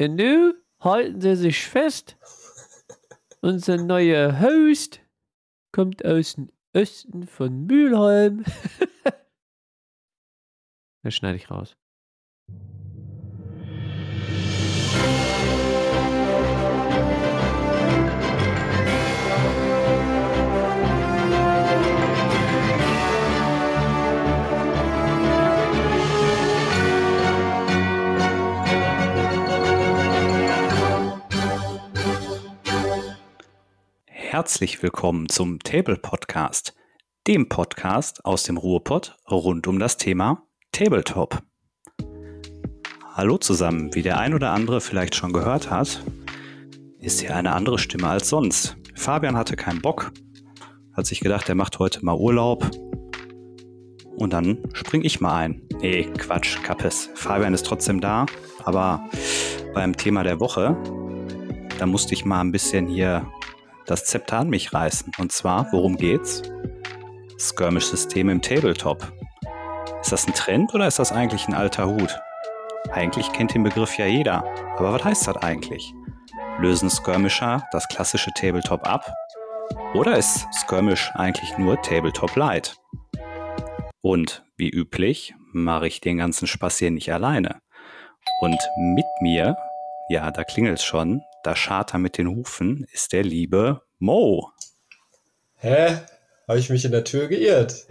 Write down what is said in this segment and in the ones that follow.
Und nu halten Sie sich fest. Unser neuer Host kommt aus dem Osten von Mülheim. das schneide ich raus. Herzlich willkommen zum Table Podcast, dem Podcast aus dem Ruhrpott rund um das Thema Tabletop. Hallo zusammen, wie der ein oder andere vielleicht schon gehört hat, ist hier eine andere Stimme als sonst. Fabian hatte keinen Bock, hat sich gedacht, er macht heute mal Urlaub und dann spring ich mal ein. Nee, Quatsch, Kappes. Fabian ist trotzdem da, aber beim Thema der Woche, da musste ich mal ein bisschen hier das Zepter an mich reißen. Und zwar, worum geht's? Skirmish-System im Tabletop. Ist das ein Trend oder ist das eigentlich ein alter Hut? Eigentlich kennt den Begriff ja jeder. Aber was heißt das eigentlich? Lösen Skirmisher das klassische Tabletop ab? Oder ist Skirmish eigentlich nur Tabletop Light? Und wie üblich mache ich den ganzen Spaß hier nicht alleine. Und mit mir, ja, da klingelt's schon, da Charter mit den Hufen ist der liebe Mo. Hä? Habe ich mich in der Tür geirrt?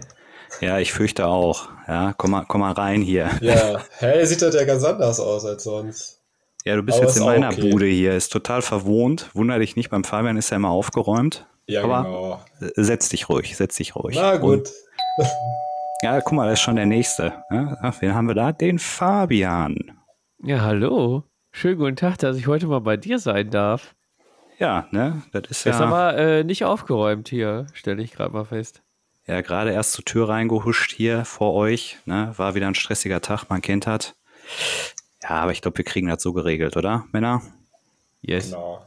Ja, ich fürchte auch. Ja, komm mal, komm mal rein hier. Ja, hä, sieht das ja ganz anders aus als sonst. Ja, du bist Aber jetzt in meiner okay. Bude hier. Ist total verwohnt. Wunder dich nicht, beim Fabian ist ja immer aufgeräumt. Ja, Aber genau. setz dich ruhig, setz dich ruhig. Na gut. Und, ja, guck mal, das ist schon der Nächste. Ja, ach, wen haben wir da? Den Fabian. Ja, hallo. Schönen guten Tag, dass ich heute mal bei dir sein darf. Ja, ne, das ist Ist ja, aber äh, nicht aufgeräumt hier, stelle ich gerade mal fest. ja gerade erst zur Tür reingehuscht hier vor euch. Ne, war wieder ein stressiger Tag, man kennt das. Ja, aber ich glaube, wir kriegen das so geregelt, oder, Männer? Yes. Genau.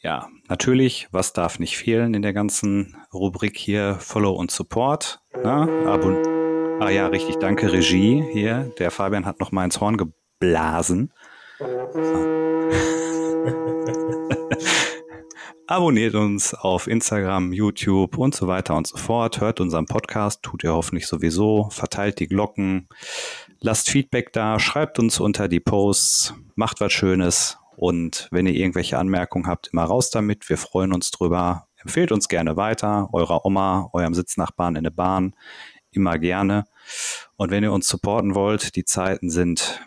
Ja, natürlich, was darf nicht fehlen in der ganzen Rubrik hier Follow und Support. Ne? Abon ah ja, richtig, danke Regie hier. Der Fabian hat noch mal ins Horn geblasen. Abonniert uns auf Instagram, YouTube und so weiter und so fort. Hört unseren Podcast, tut ihr hoffentlich sowieso. Verteilt die Glocken. Lasst Feedback da, schreibt uns unter die Posts, macht was Schönes. Und wenn ihr irgendwelche Anmerkungen habt, immer raus damit. Wir freuen uns drüber. Empfehlt uns gerne weiter, eurer Oma, eurem Sitznachbarn in der Bahn, immer gerne. Und wenn ihr uns supporten wollt, die Zeiten sind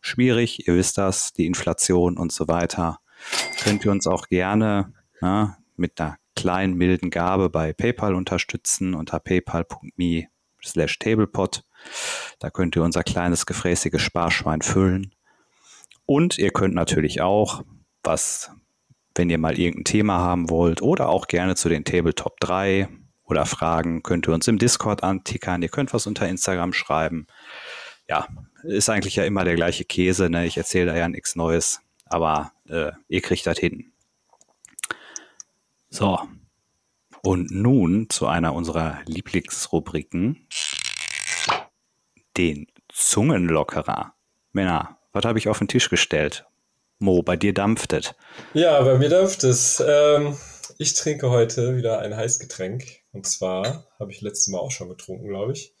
schwierig, ihr wisst das, die Inflation und so weiter, könnt ihr uns auch gerne na, mit einer kleinen, milden Gabe bei PayPal unterstützen unter paypal.me slash tablepot. Da könnt ihr unser kleines, gefräßiges Sparschwein füllen. Und ihr könnt natürlich auch, was, wenn ihr mal irgendein Thema haben wollt oder auch gerne zu den Tabletop 3 oder Fragen, könnt ihr uns im Discord antickern. Ihr könnt was unter Instagram schreiben. Ja, ist eigentlich ja immer der gleiche Käse. Ne? Ich erzähle da ja nichts Neues, aber äh, ihr kriegt das hin. So, und nun zu einer unserer Lieblingsrubriken, den Zungenlockerer. Männer, was habe ich auf den Tisch gestellt? Mo, bei dir dampft es. Ja, bei mir dürfte es. Ähm, ich trinke heute wieder ein Heißgetränk. Und zwar habe ich letztes Mal auch schon getrunken, glaube ich.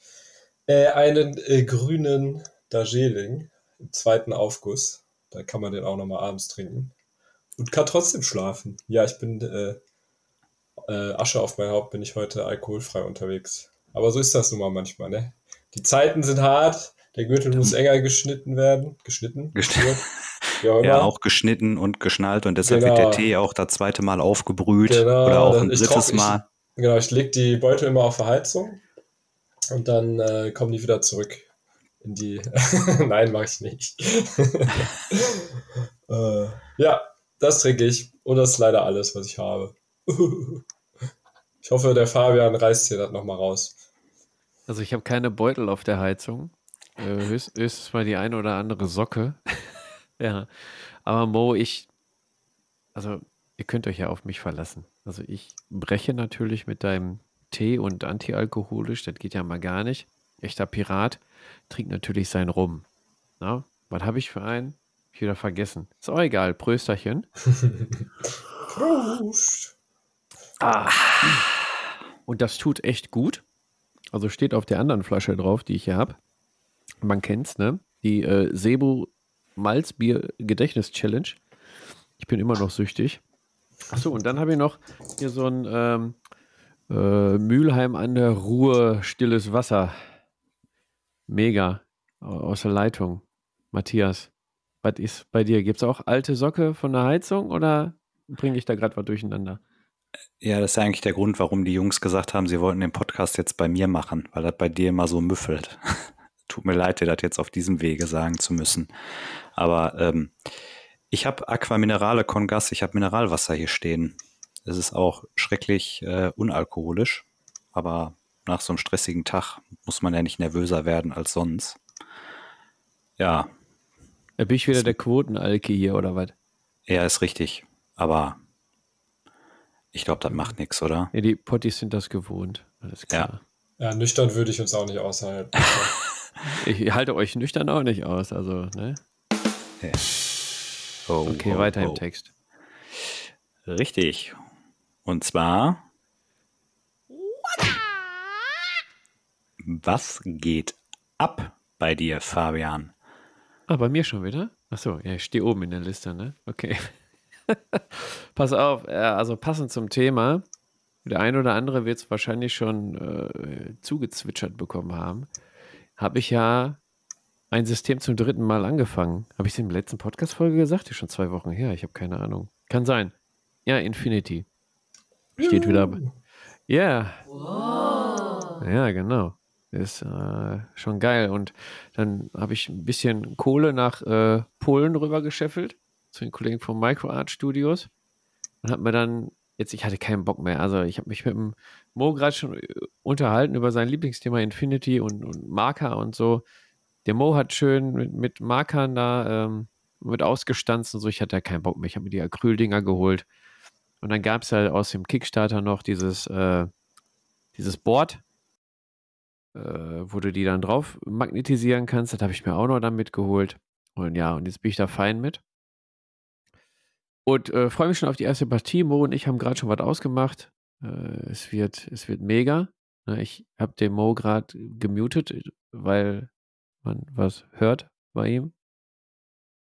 Äh, einen äh, grünen Darjeeling im zweiten Aufguss. Da kann man den auch nochmal abends trinken. Und kann trotzdem schlafen. Ja, ich bin äh, äh, Asche auf mein Haupt, bin ich heute alkoholfrei unterwegs. Aber so ist das nun mal manchmal, ne? Die Zeiten sind hart. Der Gürtel muss enger geschnitten werden. Geschnitten? Geschnitten. Ja, immer. auch geschnitten und geschnallt und deshalb Genau. wird der Tee auch das zweite Mal aufgebrüht Genau, oder auch ein ich drittes ich- Mal. Genau, ich lege die Beutel immer auf der Heizung und dann äh, kommen die wieder zurück in die. Nein, mache ich nicht. äh, ja, das trinke ich. Und das ist leider alles, was ich habe. ich hoffe, der Fabian reißt hier das nochmal raus. Also ich habe keine Beutel auf der Heizung. Äh, höchst, höchstens mal die eine oder andere Socke. ja. Aber Mo, ich, also ihr könnt euch ja auf mich verlassen. Also ich breche natürlich mit deinem Tee und antialkoholisch, das geht ja mal gar nicht. Echter Pirat trinkt natürlich sein Rum. Na, was habe ich für einen? Ich wieder vergessen. Ist auch egal. Prösterchen. Prost. Ah. Und das tut echt gut. Also steht auf der anderen Flasche drauf, die ich hier habe. Man kennt's, ne? Die äh, Sebo Malzbier Gedächtnis Challenge. Ich bin immer noch süchtig. Achso, und dann habe ich noch hier so ein ähm, äh, Mülheim an der Ruhr stilles Wasser. Mega. Aus der Leitung. Matthias, was ist bei dir? Gibt es auch alte Socke von der Heizung oder bringe ich da gerade was durcheinander? Ja, das ist eigentlich der Grund, warum die Jungs gesagt haben, sie wollten den Podcast jetzt bei mir machen, weil das bei dir immer so müffelt. Tut mir leid, dir das jetzt auf diesem Wege sagen zu müssen. Aber ähm, ich habe Aquaminerale Congas, ich habe Mineralwasser hier stehen. Es ist auch schrecklich äh, unalkoholisch, aber nach so einem stressigen Tag muss man ja nicht nervöser werden als sonst. Ja. Da bin ich wieder der Quotenalki hier, oder was? Ja, ist richtig. Aber ich glaube, das macht nichts, oder? Ja, die Potties sind das gewohnt. Alles klar. Ja, ja nüchtern würde ich uns auch nicht aushalten. ich halte euch nüchtern auch nicht aus, also, ne? Ja. Oh, okay, oh, weiter oh. im Text. Richtig. Und zwar. Was geht ab bei dir, Fabian? Ah, bei mir schon wieder? Achso, ja, ich stehe oben in der Liste, ne? Okay. Pass auf, ja, also passend zum Thema. Der ein oder andere wird es wahrscheinlich schon äh, zugezwitschert bekommen haben. Habe ich ja ein System zum dritten Mal angefangen. Habe ich es in der letzten Podcast-Folge gesagt? Ist schon zwei Wochen her. Ich habe keine Ahnung. Kann sein. Ja, Infinity. Steht wieder. Ja. Yeah. Ja, genau. Ist äh, schon geil. Und dann habe ich ein bisschen Kohle nach äh, Polen rüber gescheffelt, zu den Kollegen von Microart Studios. Und habe mir dann, jetzt, ich hatte keinen Bock mehr. Also ich habe mich mit dem Mo gerade schon äh, unterhalten über sein Lieblingsthema Infinity und, und Marker und so. Der Mo hat schön mit, mit Markern da ähm, mit ausgestanzt und so. Ich hatte ja keinen Bock mehr. Ich habe mir die Acryldinger geholt. Und dann gab es halt aus dem Kickstarter noch dieses, äh, dieses Board, äh, wo du die dann drauf magnetisieren kannst. Das habe ich mir auch noch dann mitgeholt. Und ja, und jetzt bin ich da fein mit. Und äh, freue mich schon auf die erste Partie. Mo und ich haben gerade schon was ausgemacht. Äh, es, wird, es wird mega. Ne, ich habe den Mo gerade gemutet, weil man was hört bei ihm.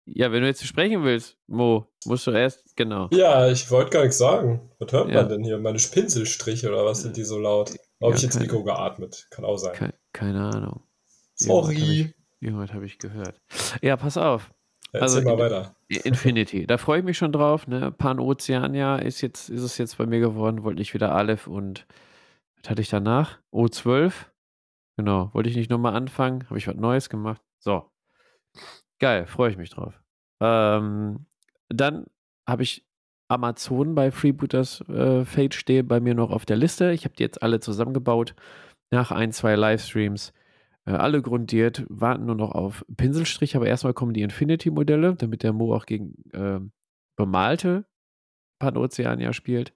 Ja, wenn du jetzt sprechen willst, Mo, musst du erst, genau. Ja, ich wollte gar nichts sagen. Was hört Ja. man denn hier? Meine Pinselstriche oder was sind die so laut? Habe Ja, ich keine- Mikro geatmet? Kann auch sein. Ke keine Ahnung. Sorry. Irgendwas habe ich gehört. Ja, pass auf. Ja, also Erzähl mal in- weiter. Infinity. Da freue ich mich schon drauf. Ne? Pan-Ozeania ist jetzt, ist es jetzt bei mir geworden. Wollte ich wieder Aleph und was hatte ich danach? O12. Genau. Wollte ich nicht nochmal anfangen. Habe ich was Neues gemacht. So. Geil. Freue ich mich drauf. Ähm, dann habe ich Amazon bei Freebooters äh, Fate stehe bei mir noch auf der Liste. Ich habe die jetzt alle zusammengebaut. Nach ein, zwei Livestreams. Äh, alle grundiert, warten nur noch auf Pinselstrich, aber erstmal kommen die Infinity-Modelle, damit der Mo auch gegen ähm, bemalte Panoceania spielt.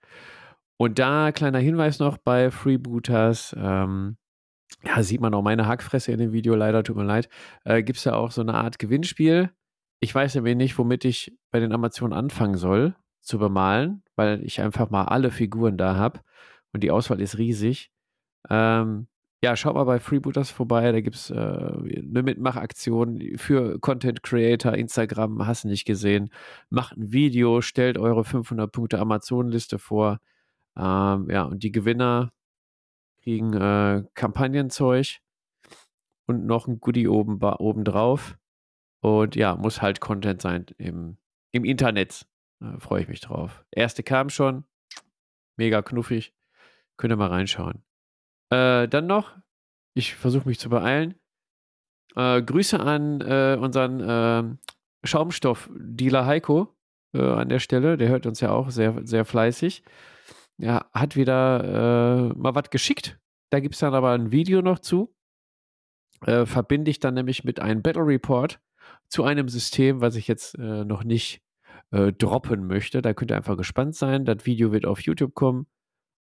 Und da kleiner Hinweis noch bei Freebooters, ähm, ja, sieht man auch meine Hackfresse in dem Video, leider, tut mir leid, äh, gibt es da auch so eine Art Gewinnspiel. Ich weiß nämlich nicht, womit ich bei den Amazonen anfangen soll zu bemalen, weil ich einfach mal alle Figuren da habe und die Auswahl ist riesig. Ähm, ja, schaut mal bei Freebooters vorbei, da gibt es äh, eine Mitmachaktion für Content Creator, Instagram, hast du nicht gesehen. Macht ein Video, stellt eure 500 Punkte Amazon-Liste vor. Ähm, ja, und die Gewinner kriegen äh, Kampagnenzeug und noch ein Goodie oben, ba- oben drauf. Und ja, muss halt Content sein im, im Internet. Äh, Freue ich mich drauf. Erste kam schon. Mega knuffig. Könnt ihr mal reinschauen. Äh, dann noch, ich versuche mich zu beeilen. Äh, Grüße an äh, unseren ähm, Schaumstoff-Dealer Heiko an der Stelle. Der hört uns ja auch sehr, sehr fleißig. Er hat wieder mal was geschickt. Da gibt es dann aber ein Video noch zu. Äh, verbinde ich dann nämlich mit einem Battle Report zu einem System, was ich jetzt äh, noch nicht äh, droppen möchte. Da könnt ihr einfach gespannt sein. Das Video wird auf YouTube kommen.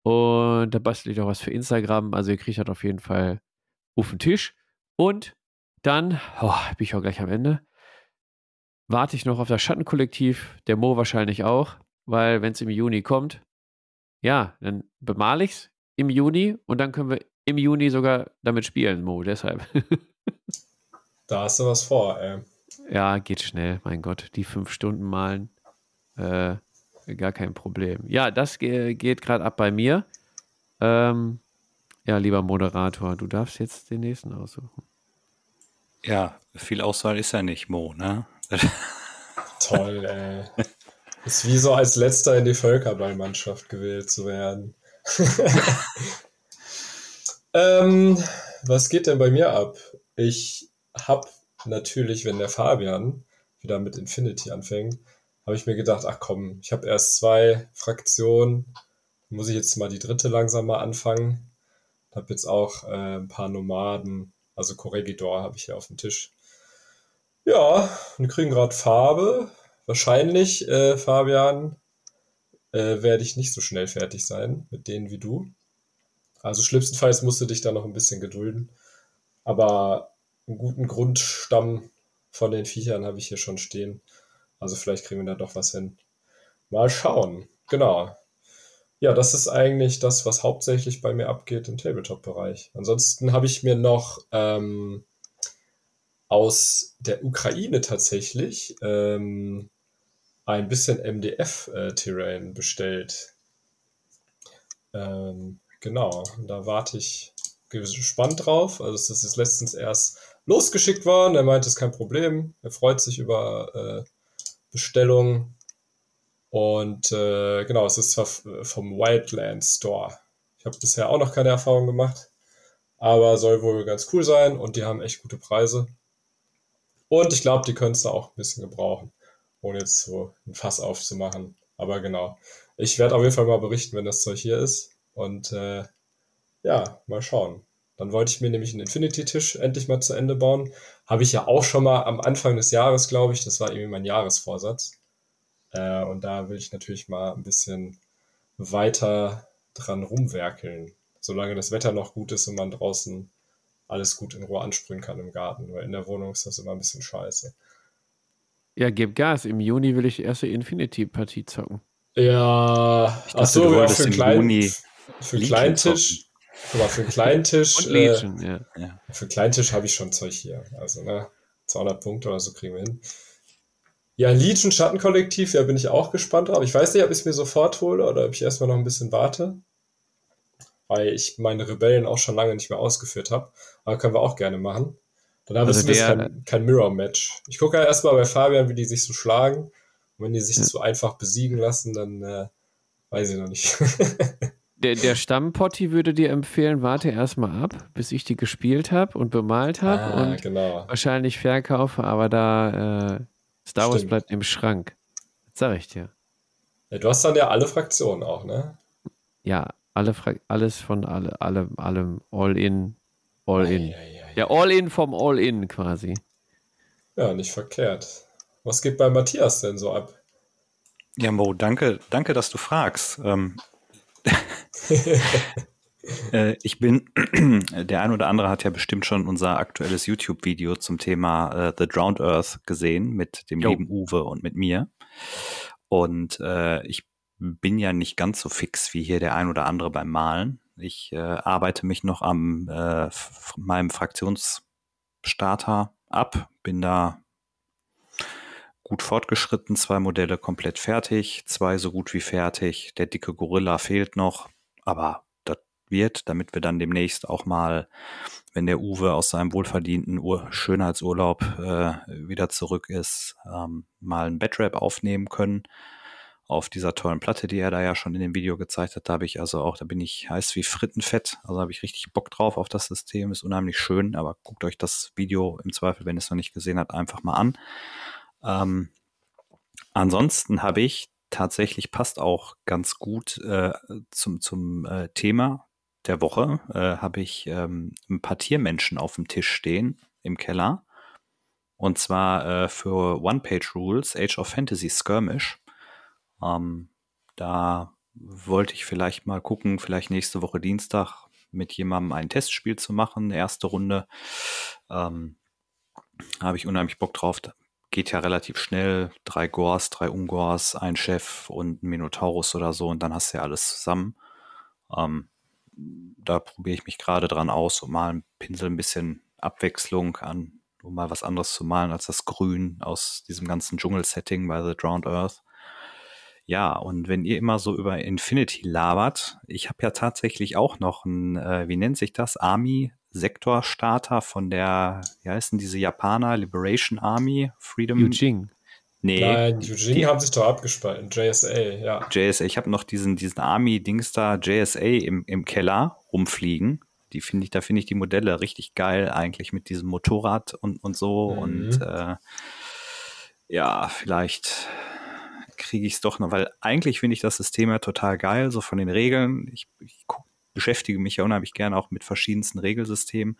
Und da bastel ich auch was für Instagram. Also ihr kriegt das auf jeden Fall auf den Tisch. Und dann, oh, bin ich auch gleich am Ende. warte ich noch auf das Schattenkollektiv, der Mo wahrscheinlich auch, weil wenn es im Juni kommt, ja, dann bemale ich es im Juni und dann können wir im Juni sogar damit spielen, Mo, deshalb. da hast du was vor, ey. Ja, geht schnell, mein Gott, die fünf Stunden malen, äh, gar kein Problem. Ja, das ge geht gerade ab bei mir. Ähm, ja, lieber Moderator, du darfst jetzt den nächsten aussuchen. Ja, viel Auswahl ist ja nicht, Mo, ne? Toll, ey. Ist wie so als letzter in die Völkerballmannschaft gewählt zu werden. ähm, was geht denn bei mir ab? Ich habe natürlich, wenn der Fabian wieder mit Infinity anfängt, habe ich mir gedacht, ach komm, ich habe erst zwei Fraktionen, muss ich jetzt mal die dritte langsam mal anfangen. Habe jetzt auch äh, ein paar Nomaden, also Corregidor habe ich hier auf dem Tisch. Ja, wir kriegen gerade Farbe. Wahrscheinlich, äh, Fabian, äh, werde ich nicht so schnell fertig sein mit denen wie du. Also schlimmstenfalls musst du dich da noch ein bisschen gedulden. Aber einen guten Grundstamm von den Viechern habe ich hier schon stehen. Also vielleicht kriegen wir da doch was hin. Mal schauen. Genau. Ja, das ist eigentlich das, was hauptsächlich bei mir abgeht im Tabletop-Bereich. Ansonsten habe ich mir noch ähm, aus der Ukraine tatsächlich ähm, ein bisschen MDF-Terrain äh, bestellt. Ähm, genau, da warte ich gespannt drauf. Also es ist letztens erst losgeschickt worden. Er meinte, es ist kein Problem. Er freut sich über äh, Bestellungen. Und äh, genau, es ist zwar vom Wildland Store. Ich habe bisher auch noch keine Erfahrung gemacht, aber soll wohl ganz cool sein und die haben echt gute Preise. Und ich glaube, die könntest du auch ein bisschen gebrauchen, ohne jetzt so ein Fass aufzumachen. Aber genau, ich werde auf jeden Fall mal berichten, wenn das Zeug hier ist. Und äh, ja, mal schauen. Dann wollte ich mir nämlich einen Infinity-Tisch endlich mal zu Ende bauen. Habe ich ja auch schon mal am Anfang des Jahres, glaube ich. Das war irgendwie mein Jahresvorsatz. Äh, und da will ich natürlich mal ein bisschen weiter dran rumwerkeln. Solange das Wetter noch gut ist und man draußen alles gut in Ruhe ansprühen kann im Garten, weil in der Wohnung ist das immer ein bisschen scheiße. Ja, gib Gas. Im Juni will ich die erste Infinity-Partie zocken. Ja, achso, ja, für einen kleinen, für einen kleinen Tisch. Guck mal, für einen kleinen Tisch. Und Legion, äh, ja. Für einen kleinen Tisch habe ich schon Zeug hier. Also, ne, 200 Punkte oder so kriegen wir hin. Ja, Legion Schattenkollektiv, ja, bin ich auch gespannt drauf. Ich weiß nicht, ob ich es mir sofort hole oder ob ich erstmal noch ein bisschen warte weil ich meine Rebellen auch schon lange nicht mehr ausgeführt habe. Aber können wir auch gerne machen. Dann haben also wir kein, kein Mirror-Match. Ich gucke ja erstmal bei Fabian, wie die sich so schlagen. Und wenn die sich ja. so einfach besiegen lassen, dann äh, weiß ich noch nicht. der, der Stammpotti würde dir empfehlen, warte erstmal ab, bis ich die gespielt habe und bemalt habe ah, und genau. wahrscheinlich verkaufe, aber da äh, Star Wars Stimmt. bleibt im Schrank. Das sag ich dir. Ja, du hast dann ja alle Fraktionen auch, ne? Ja, alle alles von alle, allem, allem, all in, all in. Ja, all in vom All in quasi. Ja, nicht verkehrt. Was geht bei Matthias denn so ab? Ja, Mo, danke, danke, dass du fragst. Ähm, äh, ich bin, der ein oder andere hat ja bestimmt schon unser aktuelles YouTube-Video zum Thema äh, The Drowned Earth gesehen mit dem jo. lieben Uwe und mit mir. Und äh, ich bin ja nicht ganz so fix wie hier der ein oder andere beim Malen. Ich äh, arbeite mich noch am äh, meinem Fraktionsstarter ab, bin da gut fortgeschritten, zwei Modelle komplett fertig, zwei so gut wie fertig. Der dicke Gorilla fehlt noch, aber das wird, damit wir dann demnächst auch mal, wenn der Uwe aus seinem wohlverdienten Ur Schönheitsurlaub äh, wieder zurück ist, ähm, mal ein Bedrap aufnehmen können auf dieser tollen Platte, die er da ja schon in dem Video gezeigt hat. Da habe ich also auch, da bin ich heiß wie Frittenfett. Also habe ich richtig Bock drauf auf das System. Ist unheimlich schön, aber guckt euch das Video im Zweifel, wenn ihr es noch nicht gesehen habt, einfach mal an. Ähm, ansonsten habe ich tatsächlich passt auch ganz gut äh, zum, zum äh, Thema der Woche, äh, habe ich ähm, ein paar Tiermenschen auf dem Tisch stehen im Keller. Und zwar äh, für One-Page-Rules, Age of Fantasy Skirmish. Ähm, da wollte ich vielleicht mal gucken, vielleicht nächste Woche Dienstag mit jemandem ein Testspiel zu machen, erste Runde. Ähm, habe ich unheimlich Bock drauf. Geht ja relativ schnell. Drei Gors, drei Ungors, ein Chef und ein Minotaurus oder so und dann hast du ja alles zusammen. Ähm, da probiere ich mich gerade dran aus, um mal ein Pinsel ein bisschen Abwechslung an, um mal was anderes zu malen als das Grün aus diesem ganzen Dschungel-Setting bei The Drowned Earth. Ja, und wenn ihr immer so über Infinity labert, ich habe ja tatsächlich auch noch ein, äh, wie nennt sich das, Army Sektor Starter von der, wie heißen diese Japaner, Liberation Army, Freedom. Eugene. Nee. Nein, Eugene die, haben sich doch abgespalten. JSA, ja. JSA, ich habe noch diesen, diesen Army-Dings da, JSA im, im Keller rumfliegen. Die finde ich, da finde ich die Modelle richtig geil, eigentlich mit diesem Motorrad und, und so. Mhm. Und äh, ja, vielleicht kriege ich es doch noch, weil eigentlich finde ich das System ja total geil, so von den Regeln. Ich, ich guck, beschäftige mich ja unheimlich gerne auch mit verschiedensten Regelsystemen,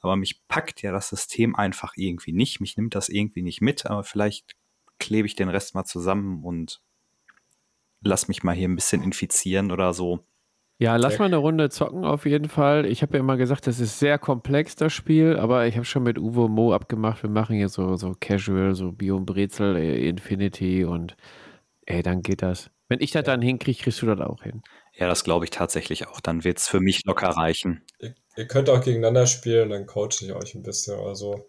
aber mich packt ja das System einfach irgendwie nicht. Mich nimmt das irgendwie nicht mit, aber vielleicht klebe ich den Rest mal zusammen und lass mich mal hier ein bisschen infizieren oder so. Ja, lass mal eine Runde zocken auf jeden Fall. Ich habe ja immer gesagt, das ist sehr komplex, das Spiel, aber ich habe schon mit Uwe Mo abgemacht, wir machen hier so, so Casual, so Biom Brezel, äh, Infinity und ey, dann geht das. Wenn ich das dann hinkriege, kriegst du das auch hin. Ja, das glaube ich tatsächlich auch. Dann wird es für mich locker reichen. Ihr, ihr, könnt auch gegeneinander spielen, dann coache ich euch ein bisschen oder so.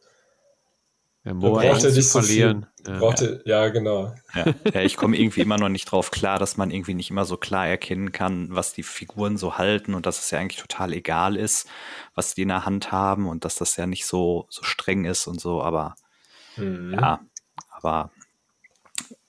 Ja, Mo braucht ihr nicht verlieren. Ja. Ihr, ja, genau. Ja, ja ich komme irgendwie immer noch nicht drauf klar, dass man irgendwie nicht immer so klar erkennen kann, was die Figuren so halten und dass es ja eigentlich total egal ist, was die in der Hand haben und dass das ja nicht so, so streng ist und so, aber mhm. ja, aber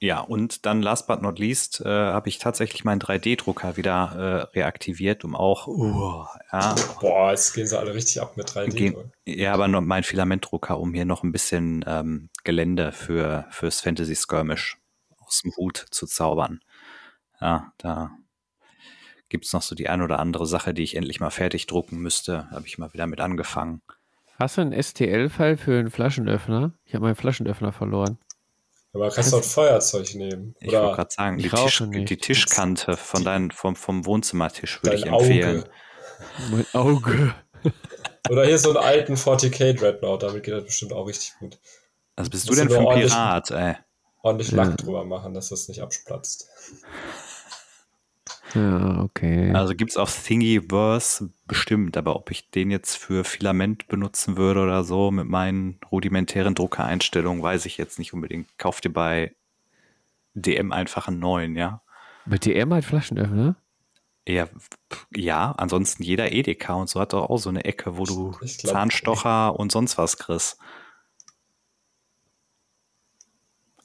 ja, und dann last but not least äh, habe ich tatsächlich meinen 3D-Drucker wieder äh, reaktiviert, um auch. Uh, ja, Boah, jetzt gehen sie alle richtig ab mit 3D. ja, aber noch mein Filamentdrucker, um hier noch ein bisschen ähm, Gelände für fürs Fantasy Skirmish aus dem Hut zu zaubern. Ja, da gibt es noch so die ein oder andere Sache, die ich endlich mal fertig drucken müsste. Habe ich mal wieder mit angefangen. Hast du einen STL-File für einen Flaschenöffner? Ich habe meinen Flaschenöffner verloren. Aber kannst du auch ein Feuerzeug nehmen. Ich wollte gerade sagen, die, Tisch, die, Tischkante von dein, vom, vom Wohnzimmertisch würde ich empfehlen. Auge. Mein Auge. Oder hier so einen alten 40k Dreadnought, damit geht das bestimmt auch richtig gut. Was bist du denn für ein Pirat, ey? Ordentlich Lack drüber machen, dass das nicht absplatzt. Ja, okay. Also gibt es auch Thingiverse bestimmt, aber ob ich den jetzt für Filament benutzen würde oder so mit meinen rudimentären Druckereinstellungen, weiß ich jetzt nicht unbedingt. Kauf dir bei DM einfach einen neuen, ja. Bei DM halt Flaschenöffner? Ja, ja, ansonsten jeder Edeka und so hat doch auch so eine Ecke, wo du glaub, Zahnstocher und sonst was kriegst.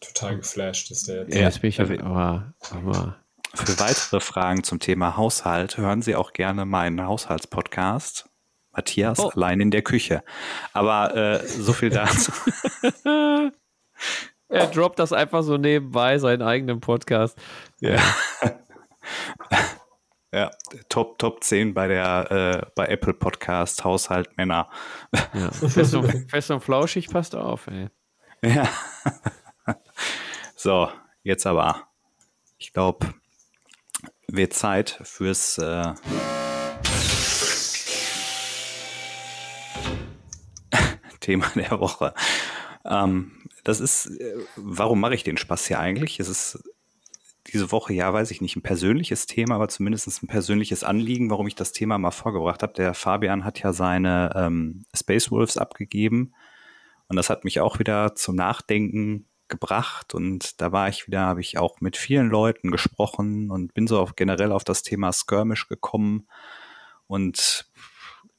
Total geflasht ist der jetzt. Ja, jetzt bin ich aber, aber für weitere Fragen zum Thema Haushalt hören Sie auch gerne meinen Haushaltspodcast. Matthias oh. allein in der Küche. Aber äh, so viel dazu. er droppt das einfach so nebenbei, seinen eigenen Podcast. Ja. ja, Top, Top 10 bei der äh, bei Apple Podcast Haushalt Männer. Ja. Fest, und, fest und flauschig passt auf, ey. Ja. so, jetzt aber. Ich glaube, wird Zeit fürs äh, Thema der Woche. Ähm, das ist, äh, warum mache ich den Spaß hier eigentlich? Es ist diese Woche, ja, weiß ich nicht, ein persönliches Thema, aber zumindest ein persönliches Anliegen, warum ich das Thema mal vorgebracht habe. Der Fabian hat ja seine ähm, Space Wolves abgegeben und das hat mich auch wieder zum Nachdenken gebracht und da war ich wieder, habe ich auch mit vielen Leuten gesprochen und bin so auf, generell auf das Thema Skirmish gekommen und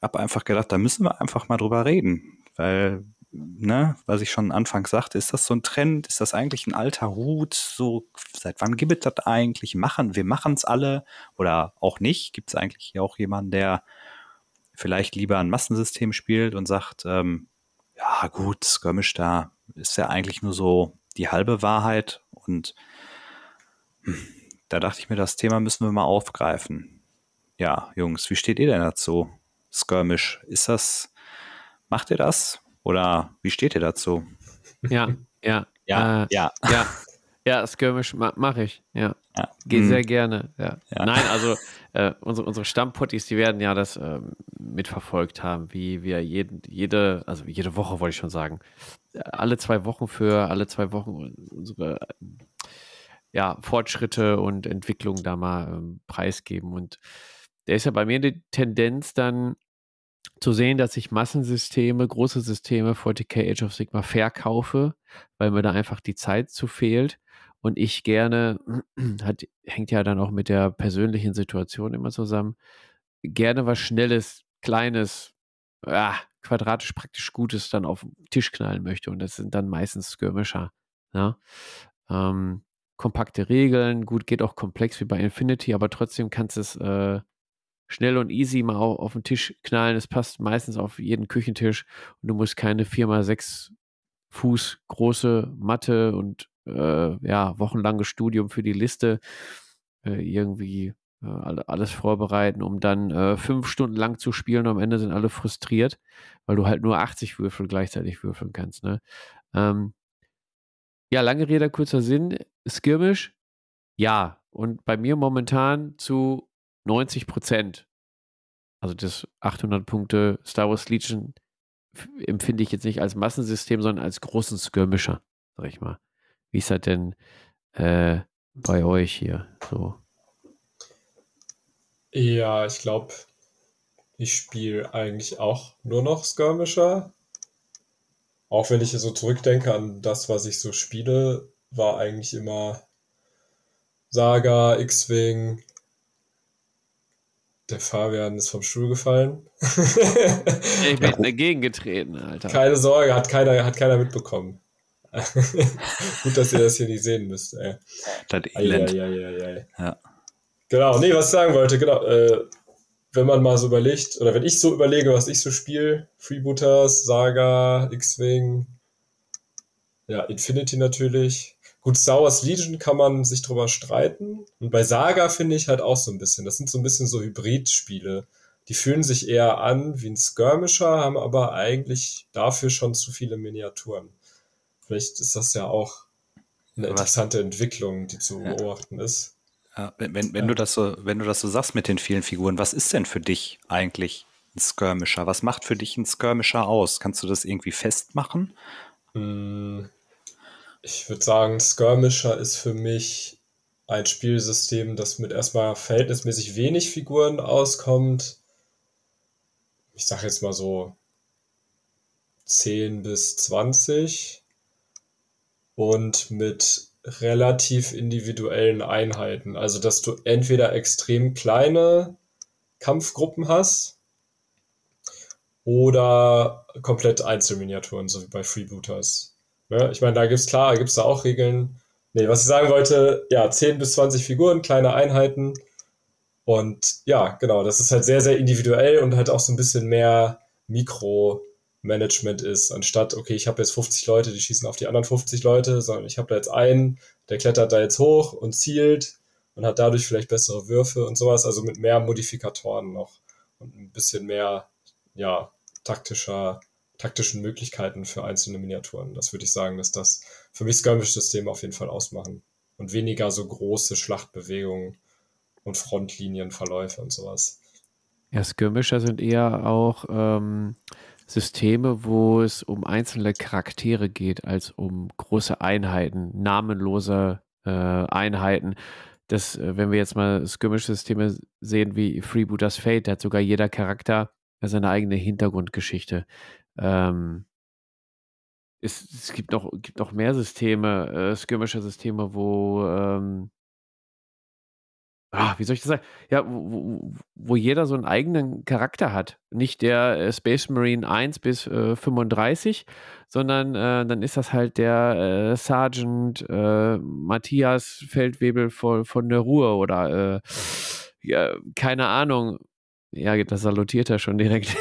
habe einfach gedacht, da müssen wir einfach mal drüber reden, weil ne, was ich schon anfangs sagte, ist das so ein Trend? Ist das eigentlich ein alter Hut? So, seit wann gibt es das eigentlich? Machen, wir machen es alle oder auch nicht? Gibt es eigentlich hier auch jemanden, der vielleicht lieber ein Massensystem spielt und sagt, ähm, ja gut, Skirmish da ist ja eigentlich nur so die halbe Wahrheit und hm, da dachte ich mir, das Thema müssen wir mal aufgreifen. Ja, Jungs, wie steht ihr denn dazu? Skirmish, ist das, macht ihr das? Oder wie steht ihr dazu? Ja, ja. Ja, äh, ja. Ja. Ja, Skirmish ma mache ich, ja. Ja. Geht Hm. sehr gerne, ja. Ja. Nein, also äh, unsere, unsere Stammpotties, die werden ja das ähm, mitverfolgt haben, wie wir jeden, jede, also jede Woche wollte ich schon sagen, äh, alle zwei Wochen für alle zwei Wochen unsere ja, Fortschritte und Entwicklungen da mal ähm, preisgeben. Und der ist ja bei mir die Tendenz dann zu sehen, dass ich Massensysteme, große Systeme 40k Age of Sigma verkaufe, weil mir da einfach die Zeit zu fehlt und ich gerne, hat, hängt ja dann auch mit der persönlichen Situation immer zusammen, gerne was Schnelles, Kleines, ah, quadratisch praktisch Gutes dann auf den Tisch knallen möchte und das sind dann meistens Skirmisher. Ja? Ähm, kompakte Regeln, gut, geht auch komplex wie bei Infinity, aber trotzdem kannst du es äh, schnell und easy mal auf, auf den Tisch knallen. Es passt meistens auf jeden Küchentisch und du musst keine 4x6 Fuß große Matte und äh, ja, wochenlanges Studium für die Liste äh, irgendwie äh, alle- alles vorbereiten, um dann äh, fünf Stunden lang zu spielen und am Ende sind alle frustriert, weil du halt nur 80 Würfel gleichzeitig würfeln kannst. Ne? Ähm, ja, lange Rede, kurzer Sinn. Skirmish, ja. Und bei mir momentan zu 90 Prozent. Also das 800 Punkte Star Wars Legion empfinde ich jetzt nicht als Massensystem, sondern als großen Skirmisher, sag ich mal. Wie ist das denn äh, bei euch hier so? Ja, ich glaube, ich spiele eigentlich auch nur noch Skirmisher. Auch wenn ich so zurückdenke an das, was ich so spiele, war eigentlich immer Saga, X-Wing. Der Fabian ist vom Stuhl gefallen. Ich bin dagegen getreten, Alter. Keine Sorge, hat keiner, hat keiner mitbekommen. Gut, dass ihr das hier nicht sehen müsst. Ey. Das Elend. Eieieiei. Ja. Genau, nee, was ich sagen wollte, genau, äh, wenn man mal so überlegt, oder wenn ich so überlege, was ich so spiele, Freebooters, Saga, X-Wing, ja, Infinity natürlich. Gut, Star Wars Legion kann man sich drüber streiten. Und bei Saga finde ich halt auch so ein bisschen, das sind so ein bisschen so Hybrid-Spiele. Die fühlen sich eher an wie ein Skirmisher, haben aber eigentlich dafür schon zu viele Miniaturen. Vielleicht ist das ja auch eine Was- interessante Entwicklung, die zu Ja. beobachten ist. Ja, wenn, wenn, wenn, du das so, wenn du das so sagst mit den vielen Figuren, was ist denn für dich eigentlich ein Skirmisher? Was macht für dich ein Skirmisher aus? Kannst du das irgendwie festmachen? Mm, Ich würde sagen, Skirmisher ist für mich ein Spielsystem, das mit erstmal verhältnismäßig wenig Figuren auskommt. Ich sage jetzt mal so 10 bis 20 und mit relativ individuellen Einheiten. Also, dass du entweder extrem kleine Kampfgruppen hast oder komplett Einzelminiaturen, so wie bei Freebooters. Ne? Ich meine, da gibt's klar, gibt's da auch Regeln. Nee, was ich sagen wollte, ja, 10 bis 20 Figuren, kleine Einheiten. Und ja, genau, das ist halt sehr, sehr individuell und halt auch so ein bisschen mehr Mikromanagement ist, anstatt, okay, ich habe jetzt 50 Leute, die schießen auf die anderen 50 Leute, sondern ich habe da jetzt einen, der klettert da jetzt hoch und zielt und hat dadurch vielleicht bessere Würfe und sowas, also mit mehr Modifikatoren noch und ein bisschen mehr, ja, taktischer, taktischen Möglichkeiten für einzelne Miniaturen. Das würde ich sagen, dass das für mich Skirmish-Systeme auf jeden Fall ausmachen. Und weniger so große Schlachtbewegungen und Frontlinienverläufe und sowas. Ja, Skirmisher sind eher auch ähm, Systeme, wo es um einzelne Charaktere geht, als um große Einheiten, namenlose äh, Einheiten. Das, äh, wenn wir jetzt mal Skirmish-Systeme sehen wie Freebooters Fate, da hat sogar jeder Charakter seine eigene Hintergrundgeschichte. Ähm, es, es gibt noch, gibt noch mehr Systeme, äh, Skirmisher-Systeme, wo ähm, ah, wie soll ich das sagen? Ja, wo, wo, jeder so einen eigenen Charakter hat. Nicht der äh, Space Marine 1 bis äh, 35, sondern äh, dann ist das halt der äh, Sergeant äh, Matthias Feldwebel von, von der Ruhr oder äh, ja, keine Ahnung. Ja, das salutiert er schon direkt.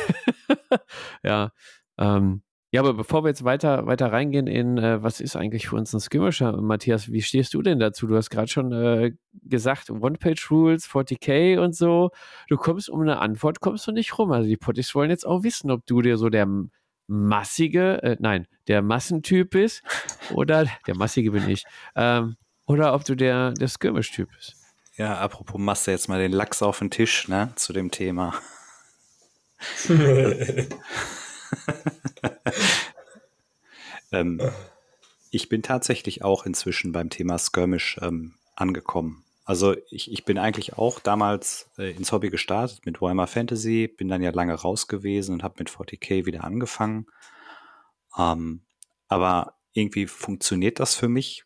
ja, ähm, ja, aber bevor wir jetzt weiter, weiter reingehen in, äh, was ist eigentlich für uns ein Skirmisher, Matthias, wie stehst du denn dazu? Du hast gerade schon äh, gesagt, One-Page-Rules, 40k und so. Du kommst um eine Antwort, kommst du nicht rum. Also die Potties wollen jetzt auch wissen, ob du dir so der massige, äh, nein, der Massentyp bist oder der massige bin ich. Ähm, oder ob du der, der Skirmish-Typ bist. Ja, apropos machst du jetzt mal den Lachs auf den Tisch, ne, zu dem Thema. ähm, ich bin tatsächlich auch inzwischen beim Thema Skirmish ähm, angekommen. Also ich, ich bin eigentlich auch damals äh, ins Hobby gestartet mit Warhammer Fantasy, bin dann ja lange raus gewesen und habe mit 40k wieder angefangen. Ähm, aber irgendwie funktioniert das für mich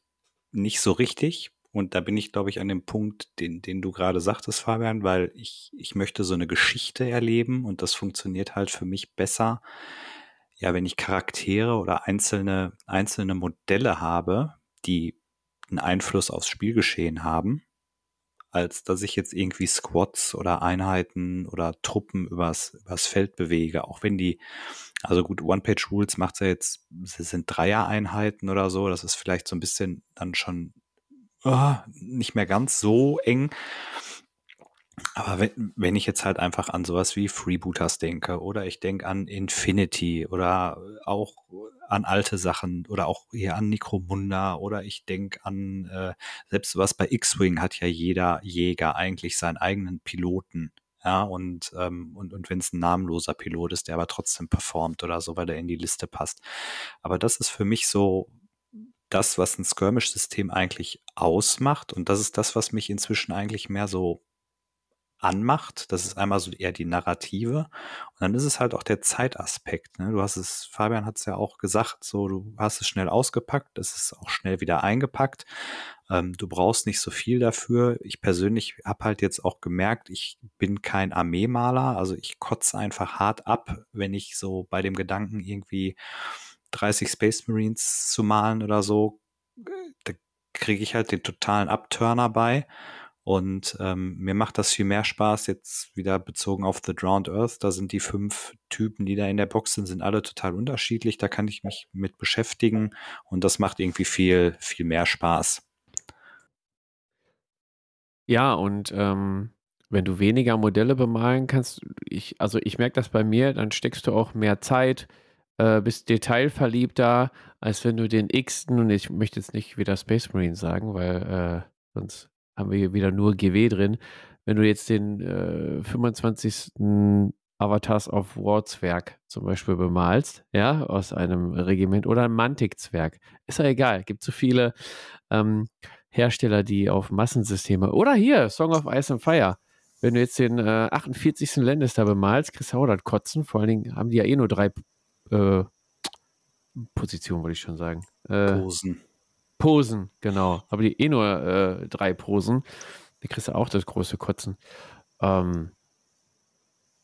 nicht so richtig. Und da bin ich, glaube ich, an dem Punkt, den, den du gerade sagtest, Fabian, weil ich, ich möchte so eine Geschichte erleben und das funktioniert halt für mich besser. Ja, wenn ich Charaktere oder einzelne, einzelne Modelle habe, die einen Einfluss aufs Spielgeschehen haben, als dass ich jetzt irgendwie Squads oder Einheiten oder Truppen übers, übers Feld bewege, auch wenn die, also gut, One-Page-Rules macht ja jetzt, sie sind Dreier-Einheiten oder so, das ist vielleicht so ein bisschen dann schon oh, nicht mehr ganz so eng. Aber wenn, wenn ich jetzt halt einfach an sowas wie Freebooters denke oder ich denke an Infinity oder auch an alte Sachen oder auch hier an Necromunda oder ich denke an äh, selbst was bei X-Wing hat ja jeder Jäger eigentlich seinen eigenen Piloten. Ja, und, ähm, und, und wenn es ein namenloser Pilot ist, der aber trotzdem performt oder so, weil er in die Liste passt. Aber das ist für mich so das, was ein Skirmish-System eigentlich ausmacht. Und das ist das, was mich inzwischen eigentlich mehr so anmacht. Das ist einmal so eher die Narrative. Und dann ist es halt auch der Zeitaspekt. Ne? Du hast es, Fabian hat es ja auch gesagt, so du hast es schnell ausgepackt, es ist auch schnell wieder eingepackt. Ähm, du brauchst nicht so viel dafür. Ich persönlich habe halt jetzt auch gemerkt, ich bin kein Armeemaler. Also ich kotze einfach hart ab, wenn ich so bei dem Gedanken irgendwie 30 Space Marines zu malen oder so, da kriege ich halt den totalen Abturner bei. Und ähm, mir macht das viel mehr Spaß, jetzt wieder bezogen auf The Drowned Earth. Da sind die fünf Typen, die da in der Box sind, sind alle total unterschiedlich. Da kann ich mich mit beschäftigen und das macht irgendwie viel, viel mehr Spaß. Ja, und ähm, wenn du weniger Modelle bemalen kannst, ich, also ich merke das bei mir, dann steckst du auch mehr Zeit, äh, bist detailverliebter, als wenn du den X, und ich möchte jetzt nicht wieder Space Marine sagen, weil äh, sonst haben wir hier wieder nur GW drin. Wenn du jetzt den äh, 25. Avatars of War Zwerg zum Beispiel bemalst, ja, aus einem Regiment oder ein Mantik-Zwerg, ist ja egal. Gibt so viele ähm, Hersteller, die auf Massensysteme oder hier Song of Ice and Fire. Wenn du jetzt den äh, 48. Lannister bemalst, kriegst du auch das Kotzen. Vor allen Dingen haben die ja eh nur drei äh, Positionen, wollte ich schon sagen. Äh, Posen. Posen, genau. Aber die eh nur äh, drei Posen. Da kriegst du auch das große Kotzen. Ähm,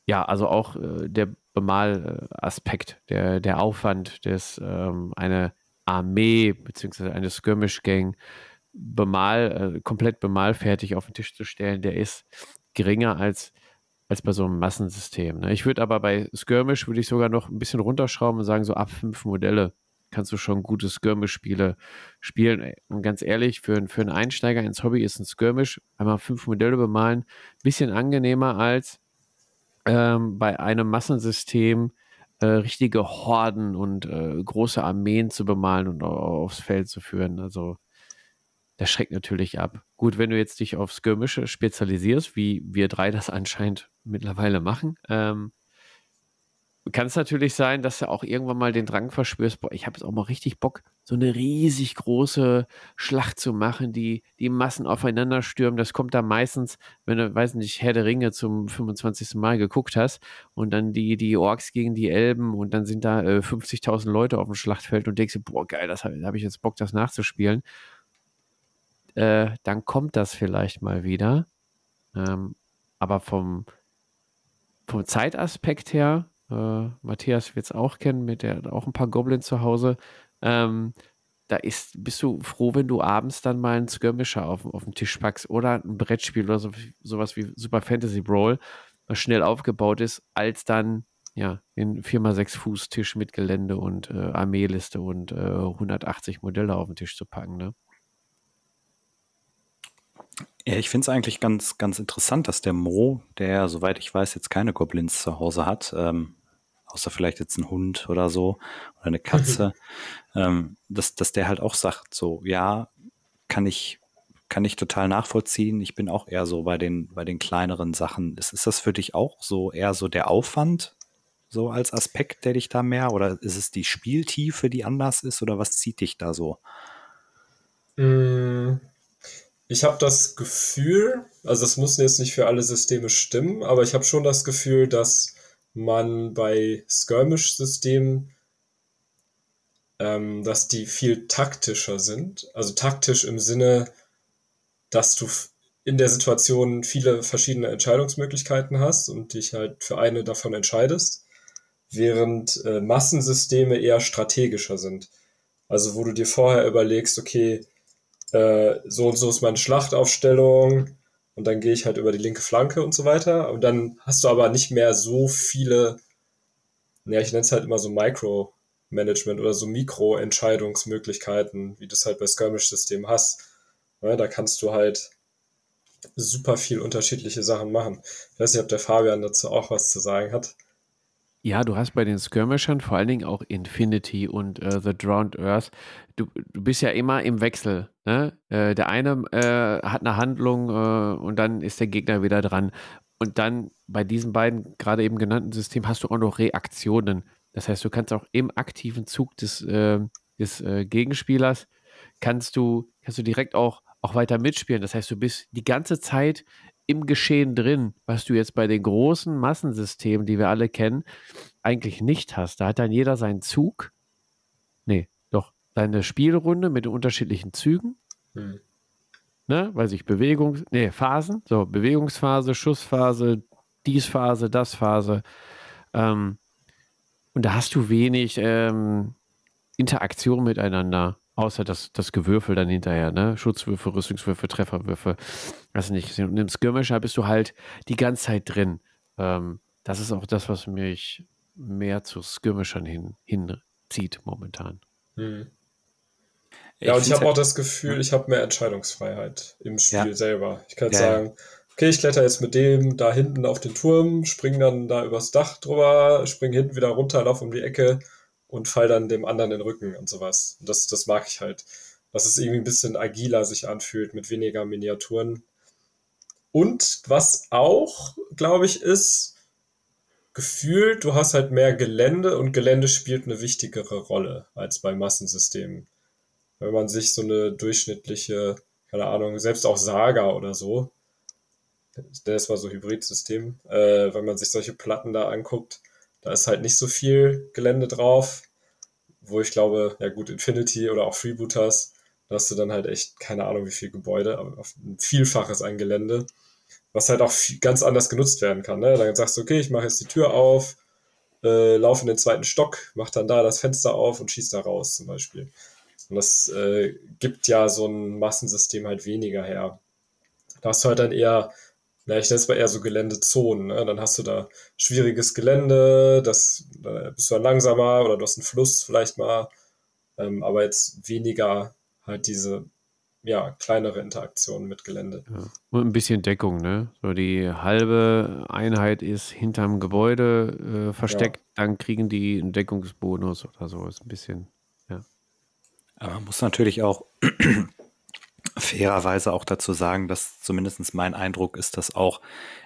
ja, also auch äh, der Bemalaspekt, der, der Aufwand, des ähm, eine Armee bzw. eine Skirmish-Gang bemal, äh, komplett bemalfertig auf den Tisch zu stellen, der ist geringer als, als bei so einem Massensystem. Ne? Ich würde aber bei Skirmish würde ich sogar noch ein bisschen runterschrauben und sagen, so ab fünf Modelle kannst du schon gute Skirmish-Spiele spielen. Und ganz ehrlich, für, für einen Einsteiger ins Hobby ist ein Skirmish, einmal fünf Modelle bemalen, ein bisschen angenehmer als ähm, bei einem Massensystem äh, richtige Horden und äh, große Armeen zu bemalen und aufs Feld zu führen. Also das schreckt natürlich ab. Gut, wenn du jetzt dich auf Skirmische spezialisierst, wie wir drei das anscheinend mittlerweile machen, ähm, kann es natürlich sein, dass du auch irgendwann mal den Drang verspürst, boah, ich habe jetzt auch mal richtig Bock, so eine riesig große Schlacht zu machen, die die Massen aufeinander stürmen. Das kommt da meistens, wenn du, weiß nicht, Herr der Ringe zum 25. Mal geguckt hast und dann die, die Orks gegen die Elben und dann sind da äh, 50.000 Leute auf dem Schlachtfeld und denkst dir, boah, geil, das habe hab ich jetzt Bock, das nachzuspielen. Äh, dann kommt das vielleicht mal wieder. Ähm, aber vom, vom Zeitaspekt her äh, Matthias wird es auch kennen, mit der auch ein paar Goblins zu Hause. Ähm, da ist, bist du froh, wenn du abends dann mal einen Skirmisher auf, auf den Tisch packst oder ein Brettspiel oder so, sowas wie Super Fantasy Brawl, was schnell aufgebaut ist, als dann ja, den 4x6 Fuß Tisch mit Gelände und äh, Armeeliste und äh, 180 Modelle auf den Tisch zu packen, ne? Ja, ich finde es eigentlich ganz, ganz interessant, dass der Mo, der, soweit ich weiß, jetzt keine Goblins zu Hause hat, ähm, außer vielleicht jetzt ein Hund oder so oder eine Katze, ähm, dass, dass der halt auch sagt, so, ja, kann ich, kann ich total nachvollziehen. Ich bin auch eher so bei den, bei den kleineren Sachen. Ist, ist das für dich auch so eher so der Aufwand, so als Aspekt, der dich da mehr, oder ist es die Spieltiefe, die anders ist, oder was zieht dich da so? Mm, ich habe das Gefühl, also es muss jetzt nicht für alle Systeme stimmen, aber ich habe schon das Gefühl, dass man bei Skirmish-Systemen, ähm, dass die viel taktischer sind. Also taktisch im Sinne, dass du in der Situation viele verschiedene Entscheidungsmöglichkeiten hast und dich halt für eine davon entscheidest, während äh, Massensysteme eher strategischer sind. Also wo du dir vorher überlegst, okay, äh, so und so ist meine Schlachtaufstellung und dann gehe ich halt über die linke Flanke und so weiter. Und dann hast du aber nicht mehr so viele, ja, ich nenne es halt immer so Micro-Management oder so Mikro-Entscheidungsmöglichkeiten, wie du es halt bei Skirmish-Systemen hast. Ja, da kannst du halt super viel unterschiedliche Sachen machen. Ich weiß nicht, ob der Fabian dazu auch was zu sagen hat. Ja, du hast bei den Skirmishern vor allen Dingen auch Infinity und äh, The Drowned Earth. Du, du bist ja immer im Wechsel. Ne? Äh, der eine äh, hat eine Handlung äh, und dann ist der Gegner wieder dran. Und dann bei diesen beiden gerade eben genannten Systemen hast du auch noch Reaktionen. Das heißt, du kannst auch im aktiven Zug des, äh, des äh, Gegenspielers kannst du, kannst du direkt auch, auch weiter mitspielen. Das heißt, du bist die ganze Zeit im Geschehen drin, was du jetzt bei den großen Massensystemen, die wir alle kennen, eigentlich nicht hast. Da hat dann jeder seinen Zug. Nee, doch, seine Spielrunde mit den unterschiedlichen Zügen. Hm. Ne, weil sich Bewegung, nee, Phasen, so Bewegungsphase, Schussphase, dies Phase, das Phase. Ähm, und da hast du wenig ähm, Interaktion miteinander. Außer das, das Gewürfel dann hinterher, ne? Schutzwürfe, Rüstungswürfe, Trefferwürfe. Das nicht. Und im Skirmisher bist du halt die ganze Zeit drin. Ähm, das ist auch das, was mich mehr zu Skirmishern hin, hinzieht momentan. Hm. Ja, ich und ich habe auch das Gefühl, ich habe mehr Entscheidungsfreiheit im Spiel ja. selber. Ich kann ja, sagen, okay, ich kletter jetzt mit dem da hinten auf den Turm, spring dann da übers Dach drüber, spring hinten wieder runter, lauf um die Ecke und fall dann dem anderen den Rücken und sowas. Und das, das mag ich halt. Dass es irgendwie ein bisschen agiler sich anfühlt mit weniger Miniaturen. Und was auch, glaube ich, ist, gefühlt, du hast halt mehr Gelände und Gelände spielt eine wichtigere Rolle als bei Massensystemen. Wenn man sich so eine durchschnittliche, keine Ahnung, selbst auch Saga oder so, das war so Hybridsystem, äh, wenn man sich solche Platten da anguckt, da ist halt nicht so viel Gelände drauf, wo ich glaube, ja gut, Infinity oder auch Freebooters, da hast du dann halt echt keine Ahnung wie viel Gebäude, aber ein Vielfaches an Gelände, was halt auch ganz anders genutzt werden kann. Ne? Dann sagst du, okay, ich mache jetzt die Tür auf, äh, laufe in den zweiten Stock, mach dann da das Fenster auf und schieß da raus zum Beispiel. Und das äh, gibt ja so ein Massensystem halt weniger her. Da hast du halt dann eher ja, ich nenne es mal eher so Geländezonen. Ne? Dann hast du da schwieriges Gelände, das da bist du dann langsamer oder du hast einen Fluss vielleicht mal, ähm, aber jetzt weniger halt diese ja, kleinere Interaktionen mit Gelände. Ja. Und ein bisschen Deckung, ne? So die halbe Einheit ist hinterm Gebäude äh, versteckt, ja. dann kriegen die einen Deckungsbonus oder so. Ist ein bisschen, ja. Aber man muss natürlich auch fairerweise auch dazu sagen, dass zumindest mein Eindruck ist, dass auch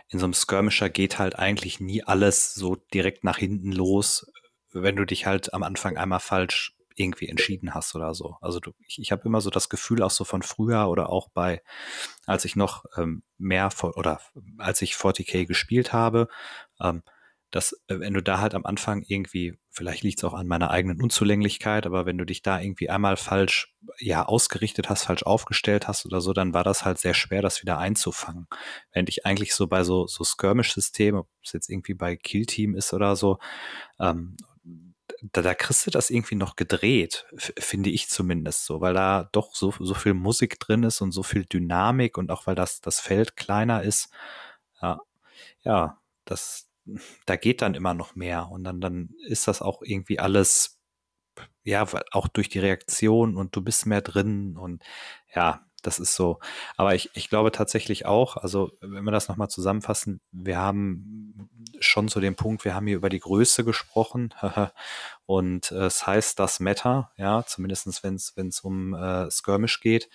in so einem Skirmisher geht halt eigentlich nie alles so direkt nach hinten los, wenn du dich halt am Anfang einmal falsch irgendwie entschieden hast oder so. Also du, ich, ich habe immer so das Gefühl, auch so von früher oder auch bei, als ich noch ähm, mehr oder als ich 40k gespielt habe, ähm, dass äh, wenn du da halt am Anfang irgendwie, vielleicht liegt es auch an meiner eigenen Unzulänglichkeit, aber wenn du dich da irgendwie einmal falsch ja ausgerichtet hast, falsch aufgestellt hast oder so, dann war das halt sehr schwer, das wieder einzufangen. Wenn ich eigentlich so bei so, so Skirmish-Systemen, ob es jetzt irgendwie bei Kill Team ist oder so, ähm, da, da kriegst du das irgendwie noch gedreht, finde ich zumindest so, weil da doch so, so viel Musik drin ist und so viel Dynamik und auch weil das, das Feld kleiner ist. Ja, ja das, da geht dann immer noch mehr und dann, dann ist das auch irgendwie alles, ja, auch durch die Reaktion und du bist mehr drin und ja, das ist so. Aber ich, ich glaube tatsächlich auch, also wenn wir das nochmal zusammenfassen, wir haben schon zu dem Punkt, wir haben hier über die Größe gesprochen und äh, es heißt das Meta, ja, zumindest wenn es um äh, Skirmish geht.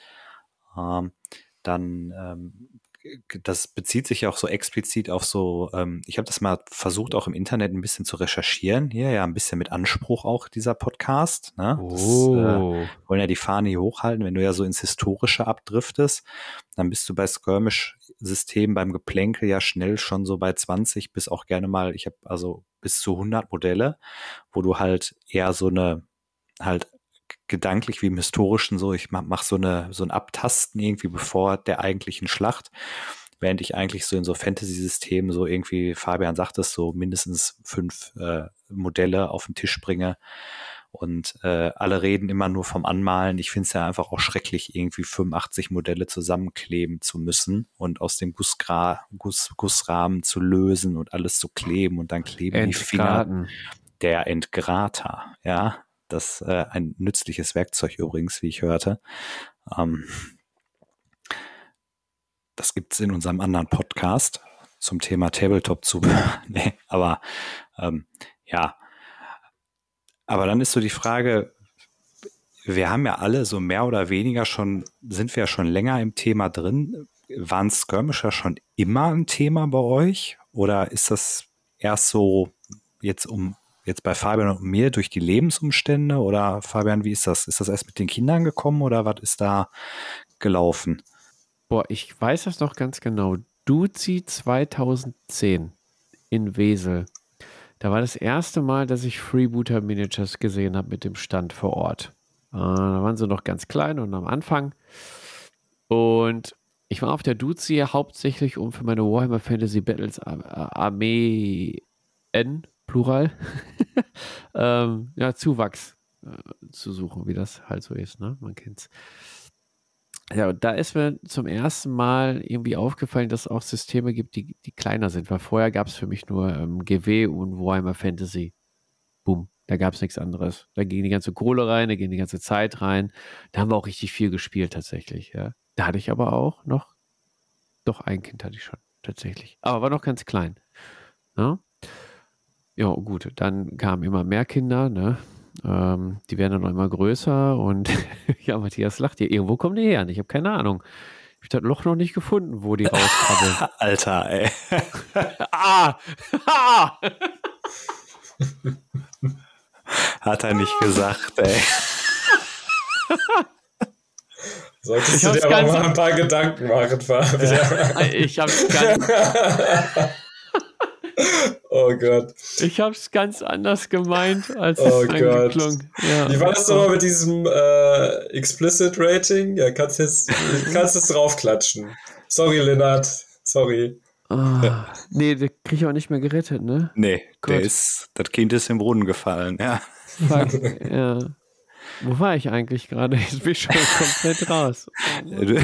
Ähm, dann ähm, das bezieht sich ja auch so explizit auf so, ähm, ich habe das mal versucht, auch im Internet ein bisschen zu recherchieren. Hier ja ein bisschen mit Anspruch auch dieser Podcast. Ne? Das, Oh. äh, wollen ja die Fahne hier hochhalten. Wenn du ja so ins Historische abdriftest, dann bist du bei Skirmish-Systemen beim Geplänkel ja schnell schon so bei 20 bis auch gerne mal, ich habe also bis zu 100 Modelle, wo du halt eher so eine halt gedanklich wie im historischen so, ich mach, mach so eine so ein Abtasten irgendwie bevor der eigentlichen Schlacht, während ich eigentlich so in so Fantasy-Systemen so irgendwie Fabian sagt es so mindestens fünf äh, Modelle auf den Tisch bringe und äh, alle reden immer nur vom Anmalen. Ich finde es ja einfach auch schrecklich, irgendwie 85 Modelle zusammenkleben zu müssen und aus dem Gussgra Guss, Gussrahmen zu lösen und alles zu kleben und dann kleben die Finger Entgraten. der Entgrater, ja. Das äh, ein nützliches Werkzeug übrigens, wie ich hörte. Ähm, das gibt's in unserem anderen Podcast zum Thema Tabletop-Zubehör. nee, aber ähm, ja. Aber dann ist so die Frage, wir haben ja alle so mehr oder weniger schon, sind wir ja schon länger im Thema drin. Waren Skirmisher schon immer ein Thema bei euch? Oder ist das erst so jetzt um jetzt bei Fabian und mir durch die Lebensumstände? Oder Fabian, wie ist das? Ist das erst mit den Kindern gekommen oder was ist da gelaufen? Boah, ich weiß das noch ganz genau. Duzi 2010 in Wesel. Da war das erste Mal, dass ich Freebooter Miniatures gesehen habe mit dem Stand vor Ort. Äh, da waren sie noch ganz klein und am Anfang. Und ich war auf der Duzi hauptsächlich, um für meine Warhammer Fantasy Battles Ar- Ar- Armee N, Plural, ähm, ja, Zuwachs äh, zu suchen, wie das halt so ist, ne? Man kennt's. Ja, und da ist mir zum ersten Mal irgendwie aufgefallen, dass es auch Systeme gibt, die, die kleiner sind, weil vorher gab es für mich nur ähm, GW und Warhammer Fantasy. Boom, da gab es nichts anderes. Da ging die ganze Kohle rein, da ging die ganze Zeit rein. Da haben wir auch richtig viel gespielt tatsächlich, ja. Da hatte ich aber auch noch, doch ein Kind hatte ich schon tatsächlich, aber war noch ganz klein. Ja, ja gut, dann kamen immer mehr Kinder, ne? Ähm, die werden dann noch immer größer und ja, Matthias lacht hier. Irgendwo kommen die her. Ich habe keine Ahnung. Ich habe das Loch noch nicht gefunden, wo die rauskrabbeln. Alter, ey. ah! ah! Hat er nicht gesagt, ey. Solltest Ich du hab's dir aber mal ein paar Gedanken machen, Fabian. Ich habe es ganz, oh Gott. ich hab's ganz anders gemeint, als Oh es Gott. angeklungen. Ja. Wie war das nochmal mit diesem äh, Explicit Rating? Ja, kannst jetzt, kannst jetzt draufklatschen. Sorry, Lennart. Sorry. Ah, nee, den krieg ich auch nicht mehr gerettet, ne? Nee, der Gott. ist, das Kind ist im Brunnen gefallen, ja. Fuck, ja. Wo war ich eigentlich gerade? Jetzt bin ich schon komplett raus. Du,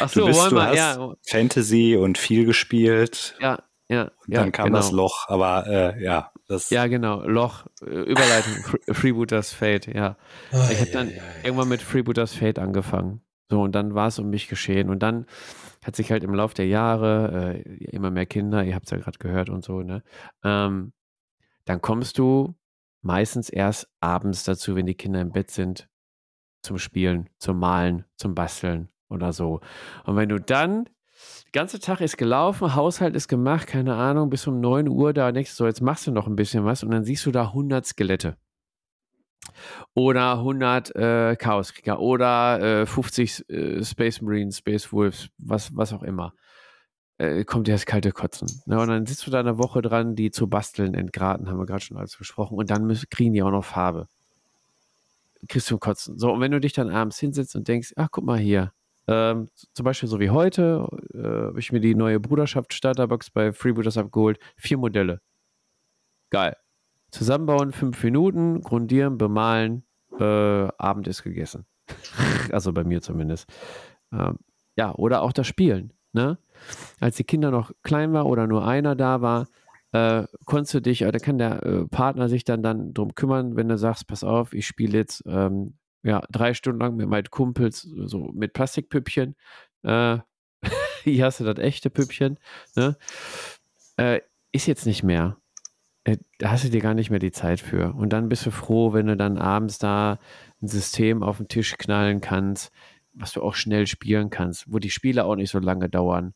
Ach du, so, bist, wollen du wir, hast ja, Fantasy und viel gespielt. ja, ja. Und ja, dann kam genau. das Loch, aber äh, ja, das Ja, genau. Loch, äh, Überleitung, Fre- Freebooters Fate, ja. Ich habe dann irgendwann mit Freebooters Fate angefangen. So, und dann war es um mich geschehen. Und dann hat sich halt im Laufe der Jahre äh, immer mehr Kinder, ihr habt es ja gerade gehört und so, ne? Ähm, dann kommst du meistens erst abends dazu, wenn die Kinder im Bett sind, zum Spielen, zum Malen, zum Basteln oder so. Und wenn du dann, ganze Tag ist gelaufen, Haushalt ist gemacht, keine Ahnung, bis um 9 Uhr da du so, jetzt machst du noch ein bisschen was und dann siehst du da 100 Skelette. Oder 100 äh, Chaoskrieger oder äh, 50 äh, Space Marines, Space Wolves, was, was auch immer. Äh, kommt dir das kalte Kotzen. Ne? Und dann sitzt du da eine Woche dran, die zu basteln, entgraten, haben wir gerade schon alles besprochen. Und dann müssen, kriegen die auch noch Farbe. Kriegst du Kotzen. So, und wenn du dich dann abends hinsetzt und denkst, ach, guck mal hier. Ähm, zum Beispiel so wie heute, äh, habe ich mir die neue Bruderschaft Starterbox bei Freebooters abgeholt. Vier Modelle. Geil. Zusammenbauen, fünf Minuten, grundieren, bemalen, äh, Abend ist gegessen. also bei mir zumindest. Ähm, ja, oder auch das Spielen. Ne? Als die Kinder noch klein war oder nur einer da war, äh, konntest du dich, oder kann der äh, Partner sich dann, dann drum kümmern, wenn du sagst, pass auf, ich spiele jetzt ähm, ja, drei Stunden lang mit meinen Kumpels, so mit Plastikpüppchen. Äh, hier hast du das echte Püppchen. Ne? Äh, ist jetzt nicht mehr. Äh, da hast du dir gar nicht mehr die Zeit für. Und dann bist du froh, wenn du dann abends da ein System auf den Tisch knallen kannst, was du auch schnell spielen kannst, wo die Spiele auch nicht so lange dauern,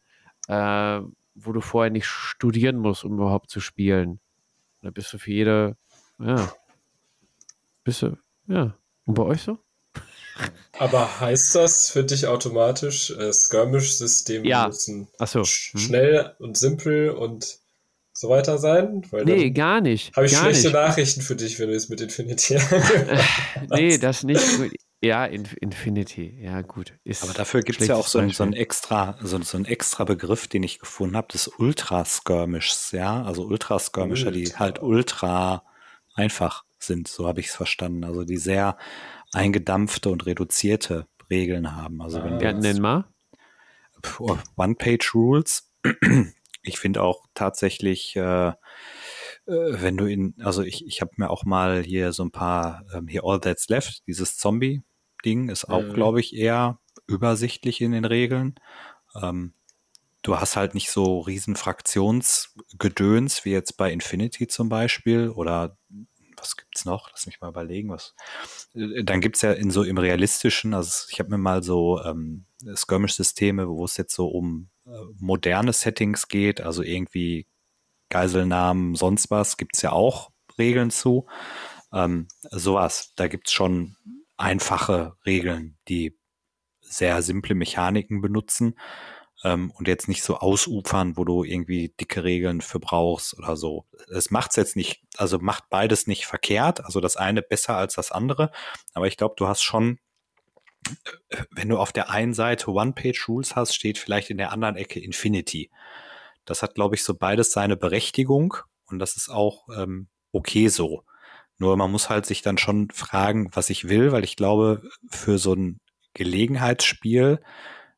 äh, wo du vorher nicht studieren musst, um überhaupt zu spielen. Da bist du für jede, ja, bist du, ja. Und bei euch so? Aber heißt das für dich automatisch, äh, Skirmish-System Ja. müssen Ach so. sch Hm. schnell und simpel und so weiter sein? Weil Nee, gar nicht. habe ich gar schlechte nicht. Nachrichten für dich, wenn du jetzt mit Infinity Nee, das nicht. Ja, In Infinity, ja gut. Ist Aber dafür gibt es ja auch so, ein, so, ein Beispiel. extra, so, so ein extra Begriff, den ich gefunden habe, des Ultra-Skirmishs, ja. Also Ultra-Skirmisher, die Ultra. halt ultra einfach sind, so habe ich es verstanden. Also die sehr eingedampfte und reduzierte Regeln haben. Also wenn wir Ja, nenn mal. Puh, One-Page-Rules. Ich finde auch tatsächlich, äh, äh, wenn du in, also ich, ich habe mir auch mal hier so ein paar, ähm, hier All That's Left, dieses Zombie-Ding ist auch, Mhm. glaube ich, eher übersichtlich in den Regeln. Ähm, du hast halt nicht so riesen Fraktionsgedöns wie jetzt bei Infinity zum Beispiel oder was gibt's noch? Lass mich mal überlegen, was. Äh, Dann gibt's ja in so im realistischen, also ich habe mir mal so ähm, Skirmish-Systeme, wo es jetzt so um äh, moderne Settings geht, also irgendwie Geiselnahmen, sonst was, gibt's ja auch Regeln zu. Ähm, sowas, da gibt's schon einfache Regeln, die sehr simple Mechaniken benutzen ähm, und jetzt nicht so ausufern, wo du irgendwie dicke Regeln für brauchst oder so. Es macht's jetzt nicht, also macht beides nicht verkehrt, also das eine besser als das andere, aber ich glaube, du hast schon, äh, wenn du auf der einen Seite One-Page-Rules hast, steht vielleicht in der anderen Ecke Infinity. Das hat, glaube ich, so beides seine Berechtigung und das ist auch ähm, okay so. Nur man muss halt sich dann schon fragen, was ich will, weil ich glaube, für so ein Gelegenheitsspiel,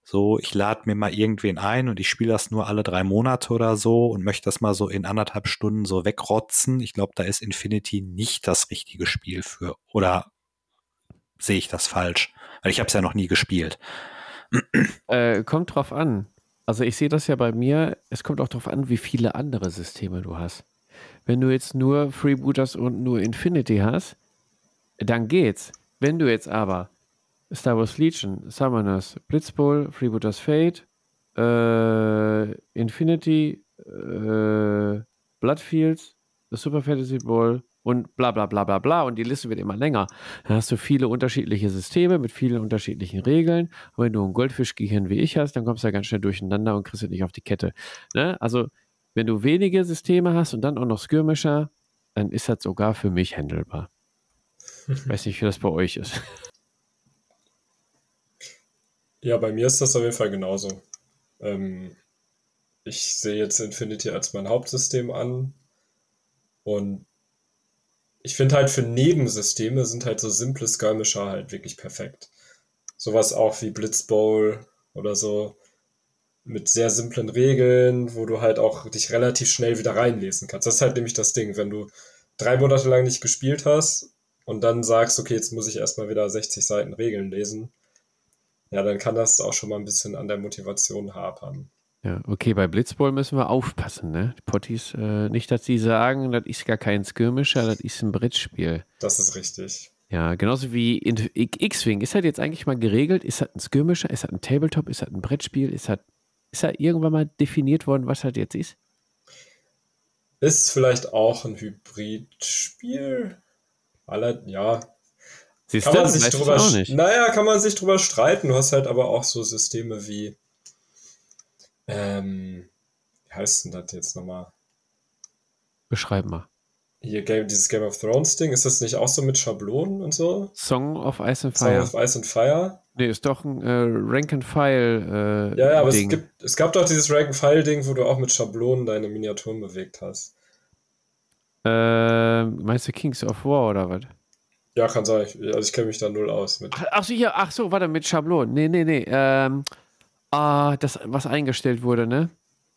so ich lade mir mal irgendwen ein und ich spiele das nur alle drei Monate oder so und möchte das mal so in anderthalb Stunden so wegrotzen. Ich glaube, da ist Infinity nicht das richtige Spiel für. Oder sehe ich das falsch? Weil ich habe es ja noch nie gespielt. Äh, kommt drauf an. Also ich sehe das ja bei mir, es kommt auch drauf an, wie viele andere Systeme du hast. Wenn du jetzt nur Freebooters und nur Infinity hast, dann geht's. Wenn du jetzt aber Star Wars Legion, Summoners, Blitzbowl, Freebooters Fate, äh, Infinity, äh, Bloodfields, Super Fantasy Bowl und bla bla bla bla bla und die Liste wird immer länger. Dann hast du viele unterschiedliche Systeme mit vielen unterschiedlichen Regeln. Und wenn du ein Goldfischgehirn wie ich hast, dann kommst du ja ganz schnell durcheinander und kriegst es nicht auf die Kette. Ne? Also, wenn du wenige Systeme hast und dann auch noch Skirmisher, dann ist das sogar für mich handelbar. Ich weiß nicht, wie das bei euch ist. Ja, bei mir ist das auf jeden Fall genauso. Ähm, ich sehe jetzt Infinity als mein Hauptsystem an und ich finde halt für Nebensysteme sind halt so simple Skirmisher halt wirklich perfekt. Sowas auch wie Blitzbowl oder so mit sehr simplen Regeln, wo du halt auch dich relativ schnell wieder reinlesen kannst. Das ist halt nämlich das Ding, wenn du drei Monate lang nicht gespielt hast und dann sagst, okay, jetzt muss ich erstmal wieder 60 Seiten Regeln lesen, ja, dann kann das auch schon mal ein bisschen an der Motivation hapern. Ja, okay, bei Blitzball müssen wir aufpassen, ne? Die Potties, äh, nicht, dass sie sagen, das ist gar kein Skirmisher, das ist ein Brettspiel. Das ist richtig. Ja, genauso wie in X-Wing. Ist das jetzt eigentlich mal geregelt? Ist das ein Skirmisher? Ist das ein Tabletop? Ist das ein Brettspiel? Ist das, ist das irgendwann mal definiert worden, was das jetzt ist? Ist vielleicht auch ein Hybridspiel? Aller, ja, Siehst kann du, man sich drüber, auch nicht. naja, kann man sich drüber streiten. Du hast halt aber auch so Systeme wie, ähm, wie heißt denn das jetzt nochmal? Beschreib mal. Hier, Game, dieses Game of Thrones Ding, ist das nicht auch so mit Schablonen und so? Song of Ice and Song Fire. of Ice and Fire? Nee, ist doch ein äh, Rank and File äh, Ja, ja, aber es, Ding. gibt, es gab doch dieses Rank and File Ding, wo du auch mit Schablonen deine Miniaturen bewegt hast. äh, meinst du Kings of War oder was? Ja, kann sein. Ich- Also ich kenne mich da null aus mit. Ach, ach so, hier, ach so, warte, mit Schablonen. Nee, nee, nee. Ähm, ah, das, was eingestellt wurde, ne?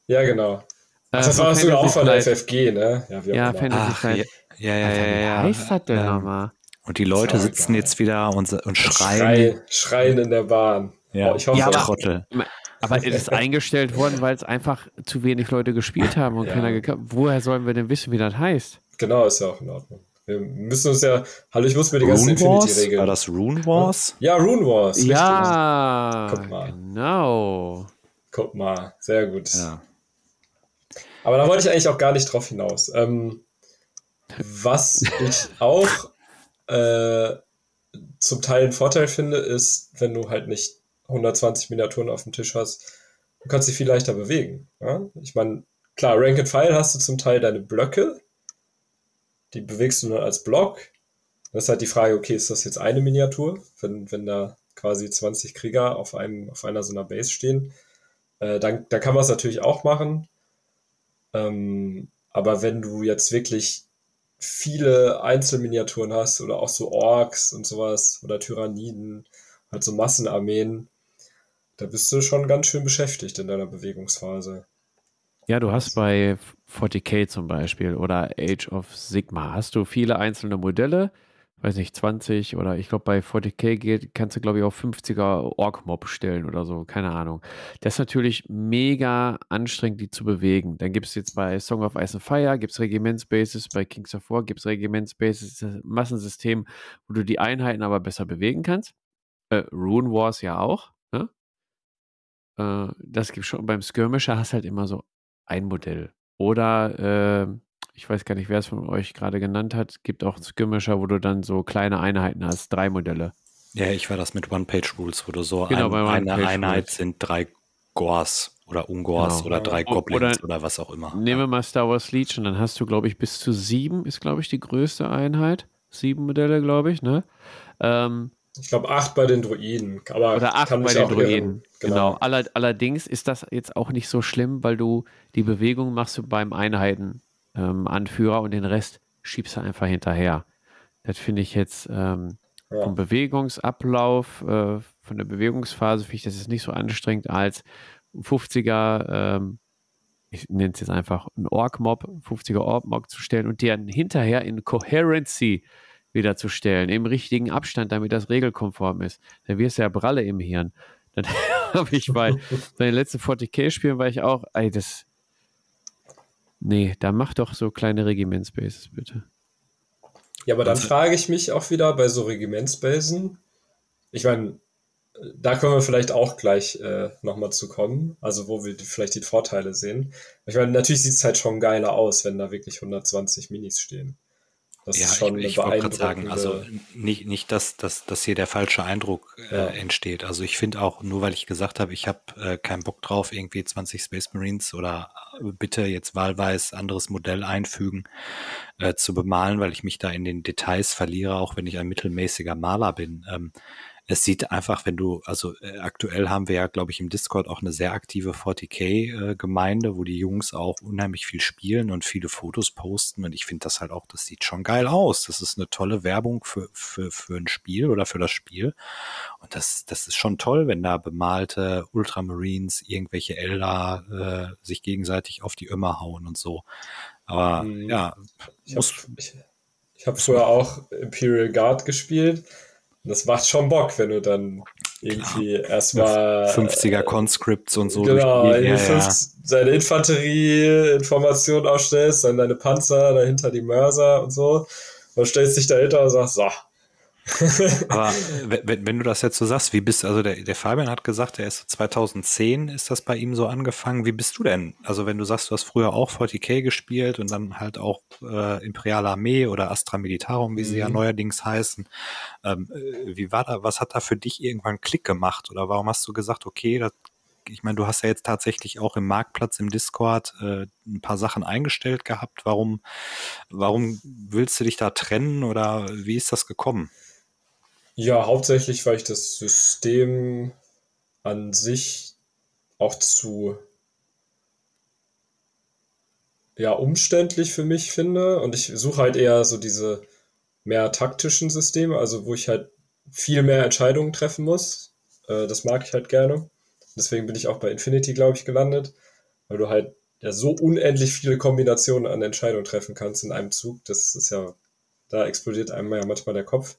Ja, genau. Ach, Äh, das von war sogar auch von der. FFG, ne? Ja, auch Ja. Fantasy Ach, ja, ja, ja, Alter, ja, wie ja. heißt das denn Ähm, nochmal? Und die Leute sitzen jetzt wieder und, und schreien. Schreien, schreien in der Bahn. Ja, Oh, ich hoffe, Ja, aber- Trottel. Aber es ist eingestellt worden, weil es einfach zu wenig Leute gespielt haben und Ja. keiner gekauft. Woher sollen wir denn wissen, wie das heißt? genau, ist ja auch in Ordnung. Wir müssen uns ja. Hallo, ich muss mir die ganzen Infinity-Regeln. War das Rune Wars? Ja, Rune Wars. richtig. Ja, Guck mal. genau. Guck mal, sehr gut. Ja. Aber da wollte ich eigentlich auch gar nicht drauf hinaus. Ähm, was ich auch äh, zum Teil einen Vorteil finde, ist, wenn du halt nicht 120 Miniaturen auf dem Tisch hast, du kannst dich viel leichter bewegen. Ja? Ich meine, klar, Rank and File hast du zum Teil deine Blöcke, die bewegst du nur als Block. Das ist halt die Frage, okay, ist das jetzt eine Miniatur, wenn, wenn da quasi 20 Krieger auf, einem, auf einer so einer Base stehen? Äh, dann, dann kann man es natürlich auch machen. Ähm, aber wenn du jetzt wirklich viele Einzelminiaturen hast oder auch so Orks und sowas oder Tyranniden, halt so Massenarmeen, da bist du schon ganz schön beschäftigt in deiner Bewegungsphase. Ja, du hast bei 40k zum Beispiel oder Age of Sigma, hast du viele einzelne Modelle, weiß nicht, 20 oder ich glaube bei 40k geht, kannst du glaube ich auch 50er Ork-Mob stellen oder so, keine Ahnung. Das ist natürlich mega anstrengend, die zu bewegen. Dann gibt es jetzt bei Song of Ice and Fire, gibt es Regimentsbases, bei Kings of War gibt es Regimentsbases, das Massensystem, wo du die Einheiten aber besser bewegen kannst. Äh, Rune Wars ja auch. Ne? Äh, das gibt schon, beim Skirmisher hast halt immer so ein Modell. Oder äh, ich weiß gar nicht, wer es von euch gerade genannt hat, gibt auch Skirmisher, wo du dann so kleine Einheiten hast, drei Modelle. Ja, ich war das mit One-Page-Rules, wo du so Genau, ein, eine Einheit sind drei Gors oder Ungors Genau. oder drei Goblins oder, oder was auch immer. Nehmen wir mal Star Wars Legion, dann hast du, glaube ich, bis zu sieben ist, glaube ich, die größte Einheit. Sieben Modelle, glaube ich, ne? Ähm, Ich glaube, acht bei den Druiden. Aber oder acht bei den Druiden. irren. Genau. Aller, allerdings ist das jetzt auch nicht so schlimm, weil du die Bewegung machst du beim Einheiten ähm, Anführer und den Rest schiebst du einfach hinterher. Das finde ich jetzt ähm, Ja. vom Bewegungsablauf, äh, von der Bewegungsphase, finde ich das ist nicht so anstrengend als ein 50er, ähm, ich nenne es jetzt einfach ein Ork-Mob, 50er Ork-Mob zu stellen und den hinterher in Coherency wieder zu stellen, im richtigen Abstand, damit das regelkonform ist. Dann wirst du ja Bralle im Hirn. Dann habe ich bei, bei den letzten 40k-Spielen war ich auch, ey, das. Nee, da mach doch so kleine Regimentsbases, bitte. Ja, aber dann Also- frage ich mich auch wieder bei so Regimentsbasen. Ich meine, da können wir vielleicht auch gleich äh, nochmal zu kommen, also wo wir die, vielleicht die Vorteile sehen. Ich meine, natürlich sieht es halt schon geiler aus, wenn da wirklich 120 Minis stehen. Das Ja, ist schon ich, ich wollte gerade sagen, also nicht, nicht dass, dass, dass hier der falsche Eindruck äh, Ja. entsteht. Also ich finde auch, nur weil ich gesagt habe, ich habe äh, keinen Bock drauf, irgendwie 20 Space Marines oder äh, bitte jetzt wahlweise anderes Modell einfügen, äh, zu bemalen, weil ich mich da in den Details verliere, auch wenn ich ein mittelmäßiger Maler bin. Ähm, es sieht einfach, wenn du, also äh, aktuell haben wir ja, glaube ich, im Discord auch eine sehr aktive 40k-Gemeinde, wo die Jungs auch unheimlich viel spielen und viele Fotos posten. Und ich finde das halt auch, das sieht schon geil aus. Das ist eine tolle Werbung für, für, für ein Spiel oder für das Spiel. Und das, das ist schon toll, wenn da bemalte Ultramarines, irgendwelche Elder äh, sich gegenseitig auf die Ömmer hauen und so. Aber Mhm. ja, Ich habe hab früher auch Imperial Guard gespielt. Das macht schon Bock, wenn du dann irgendwie erstmal 50er Conscripts und so. genau, durch die- in ja, ja. seine Infanterie-Information aufstellst, dann deine Panzer, dahinter die Mörser und so. Und stellst dich dahinter und sagst, so. Aber wenn, wenn wenn du das jetzt so sagst, wie bist also der, der Fabian hat gesagt, er ist so 2010 ist das bei ihm so angefangen. Wie bist du denn? Also wenn du sagst, du hast früher auch 40k gespielt und dann halt auch äh, Imperiale Armee oder Astra Militarum, wie sie ja Mhm. neuerdings heißen. Ähm, äh, wie war da, was hat da für dich irgendwann Klick gemacht? Oder warum hast du gesagt, okay, das, ich meine, du hast ja jetzt tatsächlich auch im Marktplatz im Discord äh, ein paar Sachen eingestellt gehabt. Warum, warum willst du dich da trennen oder wie ist das gekommen? Ja, hauptsächlich, weil ich das System an sich auch zu ja, umständlich für mich finde. Und ich suche halt eher so diese mehr taktischen Systeme, also wo ich halt viel mehr Entscheidungen treffen muss. Äh, das mag ich halt gerne. Deswegen bin ich auch bei Infinity, glaube ich, gelandet, weil du halt ja so unendlich viele Kombinationen an Entscheidungen treffen kannst in einem Zug. Das ist ja, da explodiert einem ja manchmal der Kopf.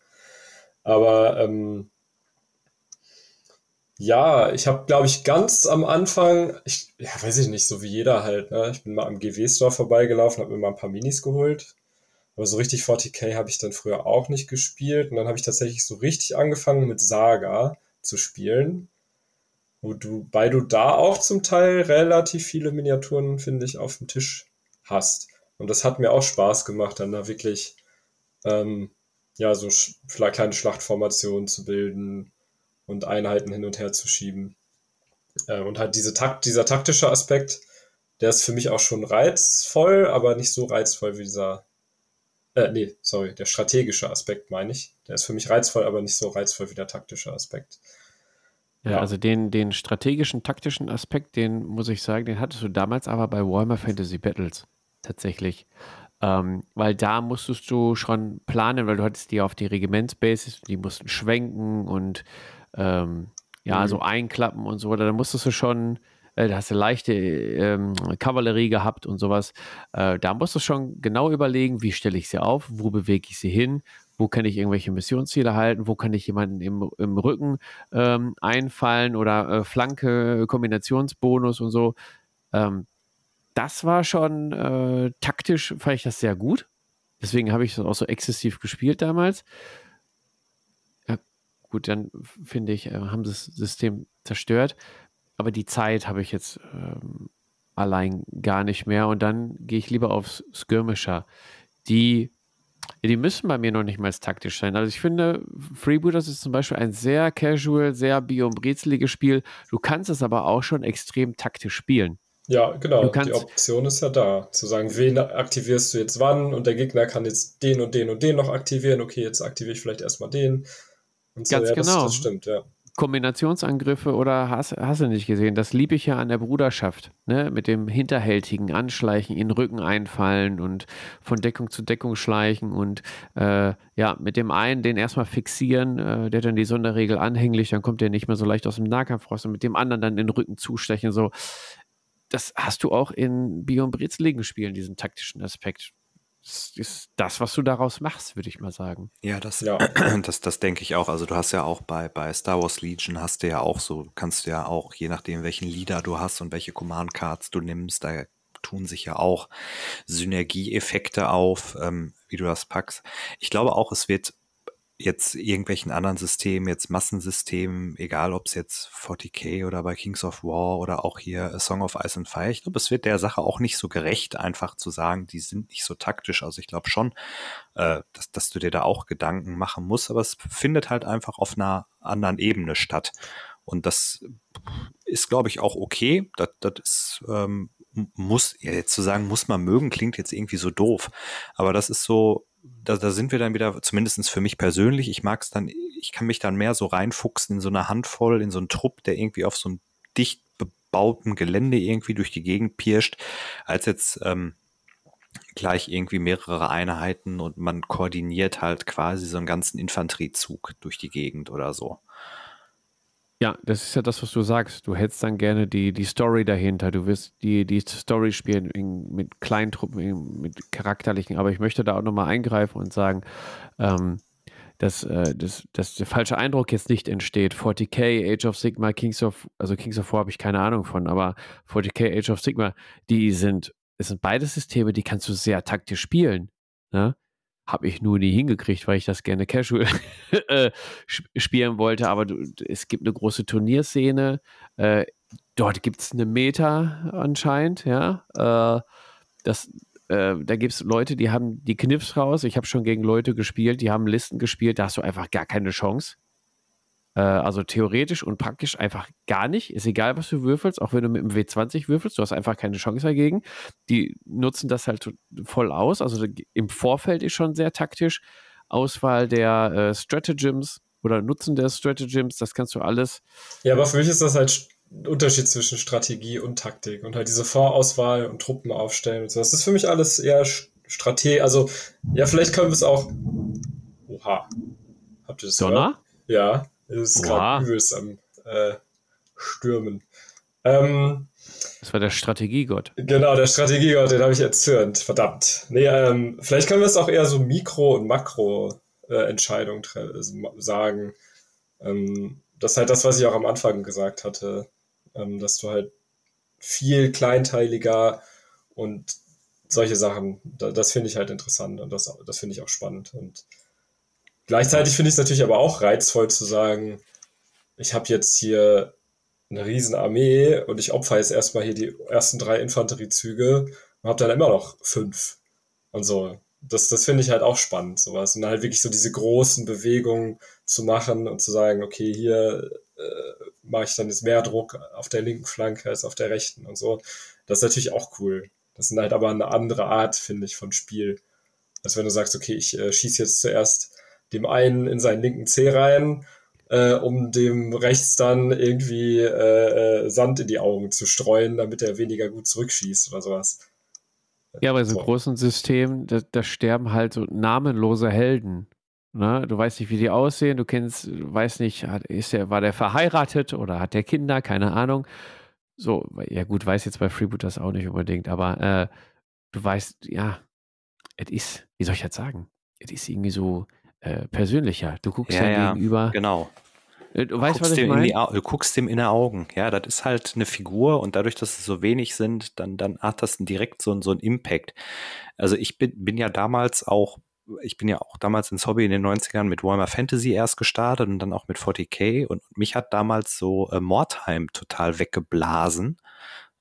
Aber ähm, ja, ich habe, glaube ich, ganz am Anfang, ich, ja, weiß ich nicht, so wie jeder halt, ne? Ich bin mal am GW-Store vorbeigelaufen, habe mir mal ein paar Minis geholt. Aber so richtig 40k habe ich dann früher auch nicht gespielt. Und dann habe ich tatsächlich so richtig angefangen mit Saga zu spielen. Wo du, weil du da auch zum Teil relativ viele Miniaturen, finde ich, auf dem Tisch hast. Und das hat mir auch Spaß gemacht, dann da wirklich ähm, ja so sch kleine Schlachtformationen zu bilden und Einheiten hin und her zu schieben. Äh, und halt diese Takt, dieser taktische Aspekt, der ist für mich auch schon reizvoll, aber nicht so reizvoll wie dieser äh, nee, sorry, der strategische Aspekt meine ich. Der ist für mich reizvoll, aber nicht so reizvoll wie der taktische Aspekt. Ja, ja, also den, den strategischen, taktischen Aspekt, den muss ich sagen, den hattest du damals aber bei Warhammer Fantasy Battles tatsächlich. Ähm, weil da musstest du schon planen, weil du hattest die auf die Regimentsbasis, die mussten schwenken und ähm, ja, mhm. so einklappen und so. Da musstest du schon äh, da hast du leichte ähm, Kavallerie gehabt und sowas. Äh, da musst du schon genau überlegen, wie stelle ich sie auf, wo bewege ich sie hin, wo kann ich irgendwelche Missionsziele halten, wo kann ich jemanden im, im Rücken ähm, einfallen oder äh, Flanke, Kombinationsbonus und so. Ähm, das war schon äh, taktisch, fand ich das sehr gut. Deswegen habe ich das auch so exzessiv gespielt damals. Ja, gut, dann finde ich, äh, haben sie das System zerstört aber die Zeit habe ich jetzt ähm, allein gar nicht mehr. Und dann gehe ich lieber aufs Skirmisher. Die, die müssen bei mir noch nicht mal taktisch sein. Also ich finde, Freebooters ist zum Beispiel ein sehr casual, sehr bio- und brezeliges Spiel. Du kannst es aber auch schon extrem taktisch spielen. Ja, genau. die Option ist ja da, zu sagen, wen aktivierst du jetzt wann und der Gegner kann jetzt den und den und den noch aktivieren. Okay, jetzt aktiviere ich vielleicht erstmal den. Und so. Ganz ja, genau. Das, das stimmt, ja. Kombinationsangriffe oder hast, hast du nicht gesehen? Das liebe ich ja an der Bruderschaft, ne? Mit dem hinterhältigen Anschleichen, in den Rücken einfallen und von Deckung zu Deckung schleichen und äh, ja, mit dem einen den erstmal fixieren, äh, der dann die Sonderregel anhänglich, dann kommt der nicht mehr so leicht aus dem Nahkampf raus und mit dem anderen dann in den Rücken zustechen. So, das hast du auch in Bion Brezligen spielen, diesen taktischen Aspekt ist das, was du daraus machst, würde ich mal sagen. Ja, das, ja. das, das denke ich auch. Also du hast ja auch bei, bei Star Wars Legion hast du ja auch so, kannst du ja auch, je nachdem, welchen Leader du hast und welche Command Cards du nimmst, da tun sich ja auch Synergieeffekte auf, ähm, wie du das packst. Ich glaube auch, es wird jetzt irgendwelchen anderen Systemen, jetzt Massensystemen, egal ob es jetzt 40k oder bei Kings of War oder auch hier A Song of Ice and Fire, ich glaube, es wird der Sache auch nicht so gerecht, einfach zu sagen, die sind nicht so taktisch. Also ich glaube schon, äh, dass, dass du dir da auch Gedanken machen musst, aber es findet halt einfach auf einer anderen Ebene statt. Und das ist, glaube ich, auch okay. Das, das ist, ähm, muss, ja, jetzt zu sagen, muss man mögen, klingt jetzt irgendwie so doof. Aber das ist so, da, da sind wir dann wieder, zumindestens für mich persönlich, ich mag es dann, ich kann mich dann mehr so reinfuchsen in so eine Handvoll, in so einen Trupp, der irgendwie auf so einem dicht bebauten Gelände irgendwie durch die Gegend pirscht, als jetzt ähm, gleich irgendwie mehrere Einheiten und man koordiniert halt quasi so einen ganzen Infanteriezug durch die Gegend oder so. Ja, das ist ja das, was du sagst. Du hättest dann gerne die, die Story dahinter. Du wirst die, die Story spielen in, mit kleinen Truppen, mit charakterlichen. Aber ich möchte da auch nochmal eingreifen und sagen, ähm, dass, äh, dass, dass der falsche Eindruck jetzt nicht entsteht. 40k, Age of Sigma, Kings of, also Kings of War habe ich keine Ahnung von, aber 40k, Age of Sigma, die sind, es sind beide Systeme, die kannst du sehr taktisch spielen. Ne? Habe ich nur nie hingekriegt, weil ich das gerne casual äh, spielen wollte. Aber du, es gibt eine große Turnierszene. Äh, dort gibt es eine Meta anscheinend, ja. Äh, das, äh, da gibt es Leute, die haben die Kniffs raus. Ich habe schon gegen Leute gespielt, die haben Listen gespielt, da hast du einfach gar keine Chance. Äh, also theoretisch und praktisch einfach gar nicht. Ist egal, was du würfelst, auch wenn du mit dem W20 würfelst, du hast einfach keine Chance dagegen. Die nutzen das halt voll aus. Also im Vorfeld ist schon sehr taktisch. Auswahl der äh, Stratagems oder Nutzen der Stratagems, das kannst du alles. Ja, aber für mich ist das halt ein Unterschied zwischen Strategie und Taktik und halt diese Vorauswahl und Truppen aufstellen und so. Das ist für mich alles eher Strategie. Also, ja, vielleicht können wir es auch. Oha. Habt ihr das Donner? Gehört? Ja. Es ist gerade übelst am äh, Stürmen. Ähm, das war der Strategiegott. Genau, der Strategiegott, den habe ich erzürnt. Verdammt. Nee, ähm, vielleicht können wir es auch eher so Mikro- und Makro-Entscheidungen äh, sagen. Ähm, das ist halt das, was ich auch am Anfang gesagt hatte, ähm, dass du halt viel kleinteiliger und solche Sachen, da, das finde ich halt interessant und das, das finde ich auch spannend. Und gleichzeitig finde ich es natürlich aber auch reizvoll zu sagen, ich habe jetzt hier eine riesen Armee und ich opfer jetzt erstmal hier die ersten drei Infanteriezüge und habe dann immer noch fünf und so. Das, das finde ich halt auch spannend, sowas. Und halt wirklich so diese großen Bewegungen zu machen und zu sagen, okay, hier äh, mache ich dann jetzt mehr Druck auf der linken Flanke als auf der rechten und so. Das ist natürlich auch cool. Das ist halt aber eine andere Art, finde ich, von Spiel. Als wenn du sagst, okay, ich äh, schieße jetzt zuerst dem einen in seinen linken Zeh rein äh, um dem rechts dann irgendwie äh, äh, Sand in die Augen zu streuen, damit er weniger gut zurückschießt oder sowas. Ja, bei so, so. großen Systemen, da, da, sterben halt so namenlose Helden. Ne? Du weißt nicht, wie die aussehen, du kennst, du weißt nicht, hat, ist der, war der verheiratet oder hat der Kinder, keine Ahnung. So, ja gut, weiß jetzt bei Freeboot das auch nicht unbedingt, aber äh, du weißt, ja, es ist, wie soll ich das sagen? Es ist irgendwie so, äh, persönlicher. Du guckst ja, ja gegenüber. Genau. Äh, du, weißt, was ich meine? du guckst dem in die Augen. Ja, das ist halt eine Figur und dadurch, dass es so wenig sind, dann, dann hat das direkt so, so einen Impact. Also ich bin, bin ja damals auch ich bin ja auch damals ins Hobby in den 90ern mit Warhammer Fantasy erst gestartet und dann auch mit 40k und mich hat damals so äh, Mordheim total weggeblasen.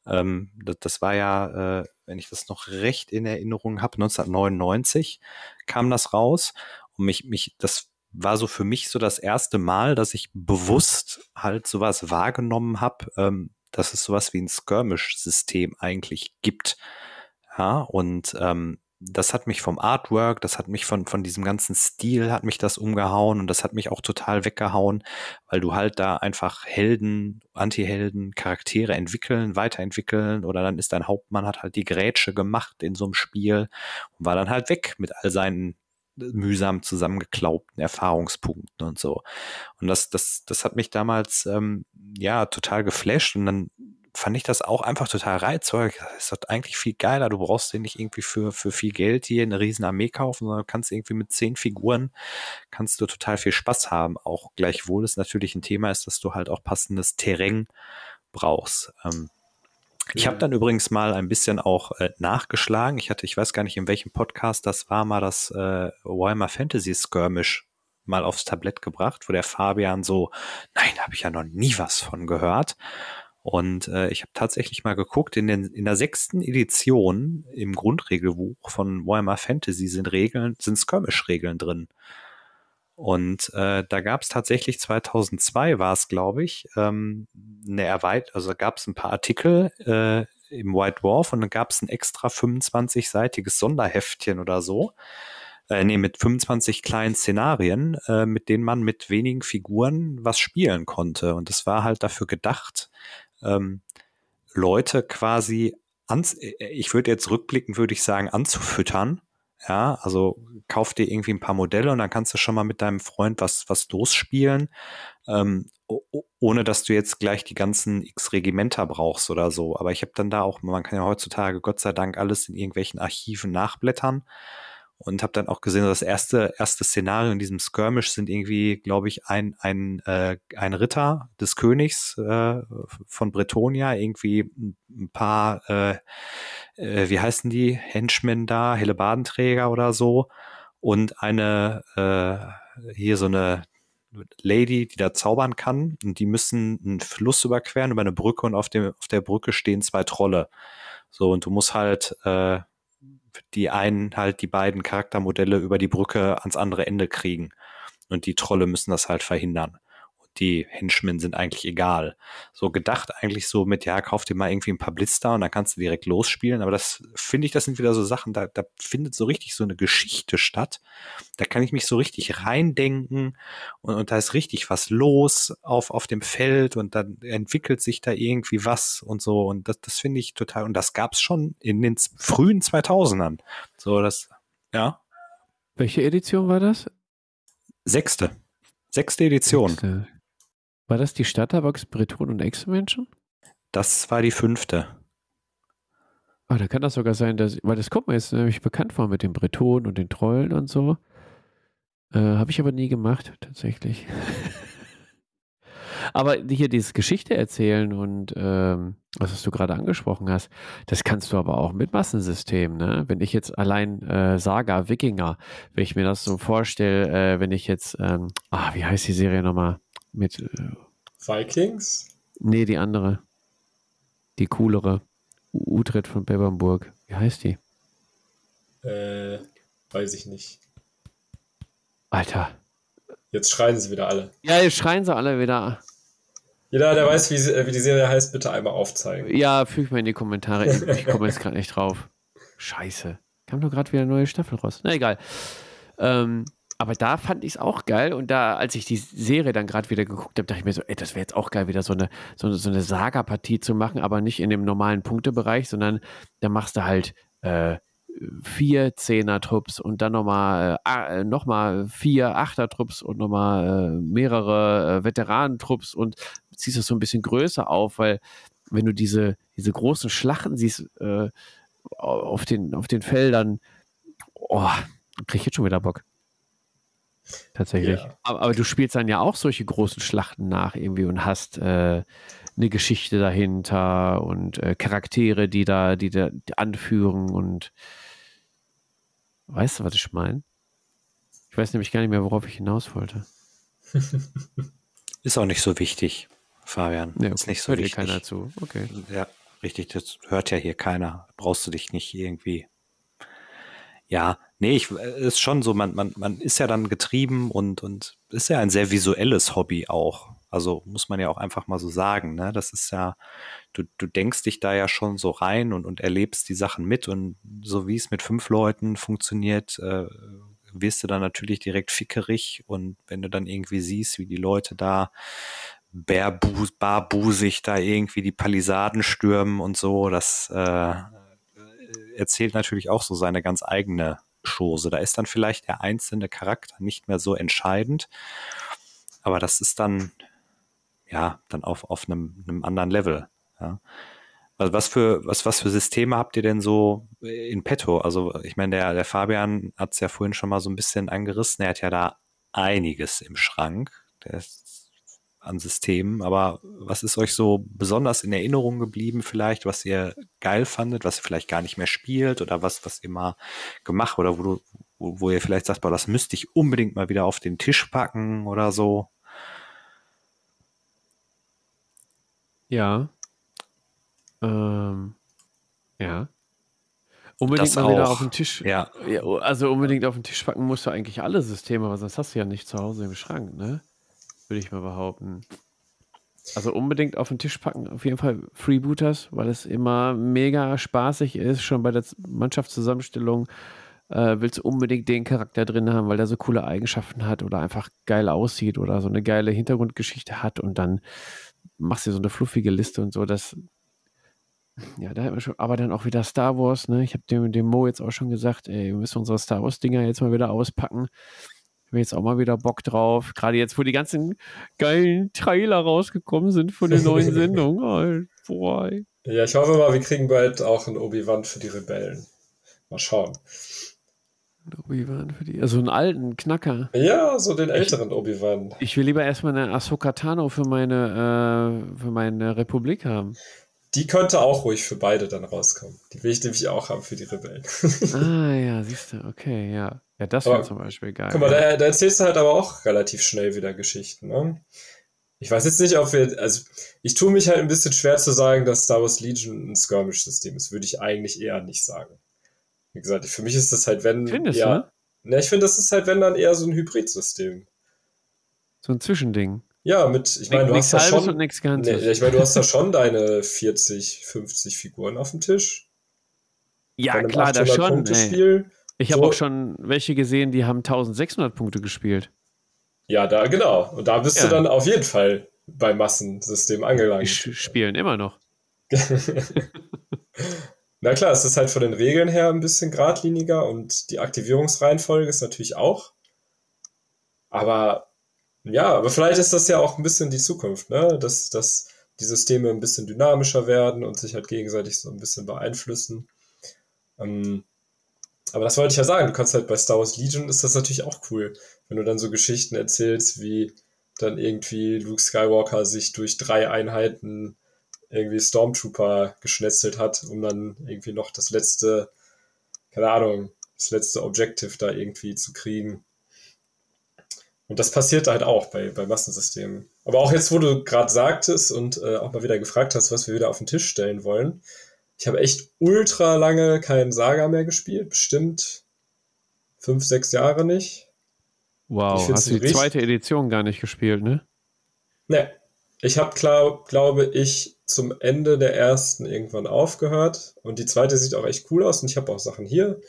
Ähm, das, das, war ja, äh, wenn ich das noch recht in Erinnerung habe, 1999 kam das raus und mich, mich, das war so für mich so das erste Mal, dass ich bewusst halt sowas wahrgenommen habe, ähm, dass es sowas wie ein Skirmish-System eigentlich gibt. Ja, und ähm, das hat mich vom Artwork, das hat mich von, von diesem ganzen Stil, hat mich das umgehauen und das hat mich auch total weggehauen, weil du halt da einfach Helden, Anti-Helden, Charaktere entwickeln, weiterentwickeln oder dann ist dein Hauptmann, hat halt die Grätsche gemacht in so einem Spiel und war dann halt weg mit all seinen mühsam zusammengeklaubten Erfahrungspunkten und so. Und das, das, das hat mich damals ähm, ja total geflasht und dann fand ich das auch einfach total reizvoll. Das ist doch eigentlich viel geiler. Du brauchst dir nicht irgendwie für, für viel Geld hier eine riesen Armee kaufen, sondern kannst irgendwie mit zehn Figuren kannst du total viel Spaß haben. Auch gleichwohl es natürlich ein Thema ist, dass du halt auch passendes Terrain brauchst. Ähm, ich habe dann übrigens mal ein bisschen auch äh, nachgeschlagen. Ich hatte, ich weiß gar nicht, in welchem Podcast das war, mal das äh, Weimar Fantasy Skirmish mal aufs Tablett gebracht, wo der Fabian so, nein, habe ich ja noch nie was von gehört. Und äh, ich habe tatsächlich mal geguckt, in, den, in der sechsten Edition im Grundregelbuch von Warhammer Fantasy sind Regeln, sind Skirmish-Regeln drin. Und äh, da gab es tatsächlich 2002 war es, glaube ich, ähm, eine Erweiterung, also gab es ein paar Artikel äh, im White Dwarf und dann gab es ein extra 25-seitiges Sonderheftchen oder so. Äh, nee, mit 25 kleinen Szenarien, äh, mit denen man mit wenigen Figuren was spielen konnte. Und das war halt dafür gedacht, ähm, Leute quasi, ans äh, ich würde jetzt rückblicken, würde ich sagen, anzufüttern ja, also kauf dir irgendwie ein paar Modelle und dann kannst du schon mal mit deinem Freund was, was losspielen, ähm, ohne dass du jetzt gleich die ganzen X-Regimenter brauchst oder so. Aber ich habe dann da auch, man kann ja heutzutage Gott sei Dank alles in irgendwelchen Archiven nachblättern und habe dann auch gesehen, das erste erste Szenario in diesem Skirmish sind irgendwie, glaube ich, ein ein äh, ein Ritter des Königs äh, von Bretonia, irgendwie ein paar äh, äh, wie heißen die? Henchmen da, Hellebadenträger oder so. Und eine äh, hier so eine Lady, die da zaubern kann. Und die müssen einen Fluss überqueren über eine Brücke und auf dem auf der Brücke stehen zwei Trolle. So und du musst halt äh, die einen halt die beiden Charaktermodelle über die Brücke ans andere Ende kriegen. Und die Trolle müssen das halt verhindern. Die Henchmen sind eigentlich egal. So gedacht eigentlich so mit, ja, kauf dir mal irgendwie ein paar Blister und dann kannst du direkt losspielen. Aber das finde ich, das sind wieder so Sachen, da, da findet so richtig so eine Geschichte statt. Da kann ich mich so richtig reindenken und, und da ist richtig was los auf, auf dem Feld und dann entwickelt sich da irgendwie was und so. Und das, das finde ich total, und das gab es schon in den frühen 2000ern. So, das, ja. Welche Edition war das? Sechste. Sechste Edition. Sechste. War das die Stadterbox Breton und Ex-Menschen? Das war die fünfte. Ah, da kann das sogar sein, dass, weil das kommt mir jetzt nämlich bekannt vor mit den Bretonen und den Trollen und so. Äh, Habe ich aber nie gemacht, tatsächlich. Aber hier dieses Geschichte erzählen und ähm, was du gerade angesprochen hast, das kannst du aber auch mit Massensystemen. Ne? Wenn ich jetzt allein äh, Saga, Wikinger, wenn ich mir das so vorstelle, äh, wenn ich jetzt, ähm, ah, wie heißt die Serie nochmal? Mit äh, Vikings? Nee, die andere. Die coolere. Utrecht von Bebernburg. Wie heißt die? Äh, weiß ich nicht. Alter. Jetzt schreien sie wieder alle. Ja, jetzt schreien sie alle wieder. Jeder, der weiß, wie, wie die Serie heißt, bitte einmal aufzeigen. Ja, füg mal in die Kommentare. Ich, ich komme jetzt gerade nicht drauf. Scheiße. Kam doch gerade wieder eine neue Staffel raus. Na egal. Ähm, aber da fand ich es auch geil. Und da, als ich die Serie dann gerade wieder geguckt habe, dachte ich mir so, ey, das wäre jetzt auch geil, wieder so eine, so so eine Saga-Partie zu machen, aber nicht in dem normalen Punktebereich, sondern da machst du halt äh, vier Zehner-Trupps und dann nochmal äh, noch mal vier Achter-Trupps und nochmal äh, mehrere äh, Veteranentrupps und ziehst das so ein bisschen größer auf, weil wenn du diese, diese großen Schlachten siehst äh, auf, den, auf den Feldern, oh, krieg ich jetzt schon wieder Bock. Tatsächlich. Ja. Aber, aber du spielst dann ja auch solche großen Schlachten nach irgendwie und hast äh, eine Geschichte dahinter und äh, Charaktere, die da, die da die anführen und weißt du, was ich meine? Ich weiß nämlich gar nicht mehr, worauf ich hinaus wollte. Ist auch nicht so wichtig, Fabian. Ja, Ist okay. nicht so Hört wichtig. keiner zu. Okay. Ja, richtig, das hört ja hier keiner. Brauchst du dich nicht irgendwie. Ja, nee, ich äh, ist schon so, man, man, man ist ja dann getrieben und, und ist ja ein sehr visuelles Hobby auch. Also muss man ja auch einfach mal so sagen, ne? Das ist ja, du, du denkst dich da ja schon so rein und, und erlebst die Sachen mit und so wie es mit fünf Leuten funktioniert, äh, wirst du dann natürlich direkt fickerig und wenn du dann irgendwie siehst, wie die Leute da barbusig da irgendwie die Palisaden stürmen und so, das äh, erzählt natürlich auch so seine ganz eigene Chose. Da ist dann vielleicht der einzelne Charakter nicht mehr so entscheidend, aber das ist dann ja dann auf, auf einem, einem anderen Level. Ja. Also was für was was für Systeme habt ihr denn so in petto? Also ich meine der der Fabian hat es ja vorhin schon mal so ein bisschen angerissen. Er hat ja da einiges im Schrank. Der ist an Systemen, aber was ist euch so besonders in Erinnerung geblieben vielleicht, was ihr geil fandet, was ihr vielleicht gar nicht mehr spielt oder was, was ihr mal gemacht oder wo du, wo, wo ihr vielleicht sagt, boah, das müsste ich unbedingt mal wieder auf den Tisch packen oder so? Ja. Ähm, ja. Unbedingt Das mal wieder auch. auf den Tisch. Ja, Ja, also unbedingt auf den Tisch packen musst du eigentlich alle Systeme, aber sonst hast du ja nicht zu Hause im Schrank, ne? Würde ich mal behaupten. Also unbedingt auf den Tisch packen, auf jeden Fall Freebooters, weil es immer mega spaßig ist. Schon bei der Mannschaftszusammenstellung äh, willst du unbedingt den Charakter drin haben, weil der so coole Eigenschaften hat oder einfach geil aussieht oder so eine geile Hintergrundgeschichte hat und dann machst du so eine fluffige Liste und so. Das, ja, da hat man schon, aber dann auch wieder Star Wars, ne? Ich habe dem, dem Mo jetzt auch schon gesagt, ey, wir müssen unsere Star Wars-Dinger jetzt mal wieder auspacken. Ich habe jetzt auch mal wieder Bock drauf. Gerade jetzt, wo die ganzen geilen Trailer rausgekommen sind von der neuen Sendung. Oh, boah. Ja, ich hoffe mal, wir kriegen bald auch einen Obi-Wan für die Rebellen. Mal schauen. Obi-Wan für die. Also einen alten Knacker. Ja, so den älteren Obi-Wan. Ich will lieber erstmal eine Ahsoka Tano für meine, äh, für meine Republik haben. Die könnte auch ruhig für beide dann rauskommen. Die will ich nämlich auch haben für die Rebellen. Ah, ja, siehst du, okay, ja. Ja, das wäre zum Beispiel geil. Guck mal, da, da erzählst du halt aber auch relativ schnell wieder Geschichten. Ne? Ich weiß jetzt nicht, ob wir, also ich tue mich halt ein bisschen schwer zu sagen, dass Star Wars Legion ein Skirmish-System ist. Würde ich eigentlich eher nicht sagen. Wie gesagt, für mich ist das halt, wenn. Findest ja? Ne, ich finde, das ist halt, wenn dann eher so ein Hybrid-System. So ein Zwischending. Ja, mit, ich meine, du hast da schon. Nee, ich meine, du hast da schon deine 40, 50 Figuren auf dem Tisch. ja, klar, da schon. Ey. Ich habe so- auch schon welche gesehen, die haben 1600 Punkte gespielt. Ja, da, genau. Und da bist Ja. du dann auf jeden Fall beim Massensystem angelangt. Die spielen immer noch. Na klar, es ist halt von den Regeln her ein bisschen geradliniger und die Aktivierungsreihenfolge ist natürlich auch. Aber ja, aber vielleicht ist das ja auch ein bisschen die Zukunft, ne? Dass, dass die Systeme ein bisschen dynamischer werden und sich halt gegenseitig so ein bisschen beeinflussen. Ähm, aber das wollte ich ja sagen, du kannst halt bei Star Wars Legion ist das natürlich auch cool, wenn du dann so Geschichten erzählst wie dann irgendwie Luke Skywalker sich durch drei Einheiten irgendwie Stormtrooper geschnetzelt hat, um dann irgendwie noch das letzte, keine Ahnung, das letzte Objective da irgendwie zu kriegen. Und das passiert halt auch bei, bei Massensystemen. Aber auch jetzt, wo du gerade sagtest und äh, auch mal wieder gefragt hast, was wir wieder auf den Tisch stellen wollen. Ich habe echt ultra lange keinen Saga mehr gespielt. Bestimmt fünf, sechs Jahre nicht. Wow, hast du die zweite Edition gar nicht gespielt, ne? Ne. Ich habe, glaube ich, zum Ende der ersten irgendwann aufgehört. Und die zweite sieht auch echt cool aus. Und ich habe auch Sachen hier.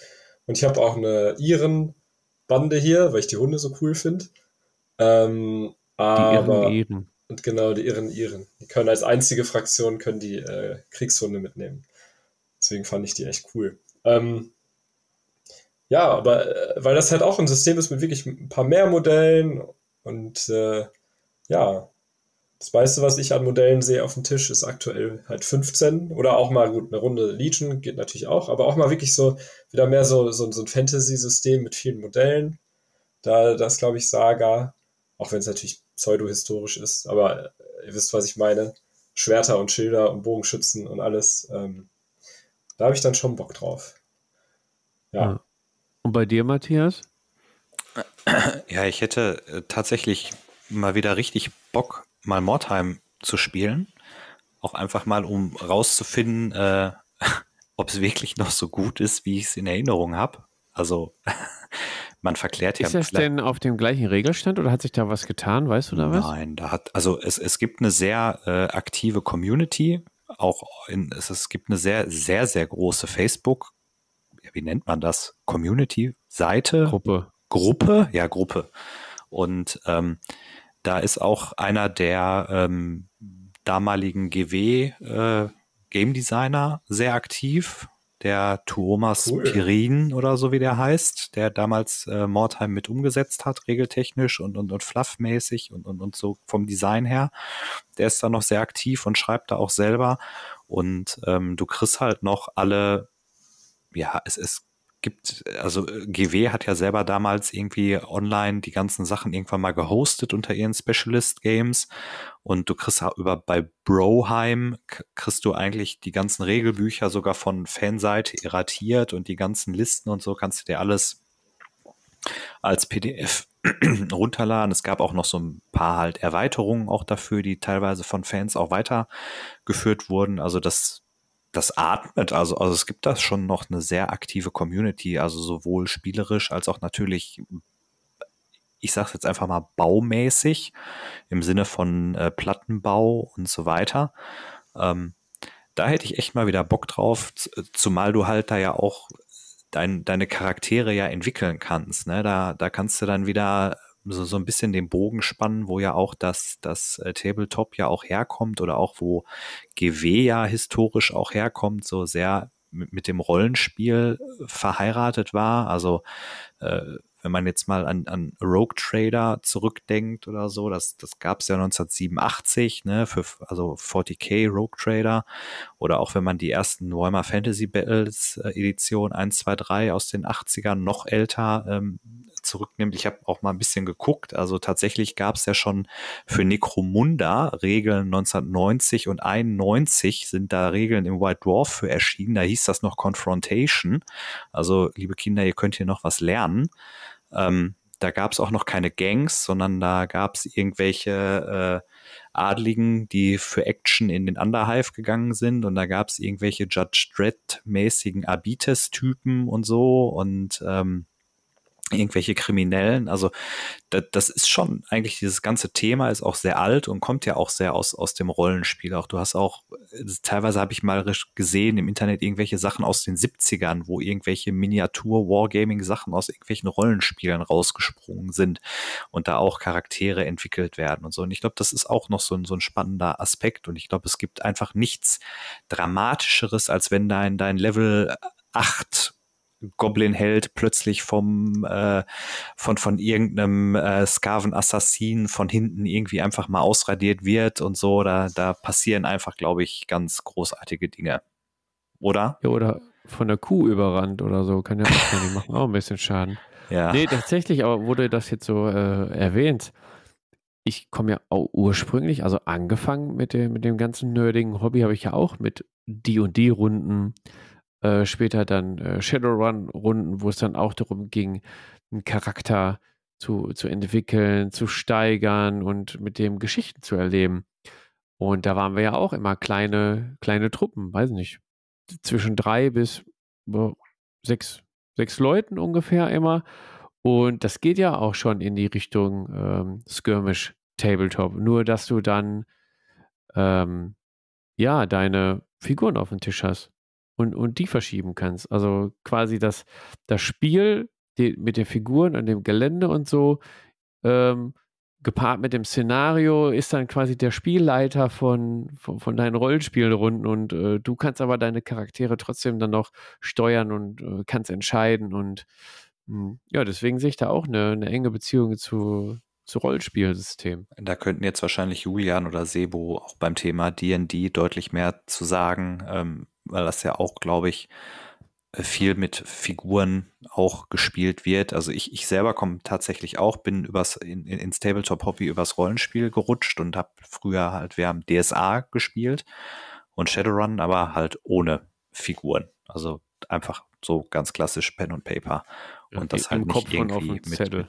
Und ich habe auch eine Iren-Bande hier, weil ich die Hunde so cool finde. Ähm, aber, die Iren Iren. Und genau, die Iren Iren. Die können als einzige Fraktion können die äh, Kriegshunde mitnehmen. Deswegen fand ich die echt cool. Ähm, ja, aber äh, weil das halt auch ein System ist mit wirklich ein paar mehr Modellen und äh, ja, das meiste, was ich an Modellen sehe auf dem Tisch, ist aktuell halt 15 oder auch mal gut, eine Runde Legion geht natürlich auch, aber auch mal wirklich so wieder mehr so, so, so ein Fantasy-System mit vielen Modellen. Da, das glaube ich Saga auch wenn es natürlich pseudo-historisch ist, aber äh, ihr wisst, was ich meine. Schwerter und Schilder und Bogenschützen und alles. Ähm, da habe ich dann schon Bock drauf. Ja. ja. Und bei dir, Matthias? Ja, ich hätte äh, tatsächlich mal wieder richtig Bock, mal Mordheim zu spielen. Auch einfach mal, um rauszufinden, äh, ob es wirklich noch so gut ist, wie ich es in Erinnerung habe. Also man verklärt ja. Ist das denn auf dem gleichen Regelstand oder hat sich da was getan? Weißt du da was? Nein, da hat, also es, es gibt eine sehr äh, aktive Community. Auch in, es, es gibt eine sehr, sehr, sehr große Facebook, wie nennt man das? Community-Seite? Gruppe. Gruppe? Ja, Gruppe. Und ähm, da ist auch einer der ähm, damaligen GW äh, Game Designer sehr aktiv der Tuomas cool. Pirin oder so wie der heißt, der damals äh, Mordheim mit umgesetzt hat, regeltechnisch und, und, und fluffmäßig und, und, und so vom Design her. Der ist da noch sehr aktiv und schreibt da auch selber. Und ähm, du kriegst halt noch alle, ja, es, es gibt, also äh, GW hat ja selber damals irgendwie online die ganzen Sachen irgendwann mal gehostet unter ihren Specialist Games und du kriegst über bei Broheim kriegst du eigentlich die ganzen Regelbücher sogar von Fanseite irratiert und die ganzen Listen und so kannst du dir alles als PDF runterladen. Es gab auch noch so ein paar halt Erweiterungen auch dafür, die teilweise von Fans auch weitergeführt wurden. Also das das atmet. Also, also es gibt da schon noch eine sehr aktive Community, also sowohl spielerisch als auch natürlich, ich sage jetzt einfach mal baumäßig im Sinne von äh, Plattenbau und so weiter. Ähm, da hätte ich echt mal wieder Bock drauf, zumal du halt da ja auch dein, deine Charaktere ja entwickeln kannst. Ne? Da, da kannst du dann wieder so, so ein bisschen den Bogen spannen, wo ja auch das, das äh, Tabletop ja auch herkommt oder auch wo GW ja historisch auch herkommt, so sehr mit, dem Rollenspiel verheiratet war. Also äh, wenn man jetzt mal an, an Rogue Trader zurückdenkt oder so, das, das gab es ja 1987, ne, für also 40k Rogue Trader. Oder auch wenn man die ersten Warhammer Fantasy Battles äh, Edition 1, 2, 3 aus den 80ern noch älter ähm, zurücknimmt. Ich habe auch mal ein bisschen geguckt. Also tatsächlich gab es ja schon für Necromunda Regeln 1990 und 91 sind da Regeln im White Dwarf für erschienen. Da hieß das noch Confrontation. Also liebe Kinder, ihr könnt hier noch was lernen. Ähm, da gab es auch noch keine Gangs, sondern da gab es irgendwelche äh, Adligen, die für Action in den Underhive gegangen sind und da gab es irgendwelche Judge Dredd-mäßigen Abites-Typen und so und ähm, irgendwelche Kriminellen. Also das, das ist schon eigentlich dieses ganze Thema ist auch sehr alt und kommt ja auch sehr aus aus dem Rollenspiel. Auch du hast auch teilweise habe ich mal gesehen im Internet irgendwelche Sachen aus den 70ern, wo irgendwelche Miniatur Wargaming Sachen aus irgendwelchen Rollenspielen rausgesprungen sind und da auch Charaktere entwickelt werden und so. Und ich glaube, das ist auch noch so ein so ein spannender Aspekt und ich glaube, es gibt einfach nichts dramatischeres als wenn dein dein Level 8 Goblin-Held plötzlich vom äh, von von irgendeinem äh, Skaven-Assassin von hinten irgendwie einfach mal ausradiert wird und so. Da, da passieren einfach, glaube ich, ganz großartige Dinge. Oder? Ja, oder von der Kuh überrannt oder so. Kann ja auch sein. Die machen auch ein bisschen Schaden. Ja. Nee, tatsächlich, aber wurde das jetzt so äh, erwähnt, ich komme ja auch ursprünglich, also angefangen mit dem, mit dem ganzen nerdigen Hobby, habe ich ja auch mit D&D-Runden, äh, später dann äh, Shadowrun-Runden, wo es dann auch darum ging, einen Charakter zu, zu entwickeln, zu steigern und mit dem Geschichten zu erleben. Und da waren wir ja auch immer kleine, kleine Truppen, weiß nicht, zwischen drei bis boah, sechs, sechs Leuten ungefähr immer. Und das geht ja auch schon in die Richtung ähm, Skirmish Tabletop. Nur, dass du dann ähm, ja deine Figuren auf dem Tisch hast und, und die verschieben kannst. Also quasi das, das Spiel die, mit den Figuren und dem Gelände und so ähm, gepaart mit dem Szenario ist dann quasi der Spielleiter von, von, von deinen Rollenspielrunden und äh, du kannst aber deine Charaktere trotzdem dann noch steuern und äh, kannst entscheiden und mh, hm, ja, deswegen sehe ich da auch eine, eine enge Beziehung zu, zu Rollenspielsystemen. Da könnten jetzt wahrscheinlich Julian oder Sebo auch beim Thema D&D deutlich mehr zu sagen, ähm, weil das ja auch, glaube ich, äh, viel mit Figuren auch gespielt wird. Also ich, ich selber komme tatsächlich auch, bin übers, in, ins Tabletop-Hobby übers Rollenspiel gerutscht und habe früher halt, wir haben DSA gespielt und Shadowrun, aber halt ohne Figuren. Also einfach so ganz klassisch Pen und Paper. Und ja, das halt nicht irgendwie mit, mit,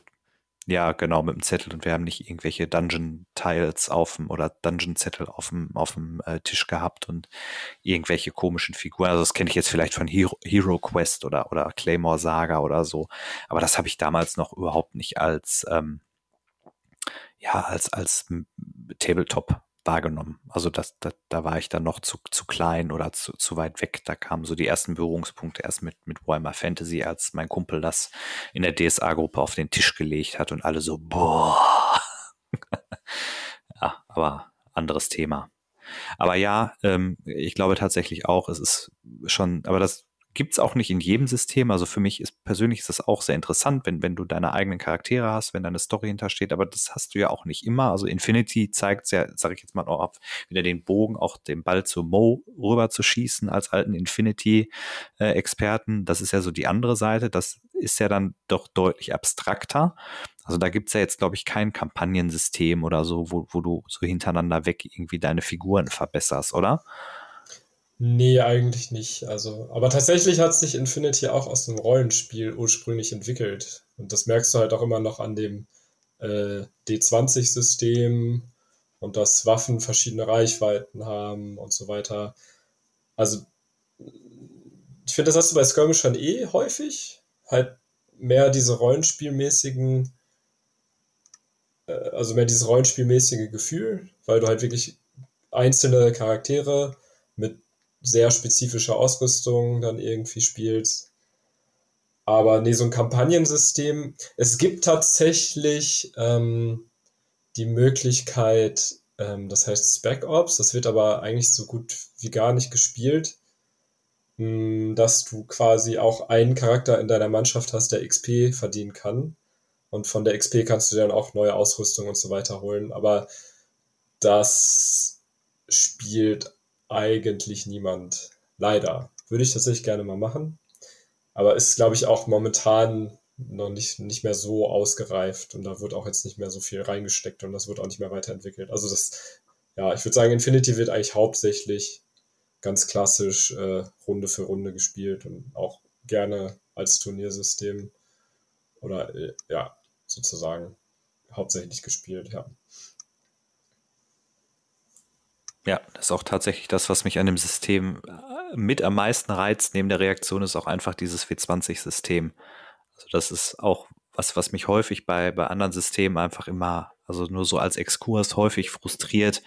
ja, genau, mit dem Zettel und wir haben nicht irgendwelche Dungeon-Tiles auf dem oder Dungeon-Zettel auf dem, auf dem äh, Tisch gehabt und irgendwelche komischen Figuren. Also das kenne ich jetzt vielleicht von Hero, Hero Quest oder, oder Claymore Saga oder so. Aber das habe ich damals noch überhaupt nicht als, ähm, ja, als, als Tabletop wahrgenommen. Also das, das, da war ich dann noch zu, zu klein oder zu, zu weit weg. Da kamen so die ersten Berührungspunkte erst mit, mit Warhammer Fantasy, als mein Kumpel das in der DSA-Gruppe auf den Tisch gelegt hat und alle so, boah. ja, aber anderes Thema. Aber ja, ähm, ich glaube tatsächlich auch, es ist schon, aber das gibt es auch nicht in jedem System. Also für mich ist persönlich ist das auch sehr interessant, wenn, wenn du deine eigenen Charaktere hast, wenn deine Story hintersteht, aber das hast du ja auch nicht immer. Also Infinity zeigt ja, sage ich jetzt mal auch wieder den Bogen, auch den Ball zu Mo rüber zu schießen als alten Infinity-Experten. das ist ja so die andere Seite. Das ist ja dann doch deutlich abstrakter. Also da gibt es ja jetzt, glaube ich, kein Kampagnensystem oder so, wo, wo du so hintereinander weg irgendwie deine Figuren verbesserst, oder? Nee, eigentlich nicht. Also, aber tatsächlich hat sich Infinity auch aus einem Rollenspiel ursprünglich entwickelt. Und das merkst du halt auch immer noch an dem äh, D20-System und dass Waffen verschiedene Reichweiten haben und so weiter. Also, ich finde, das hast du bei Skirmish schon eh häufig. Halt mehr diese rollenspielmäßigen, äh, also mehr dieses rollenspielmäßige Gefühl, weil du halt wirklich einzelne Charaktere sehr spezifische Ausrüstung dann irgendwie spielst. Aber nee, so ein Kampagnensystem. Es gibt tatsächlich ähm, die Möglichkeit, ähm, das heißt Spec Ops, das wird aber eigentlich so gut wie gar nicht gespielt, mh, hm, dass du quasi auch einen Charakter in deiner Mannschaft hast, der XP verdienen kann. Und von der XP kannst du dann auch neue Ausrüstung und so weiter holen. Aber das spielt eigentlich niemand. Leider. Würde ich tatsächlich gerne mal machen. Aber ist, glaube ich, auch momentan noch nicht, nicht mehr so ausgereift und da wird auch jetzt nicht mehr so viel reingesteckt und das wird auch nicht mehr weiterentwickelt. Also das, ja, ich würde sagen, Infinity wird eigentlich hauptsächlich ganz klassisch äh, Runde für Runde gespielt und auch gerne als Turniersystem oder äh, ja, sozusagen hauptsächlich gespielt, ja. Ja, das ist auch tatsächlich das, was mich an dem System äh, mit am meisten reizt. Neben der Reaktion ist auch einfach dieses W20-System. Also das ist auch was, was mich häufig bei, bei anderen Systemen einfach immer, also nur so als Exkurs häufig frustriert,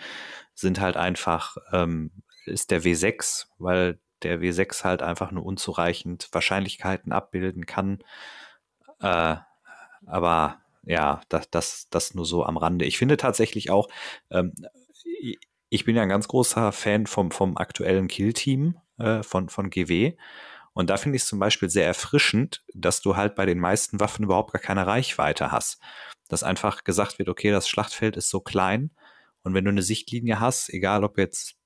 sind halt einfach, ähm, ist der W6, weil der W6 halt einfach nur unzureichend Wahrscheinlichkeiten abbilden kann. Äh, aber ja, das, das, das nur so am Rande. Ich finde tatsächlich auch, ähm, ich bin ja ein ganz großer Fan vom, vom aktuellen Kill-Team äh, von, von GW. Und da finde ich es zum Beispiel sehr erfrischend, dass du halt bei den meisten Waffen überhaupt gar keine Reichweite hast. Dass einfach gesagt wird, okay, das Schlachtfeld ist so klein. Und wenn du eine Sichtlinie hast, egal ob jetzt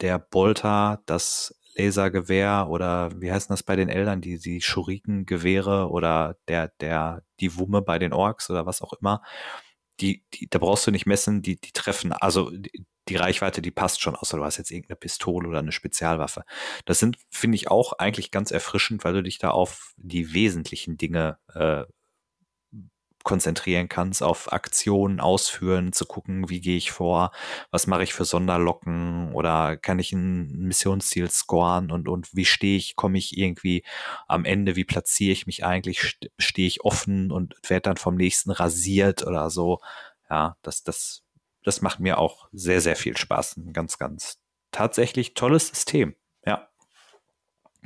der Bolter, das Lasergewehr oder wie heißen das bei den Eltern, die, die Schurikengewehre oder der, der, die Wumme bei den Orks oder was auch immer, die, die, da brauchst du nicht messen, die, die treffen, also die Reichweite, die passt schon, außer du hast jetzt irgendeine Pistole oder eine Spezialwaffe. Das sind, finde ich, auch eigentlich ganz erfrischend, weil du dich da auf die wesentlichen Dinge äh, konzentrieren kannst, auf Aktionen ausführen, zu gucken, wie gehe ich vor, was mache ich für Sonderlocken oder kann ich ein Missionsziel scoren und, und wie stehe ich, komme ich irgendwie am Ende, wie platziere ich mich eigentlich, stehe ich offen und werde dann vom nächsten rasiert oder so. Ja, das, das, das macht mir auch sehr, sehr viel Spaß. Ein ganz, ganz tatsächlich tolles System. Ja.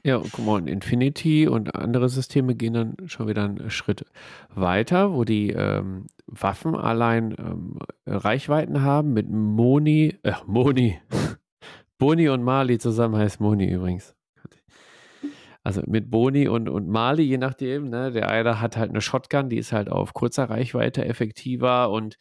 Ja, guck mal, Infinity und andere Systeme gehen dann schon wieder einen Schritt weiter, wo die ähm, Waffen allein ähm, Reichweiten haben mit Moni, äh, Moni, Boni und Mali zusammen heißt Moni übrigens. Also mit Boni und, und Mali, je nachdem, ne? Der eine hat halt eine Shotgun, die ist halt auf kurzer Reichweite effektiver und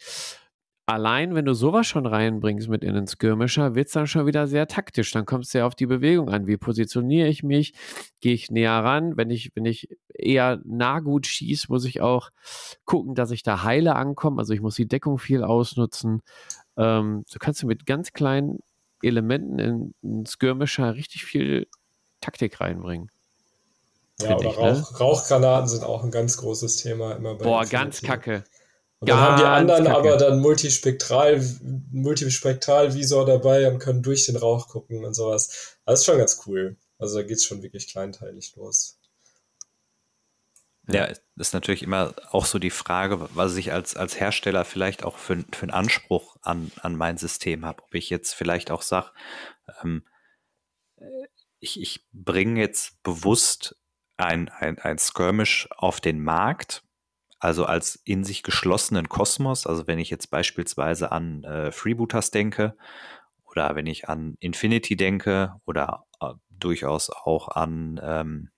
allein, wenn du sowas schon reinbringst mit in den Skirmisher, wird es dann schon wieder sehr taktisch. Dann kommst du ja auf die Bewegung an. Wie positioniere ich mich? Gehe ich näher ran? Wenn ich, wenn ich eher nah gut schieße, muss ich auch gucken, dass ich da heile ankomme. Also ich muss die Deckung viel ausnutzen. Ähm, so kannst du mit ganz kleinen Elementen in, in Skirmisher richtig viel Taktik reinbringen. Ja, oder ich, Rauch, ne? Rauchgranaten sind auch ein ganz großes Thema immer bei Boah, ganz kacke. Und dann haben die anderen kacke. aber dann multispektral, Multispektralvisor dabei und können durch den Rauch gucken und sowas. Das ist schon ganz cool. Also da geht es schon wirklich kleinteilig los. Ja, ist natürlich immer auch so die Frage, was ich als, als Hersteller vielleicht auch für, für einen Anspruch an, an mein System habe. Ob ich jetzt vielleicht auch sage, ähm, ich, ich bringe jetzt bewusst ein, ein, ein Skirmish auf den Markt also als in sich geschlossenen Kosmos. Also wenn ich jetzt beispielsweise an äh, Freebooters denke oder wenn ich an Infinity denke oder äh, durchaus auch an ähm,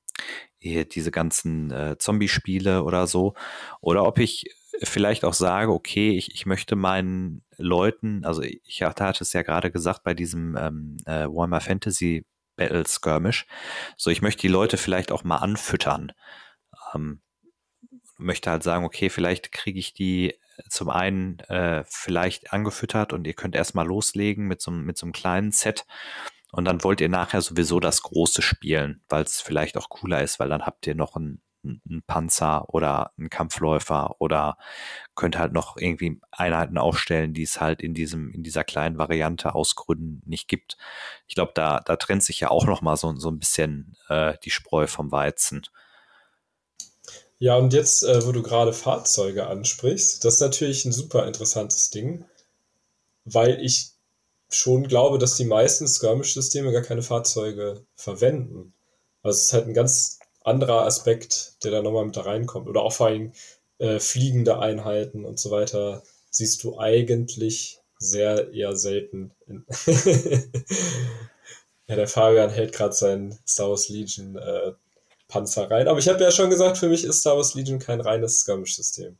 diese ganzen äh, Zombie-Spiele oder so. Oder ob ich vielleicht auch sage, okay, ich, ich möchte meinen Leuten, also ich hatte, es ja gerade gesagt bei diesem ähm, äh, Warhammer Fantasy Battle Skirmish, so ich möchte die Leute vielleicht auch mal anfüttern. Ähm, möchte halt sagen, okay, vielleicht kriege ich die zum einen äh, vielleicht angefüttert und ihr könnt erstmal loslegen mit so, mit so einem kleinen Set. Und dann wollt ihr nachher sowieso das große spielen, weil es vielleicht auch cooler ist, weil dann habt ihr noch einen, einen Panzer oder einen Kampfläufer oder könnt halt noch irgendwie Einheiten aufstellen, die es halt in diesem, in dieser kleinen Variante aus Gründen nicht gibt. Ich glaube, da, da trennt sich ja auch noch mal so, so ein bisschen äh, die Spreu vom Weizen. Ja, und jetzt, äh, wo du gerade Fahrzeuge ansprichst, das ist natürlich ein super interessantes Ding, weil ich schon glaube, dass die meisten Skirmish-Systeme gar keine Fahrzeuge verwenden. Also es ist halt ein ganz anderer Aspekt, der da nochmal mit da reinkommt. Oder auch vor allem äh, fliegende Einheiten und so weiter siehst du eigentlich sehr eher selten. ja, der Fabian hält gerade sein Star Wars Legion äh, Panzer rein. Aber ich habe ja schon gesagt, für mich ist Star Wars Legion kein reines Skirmish-System.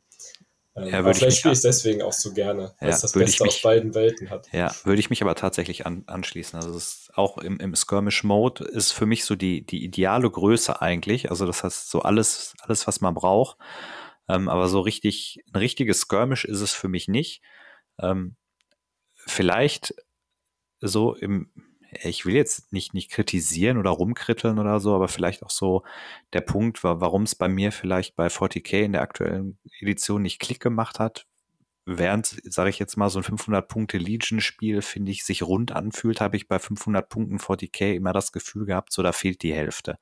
Ähm, ja, vielleicht spiele ich es deswegen auch so gerne, weil ja, es das Beste mich, aus beiden Welten hat. Ja, würde ich mich aber tatsächlich an, anschließen. Also es ist auch im, im Skirmish-Mode ist für mich so die, die ideale Größe eigentlich. Also das heißt so alles, alles was man braucht. Ähm, aber so richtig, ein richtiges Skirmish ist es für mich nicht. Ähm, vielleicht so im, ich will jetzt nicht, nicht kritisieren oder rumkritteln oder so, aber vielleicht auch so der Punkt, warum es bei mir vielleicht bei 40k in der aktuellen Edition nicht Klick gemacht hat, während, sage ich jetzt mal, so ein 500-Punkte-Legion-Spiel, finde ich, sich rund anfühlt, habe ich bei 500 Punkten 40k immer das Gefühl gehabt, so da fehlt die Hälfte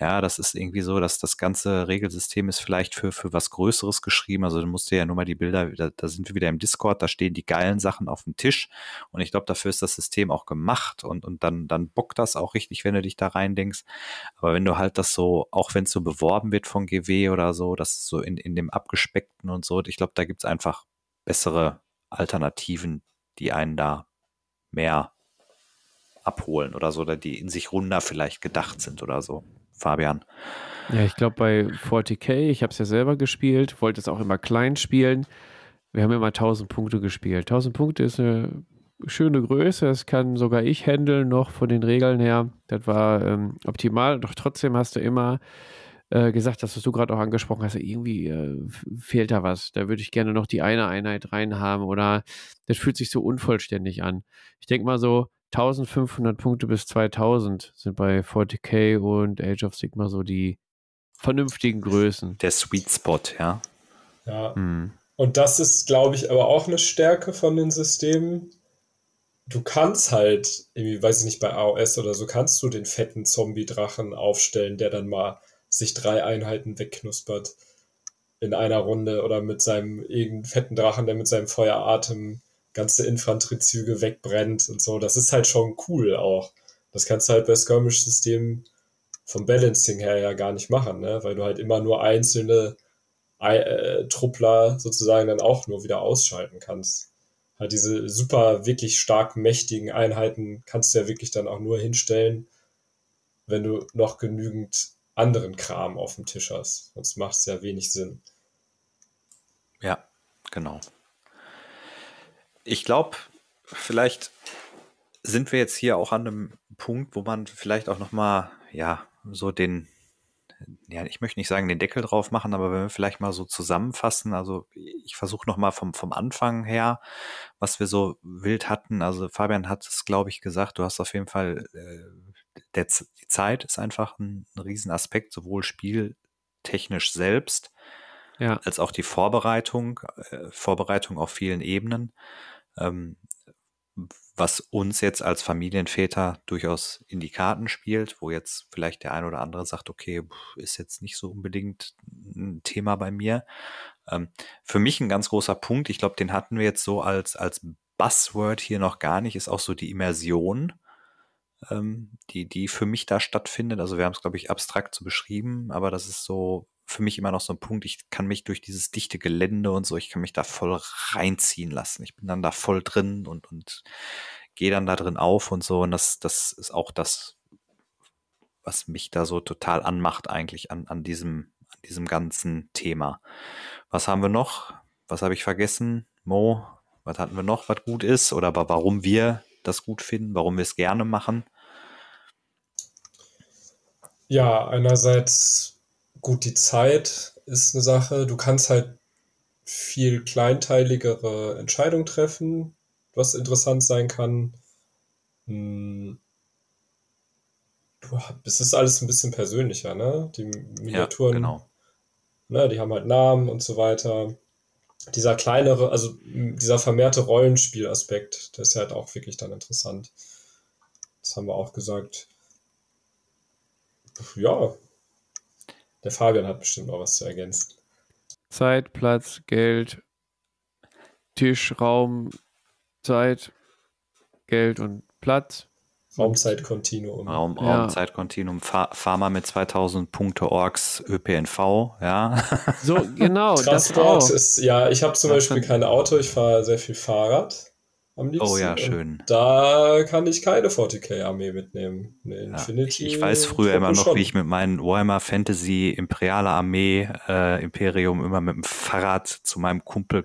ja, das ist irgendwie so, dass das ganze Regelsystem ist vielleicht für, für was Größeres geschrieben. Also du musst dir ja nur mal die Bilder, da, da sind wir wieder im Discord, da stehen die geilen Sachen auf dem Tisch. Und ich glaube, dafür ist das System auch gemacht und, und dann, dann bockt das auch richtig, wenn du dich da rein denkst. Aber wenn du halt das so, auch wenn es so beworben wird von GW oder so, das ist so in, in dem abgespeckten und so, ich glaube, da gibt es einfach bessere Alternativen, die einen da mehr abholen oder so, oder die in sich runder vielleicht gedacht sind oder so. Fabian? Ja, ich glaube bei 40k, ich habe es ja selber gespielt, wollte es auch immer klein spielen. Wir haben immer 1000 Punkte gespielt. 1000 Punkte ist eine schöne Größe, das kann sogar ich handeln noch von den Regeln her. Das war ähm, optimal, doch trotzdem hast du immer äh, gesagt was du gerade auch angesprochen hast, irgendwie äh, fehlt da was. Da würde ich gerne noch die eine Einheit reinhaben oder das fühlt sich so unvollständig an. Ich denke mal so 1500 Punkte bis 2000 sind bei 40k und Age of Sigma so die vernünftigen Größen. Der Sweet Spot, ja. Ja. Hm. Und das ist, glaube ich, aber auch eine Stärke von den Systemen. Du kannst halt, irgendwie, weiß ich nicht, bei AOS oder so, kannst du den fetten Zombie-Drachen aufstellen, der dann mal sich drei Einheiten wegknuspert in einer Runde oder mit seinem irgendeinen fetten Drachen, der mit seinem Feueratem ganze Infanteriezüge wegbrennt und so. Das ist halt schon cool auch. Das kannst du halt bei Skirmish-Systemen vom Balancing her ja gar nicht machen, ne? weil du halt immer nur einzelne äh, Truppler sozusagen dann auch nur wieder ausschalten kannst. Halt diese super, wirklich stark mächtigen Einheiten kannst du ja wirklich dann auch nur hinstellen, wenn du noch genügend anderen Kram auf dem Tisch hast. Sonst macht es ja wenig Sinn. Ja, genau. Ich glaube, vielleicht sind wir jetzt hier auch an einem Punkt, wo man vielleicht auch noch mal ja so den ja, ich möchte nicht sagen, den Deckel drauf machen, aber wenn wir vielleicht mal so zusammenfassen, also ich versuche nochmal vom, vom Anfang her, was wir so wild hatten. Also Fabian hat es, glaube ich, gesagt, du hast auf jeden Fall äh, der, die Zeit ist einfach ein, ein Riesenaspekt, sowohl spieltechnisch selbst, ja. als auch die Vorbereitung, äh, Vorbereitung auf vielen Ebenen, ähm, was uns jetzt als Familienväter durchaus in die Karten spielt, wo jetzt vielleicht der ein oder andere sagt, okay, ist jetzt nicht so unbedingt ein Thema bei mir. Ähm, für mich ein ganz großer Punkt, ich glaube, den hatten wir jetzt so als, als Buzzword hier noch gar nicht, ist auch so die Immersion ähm, die, die für mich da stattfindet. Also wir haben es, glaube ich, abstrakt so beschrieben, aber das ist so für mich immer noch so ein Punkt, ich kann mich durch dieses dichte Gelände und so, ich kann mich da voll reinziehen lassen. Ich bin dann da voll drin und, und gehe dann da drin auf und so. Und das, das ist auch das, was mich da so total anmacht eigentlich an, an diesem, an diesem ganzen Thema. Was haben wir noch? Was habe ich vergessen? Mo, was hatten wir noch, was gut ist? Oder warum wir das gut finden, warum wir es gerne machen? Ja, einerseits gut, die Zeit ist eine Sache. Du kannst halt viel kleinteiligere Entscheidungen treffen, was interessant sein kann. Hm. Es ist alles ein bisschen persönlicher, ne? Die Miniaturen, ja, genau. ne, die haben halt Namen und so weiter dieser kleinere, also dieser vermehrte Rollenspielaspekt, der ist halt auch wirklich dann interessant. Das haben wir auch gesagt. Ja, der Fabian hat bestimmt noch was zu ergänzen. Zeit, Platz, Geld, Tisch, Raum, Zeit, Geld und Platz. Raumzeitkontinuum. Raum, ja. Raumzeitkontinuum, Pharma mit 2000 Punkte Orks, ÖPNV, ja. So, genau. Transport ist, ja, ich habe zum das Beispiel kein Auto, ich fahre sehr viel Fahrrad am liebsten. Oh ja, schön. Da kann ich keine 40k-Armee mitnehmen. Nee, ja, ich, ich, weiß früher immer noch, schon. wie ich mit meinen Warhammer Fantasy Imperiale Armee äh, Imperium immer mit dem Fahrrad zu meinem Kumpel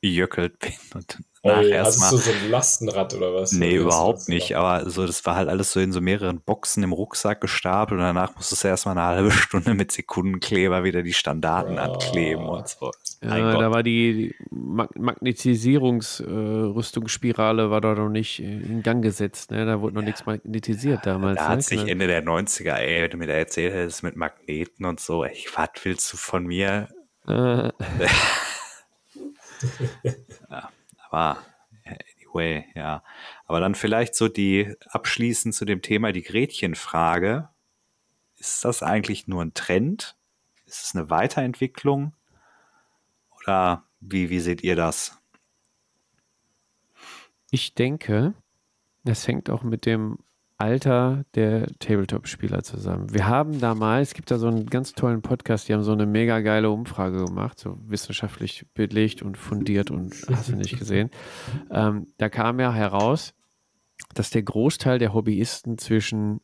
gejöckelt bin und Ey, hast du so ein Lastenrad oder was? Nee, oder überhaupt nicht. Aber so, das war halt alles so in so mehreren Boxen im Rucksack gestapelt und danach musstest du erstmal eine halbe Stunde mit Sekundenkleber wieder die Standarten ja. ankleben und so. Ja, da war die Mag Magnetisierungsrüstungsspirale äh, war doch noch nicht in Gang gesetzt. Ne? Da wurde noch ja. nichts magnetisiert damals. Da ne? hat sich Ende der 90er, ey, wenn du mir da erzählt hättest mit Magneten und so, ey, was willst du von mir? Äh. ja. Aber anyway, ja. Aber dann vielleicht so die abschließend zu dem Thema die Gretchenfrage. Ist das eigentlich nur ein Trend? Ist es eine Weiterentwicklung? Oder wie, wie seht ihr das? Ich denke, es hängt auch mit dem Alter der Tabletop-Spieler zusammen. Wir haben damals, es gibt da so einen ganz tollen Podcast, die haben so eine mega geile Umfrage gemacht, so wissenschaftlich belegt und fundiert und hast du nicht gesehen. Ähm, da kam ja heraus, dass der Großteil der Hobbyisten zwischen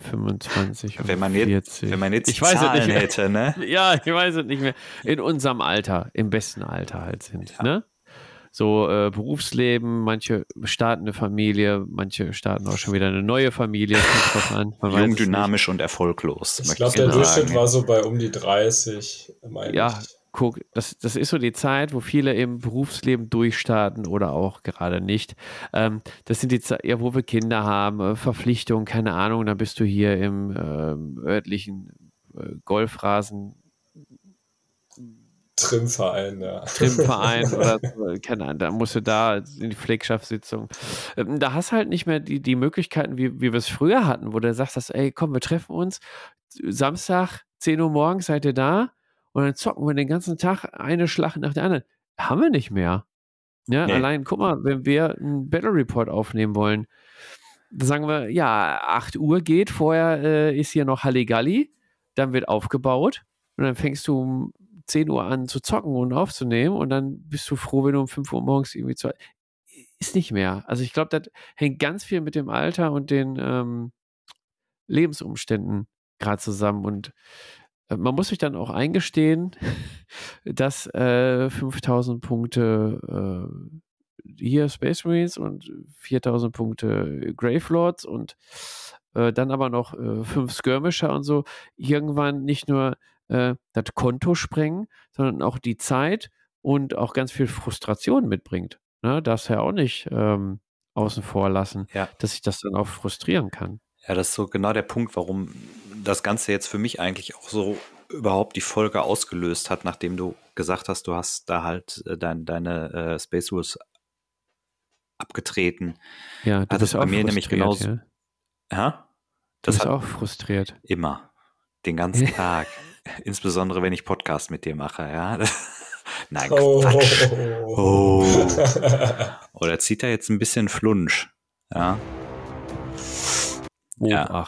25 und wenn man 40. Jetzt, wenn man jetzt ich weiß Zahlen es nicht hätte, ne? Ja, ich weiß es nicht mehr. In unserem Alter, im besten Alter halt sind, ja. ne? So äh, Berufsleben, manche starten eine Familie, manche starten auch schon wieder eine neue Familie. An, Jung, dynamisch und erfolglos. Ich glaube, der Durchschnitt war so bei um die 30, meine ja, ich guck, das, das ist so die Zeit, wo viele im Berufsleben durchstarten oder auch gerade nicht. Ähm, das sind die Zeit, ja, wo wir Kinder haben, äh, Verpflichtungen, keine Ahnung, dann bist du hier im ähm, örtlichen äh, Golfrasen. Trimverein, ja. Trimverein oder keine Ahnung, da musst du da in die Pflegschaftssitzung. Ähm, da hast du halt nicht mehr die, die Möglichkeiten, wie, wie wir es früher hatten, wo du sagst, dass, ey, komm, wir treffen uns Samstag, 10 Uhr morgens, seid ihr da? und dann zocken wir den ganzen Tag eine Schlacht nach der anderen. Haben wir nicht mehr. Ja, nee. allein, guck mal, wenn wir einen Battle Report aufnehmen wollen, dann sagen wir, ja, 8 Uhr geht, vorher äh, ist hier noch Halligalli, dann wird aufgebaut und dann fängst du um 10 Uhr an zu zocken und aufzunehmen und dann bist du froh, wenn du um 5 Uhr morgens irgendwie zu. Ist nicht mehr. Also ich glaube, das hängt ganz viel mit dem Alter und den ähm, Lebensumständen gerade zusammen und äh, man muss sich dann auch eingestehen, dass äh, 5000 Punkte äh, hier Space Marines und 4000 Punkte Grave Lords und äh, dann aber noch äh, fünf Skirmisher und so irgendwann nicht nur äh, das Konto sprengen, sondern auch die Zeit und auch ganz viel Frustration mitbringt. Ne? Darfst ja auch nicht ähm, außen vor lassen, ja. dass sich das dann auch frustrieren kann. Ja, das ist so genau der Punkt, warum das Ganze jetzt für mich eigentlich auch so überhaupt die Folge ausgelöst hat, nachdem du gesagt hast, du hast da halt äh, dein, deine äh, Space Rules abgetreten. Ja, das ist bei mir nämlich genauso. Ja? ja? Das ist auch frustriert. Immer. Den ganzen Tag. Insbesondere wenn ich Podcast mit dir mache, ja. Nein, oh. Quatsch. Oh. Oder zieht er jetzt ein bisschen Flunsch, ja. Ja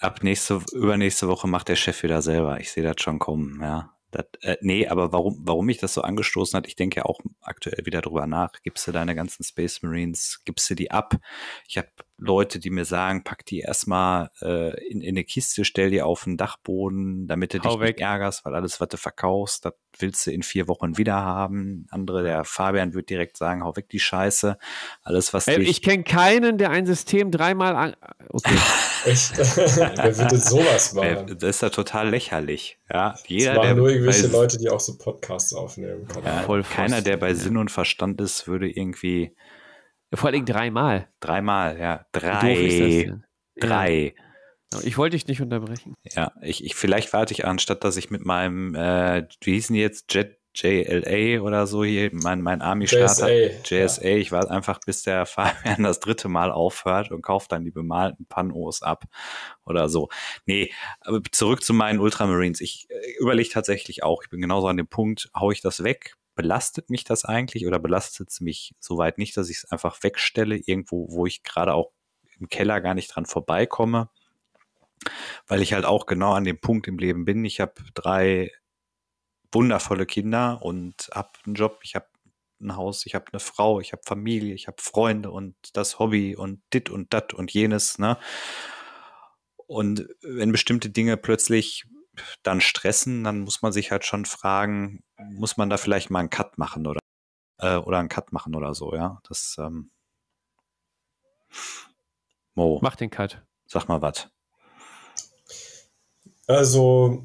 ab nächste, übernächste Woche macht der Chef wieder selber. Ich sehe das schon kommen, ja. Das, äh, nee, aber warum, warum mich das so angestoßen hat, ich denke ja auch aktuell wieder drüber nach. Gibst du deine ganzen Space Marines, gibst du die ab? Ich habe Leute, die mir sagen, pack die erstmal äh, in, in eine Kiste, stell die auf den Dachboden, damit du Hau dich weg. nicht ärgerst, weil alles, was du verkaufst, das willst du in vier Wochen wieder haben. Andere, der Fabian wird direkt sagen, hau weg die Scheiße. Alles, was hey, Ich kenne keinen, der ein System dreimal an. Okay. Echt? Wer würde sowas machen? Das ist ja total lächerlich. Ja, jeder, das machen der nur irgendwelche Leute, die auch so Podcasts aufnehmen. Ja, Voll keiner, der bei Sinn und Verstand ist, würde irgendwie vor allem dreimal. Dreimal, ja. Drei. Drei. Ja. Ich wollte dich nicht unterbrechen. Ja, ich, ich vielleicht warte ich anstatt dass ich mit meinem, äh, wie hießen die jetzt, Jet JLA oder so hier, mein, mein Army-Start JSA, JSA. Ja. Ich warte einfach, bis der Fabian das dritte Mal aufhört und kauft dann die bemalten Panos ab oder so. Nee, aber zurück zu meinen Ultramarines. Ich äh, überlege tatsächlich auch, ich bin genauso an dem Punkt, hau ich das weg, belastet mich das eigentlich oder belastet es mich soweit nicht, dass ich es einfach wegstelle, irgendwo, wo ich gerade auch im Keller gar nicht dran vorbeikomme, weil ich halt auch genau an dem Punkt im Leben bin. Ich habe drei wundervolle Kinder und habe einen Job, ich habe ein Haus, ich habe eine Frau, ich habe Familie, ich habe Freunde und das Hobby und dit und dat und jenes, ne? Und wenn bestimmte Dinge plötzlich dann stressen, dann muss man sich halt schon fragen, muss man da vielleicht mal einen Cut machen oder äh, oder einen Cut machen oder so, ja. Das ähm, Mo. Mach den Cut. Sag mal was. Also,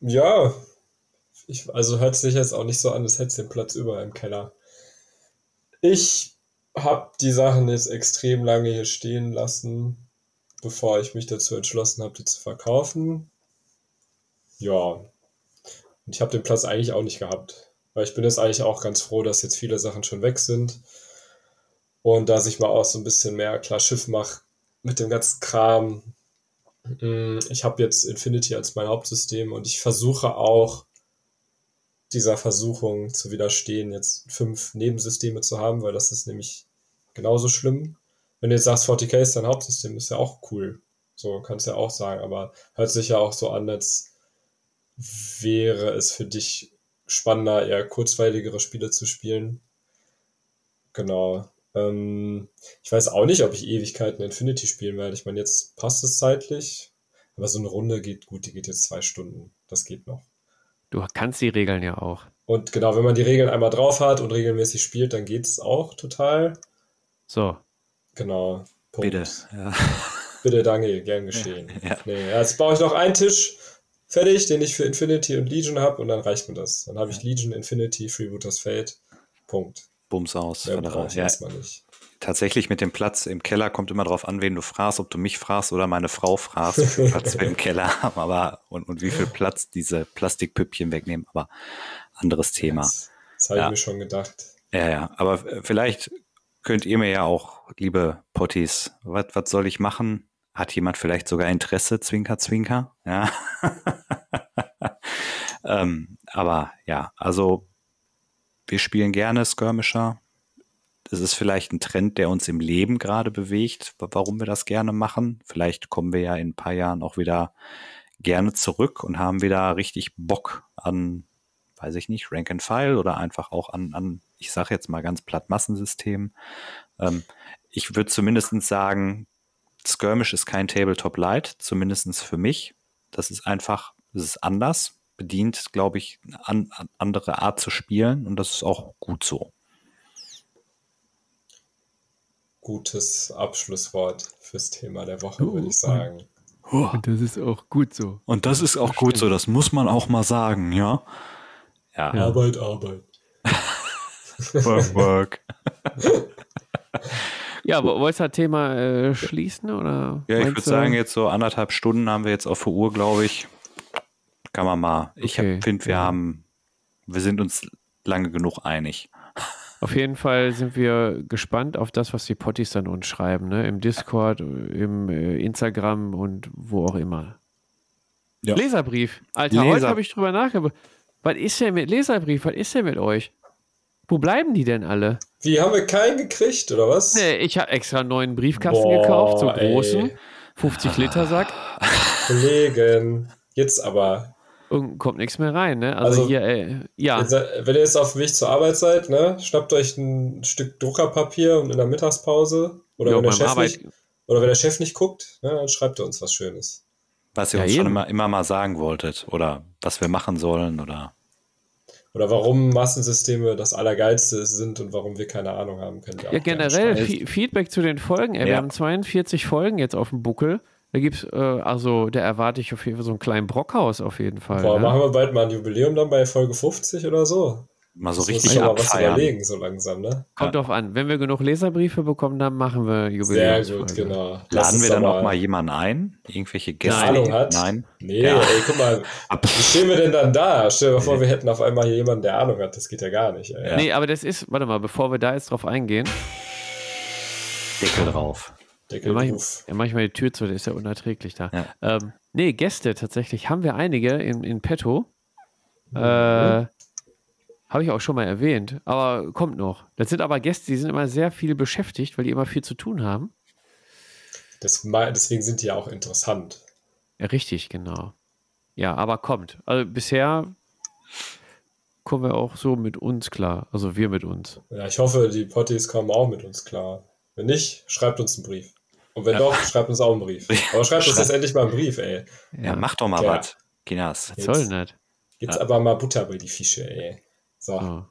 ja, ich, also hört sich jetzt auch nicht so an, als hätte es den Platz über im Keller. Ich habe die Sachen jetzt extrem lange hier stehen lassen, bevor ich mich dazu entschlossen habe, die zu verkaufen. Ja. Und ich habe den Platz eigentlich auch nicht gehabt. Weil ich bin jetzt eigentlich auch ganz froh, dass jetzt viele Sachen schon weg sind. Und dass ich mal auch so ein bisschen mehr klar Schiff mache mit dem ganzen Kram. Mm, ich habe jetzt Infinity als mein Hauptsystem und ich versuche auch dieser Versuchung zu widerstehen, jetzt fünf Nebensysteme zu haben, weil das ist nämlich genauso schlimm. Wenn du jetzt sagst, 40k ist dein Hauptsystem, ist ja auch cool. So kannst du ja auch sagen, aber hört sich ja auch so an, als wäre es für dich spannender, eher kurzweiligere Spiele zu spielen. Genau. Ähm, ich weiß auch nicht, ob ich Ewigkeiten Infinity spielen werde. Ich meine, jetzt passt es zeitlich, aber so eine Runde geht gut, die geht jetzt zwei Stunden. Das geht noch. Du kannst die Regeln ja auch. Und genau, wenn man die Regeln einmal drauf hat und regelmäßig spielt, dann geht es auch total. So. Genau. Punkt. Bitte. Ja. Bitte, danke, gern geschehen. Ja. Nee, jetzt baue ich noch einen Tisch fertig, den ich für Infinity und Legion habe und dann reicht mir das. Dann habe ich Legion, Infinity, Freebooters Fate. Punkt. Bums aus. Mehr der- brauche ja, erstmal nicht. tatsächlich mit dem Platz im Keller kommt immer darauf an, wen du fragst, ob du mich fragst oder meine Frau fragst, wie viel Platz wir im Keller haben, aber und, und wie viel Platz diese Plastikpüppchen wegnehmen, aber anderes Thema. Das, das habe Ja. ich mir schon gedacht. Ja, ja, aber äh, vielleicht könnt ihr mir ja auch, liebe Potties, was soll ich machen? Hat jemand vielleicht sogar Interesse, Zwinker, Zwinker? Ja. ähm, aber ja, also wir spielen gerne Skirmisher. Es ist vielleicht ein Trend, der uns im Leben gerade bewegt, wa- warum wir das gerne machen. Vielleicht kommen wir ja in ein paar Jahren auch wieder gerne zurück und haben wieder richtig Bock an, weiß ich nicht, Rank and File oder einfach auch an, an ich sage jetzt mal ganz platt Massensystem. Ähm, ich würde zumindest sagen, Skirmish ist kein Tabletop Light, zumindest für mich. Das ist einfach, es ist anders, bedient, glaube ich, eine an, an andere Art zu spielen und das ist auch gut so. Gutes Abschlusswort fürs Thema der Woche, Oh, würde ich sagen. Und das ist auch gut so. Und das ist auch gut so, das muss man auch mal sagen, ja. Ja, Ja. Arbeit, Arbeit. work, work. Ja, aber wolltest du das Thema äh, schließen? Oder Ja, ich würde sagen, jetzt so anderthalb Stunden haben wir jetzt auf der Uhr, glaube ich. Kann man mal. Ich Okay, finde, wir ja. haben, wir sind uns lange genug einig. Auf jeden Fall sind wir gespannt auf das, was die Potties dann uns schreiben, ne? Im Discord, im äh, Instagram und wo auch immer. Ja. Leserbrief. Alter, Leser- heute habe ich drüber nachgedacht. Was ist denn mit Leserbrief? Was ist denn mit euch? Wo bleiben die denn alle? Wie, haben wir keinen gekriegt, oder was? Nee, ich habe extra einen neuen Briefkasten Boah, gekauft, so ey. großen. 50 Liter Sack. Kollegen, jetzt aber. Und kommt nichts mehr rein, ne? Also, Also- hier, äh, ja. Äh, wenn ihr jetzt auf dem Weg zur Arbeit seid, ne, schnappt euch ein Stück Druckerpapier und in der Mittagspause oder, Ja, wenn, der Chef Arbeit- nicht, oder wenn der Chef nicht guckt, ne, dann schreibt er uns was Schönes. Was ihr Ja, uns schon eben. immer, immer mal sagen wolltet oder was wir machen sollen oder Oder warum Massensysteme das Allergeilste sind und warum wir keine Ahnung haben, auch Ja, generell Feedback zu den Folgen. Ey, Ja. Wir haben 42 Folgen jetzt auf dem Buckel. Da gibt's, äh, also, da erwarte ich auf jeden Fall so einen kleinen Brockhaus auf jeden Fall. Boah, ne? machen wir bald mal ein Jubiläum dann bei Folge 50 oder so? Mal so Das richtig muss was überlegen, so langsam, ne? Kommt drauf an. Wenn wir genug Leserbriefe bekommen, dann machen wir Sehr Jubiläumsfolge. gut, genau. Lass Laden wir dann auch mal jemanden ein? Irgendwelche Gäste? Ahnung hat. Nein. Nee, Ja. ey, guck mal, wie stehen wir denn dann da? Stell dir mal vor, wir hätten auf einmal hier jemanden, der Ahnung hat. Das geht ja gar nicht, ey. Ja. Nee, aber das ist, warte mal, bevor wir da jetzt drauf eingehen, Deckel drauf. ja, ich, Deckelruf. ja, manchmal die Tür zu, das ist ja unerträglich da. Ja. Ähm, nee, Gäste tatsächlich haben wir einige in, in petto. Mhm. Äh, Habe ich auch schon mal erwähnt, aber kommt noch. Das sind aber Gäste, die sind immer sehr viel beschäftigt, weil die immer viel zu tun haben. Das, deswegen sind die ja auch interessant. Ja, richtig, genau. Ja, aber kommt. Also bisher kommen wir auch so mit uns klar. Also wir mit uns. Ja, ich hoffe, die Potties kommen auch mit uns klar. Wenn nicht, schreibt uns einen Brief. Und wenn doch, schreibt uns auch einen Brief. Aber schreibt uns jetzt endlich mal einen Brief, ey. Ja, mach doch mal Ja. was. Kinas. Was soll denn das? Jetzt Ja. aber mal Butter bei die Fische, ey. So, Oh.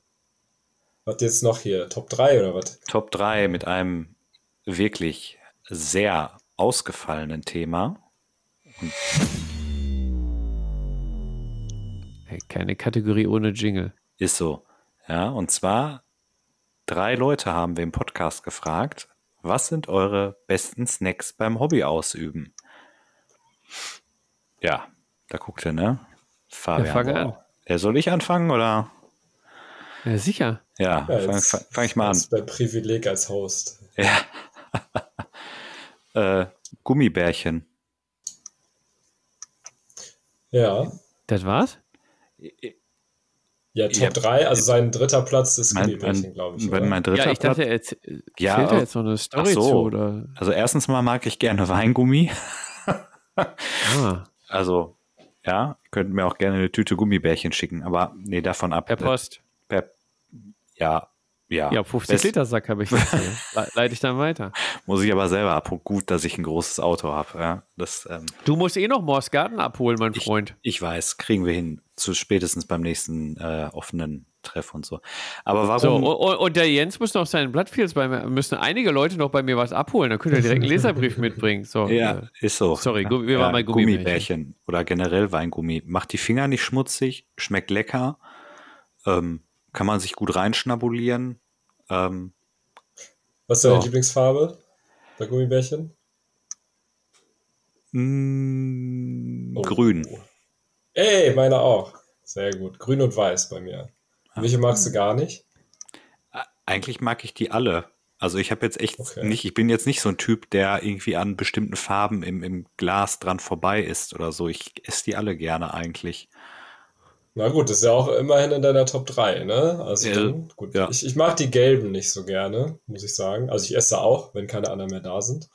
was jetzt noch hier? Top 3 oder was? Top 3 mit einem wirklich sehr ausgefallenen Thema. Hey, keine Kategorie ohne Jingle. Ist so. Ja, und zwar drei Leute haben wir im Podcast gefragt, was sind eure besten Snacks beim Hobby ausüben? Ja, da guckt ihr, ne? Fabian. Ja, fange an. Ja, soll ich anfangen oder? Ja, sicher. Ja, Ja, fang, jetzt- fang, fang ich mal an. Das ist mein Privileg als Host. Ja. äh, Gummibärchen. Ja. Das war's? Ja, Top Ja. 3, also sein dritter Platz ist Mein, Gummibärchen, mein, glaube ich. mein, mein dritter ja, ich dachte, jetzt äh, Ja, aber- jetzt noch eine Story ach so. zu. Oder? Also erstens mal mag ich gerne Weingummi. Ah, Also, ja, könnt mir auch gerne eine Tüte Gummibärchen schicken, aber nee, davon ab. per Post. Ja, ja. Ja, 50 Best- Liter Sack habe ich jetzt hier. Le leite ich dann weiter. Muss ich aber selber ab. Gut, dass ich ein großes Auto habe. Ja, das, ähm, Du musst eh noch Morsgarten abholen, mein ich, Freund. ich weiß, kriegen wir hin. zu spätestens beim nächsten äh, offenen Treff und so. Aber warum? So, und, und der Jens muss noch seinen Blattfields bei mir, müssen einige Leute noch bei mir was abholen, dann könnt ihr direkt einen Leserbrief mitbringen. So, ja, äh, ist so. Sorry, ja, wir waren bei Gummibärchen. Gummibärchen oder generell Weingummi. Macht die Finger nicht schmutzig, schmeckt lecker, ähm, kann man sich gut reinschnabulieren. Ähm, Was ist deine Ja. Lieblingsfarbe bei Gummibärchen? mh, Oh. Grün. Ey, meine auch. Sehr gut. Grün und weiß bei mir. Welche magst du gar nicht? Eigentlich mag ich die alle. Also ich habe jetzt echt Okay. nicht, ich bin jetzt nicht so ein Typ, der irgendwie an bestimmten Farben im, im Glas dran vorbei ist oder so. Ich esse die alle gerne eigentlich. Na gut, das ist ja auch immerhin in deiner Top 3, ne? Also Ja, gut. ja. Ich, ich mag die gelben nicht so gerne, muss ich sagen. Also ich esse auch, wenn keine anderen mehr da sind.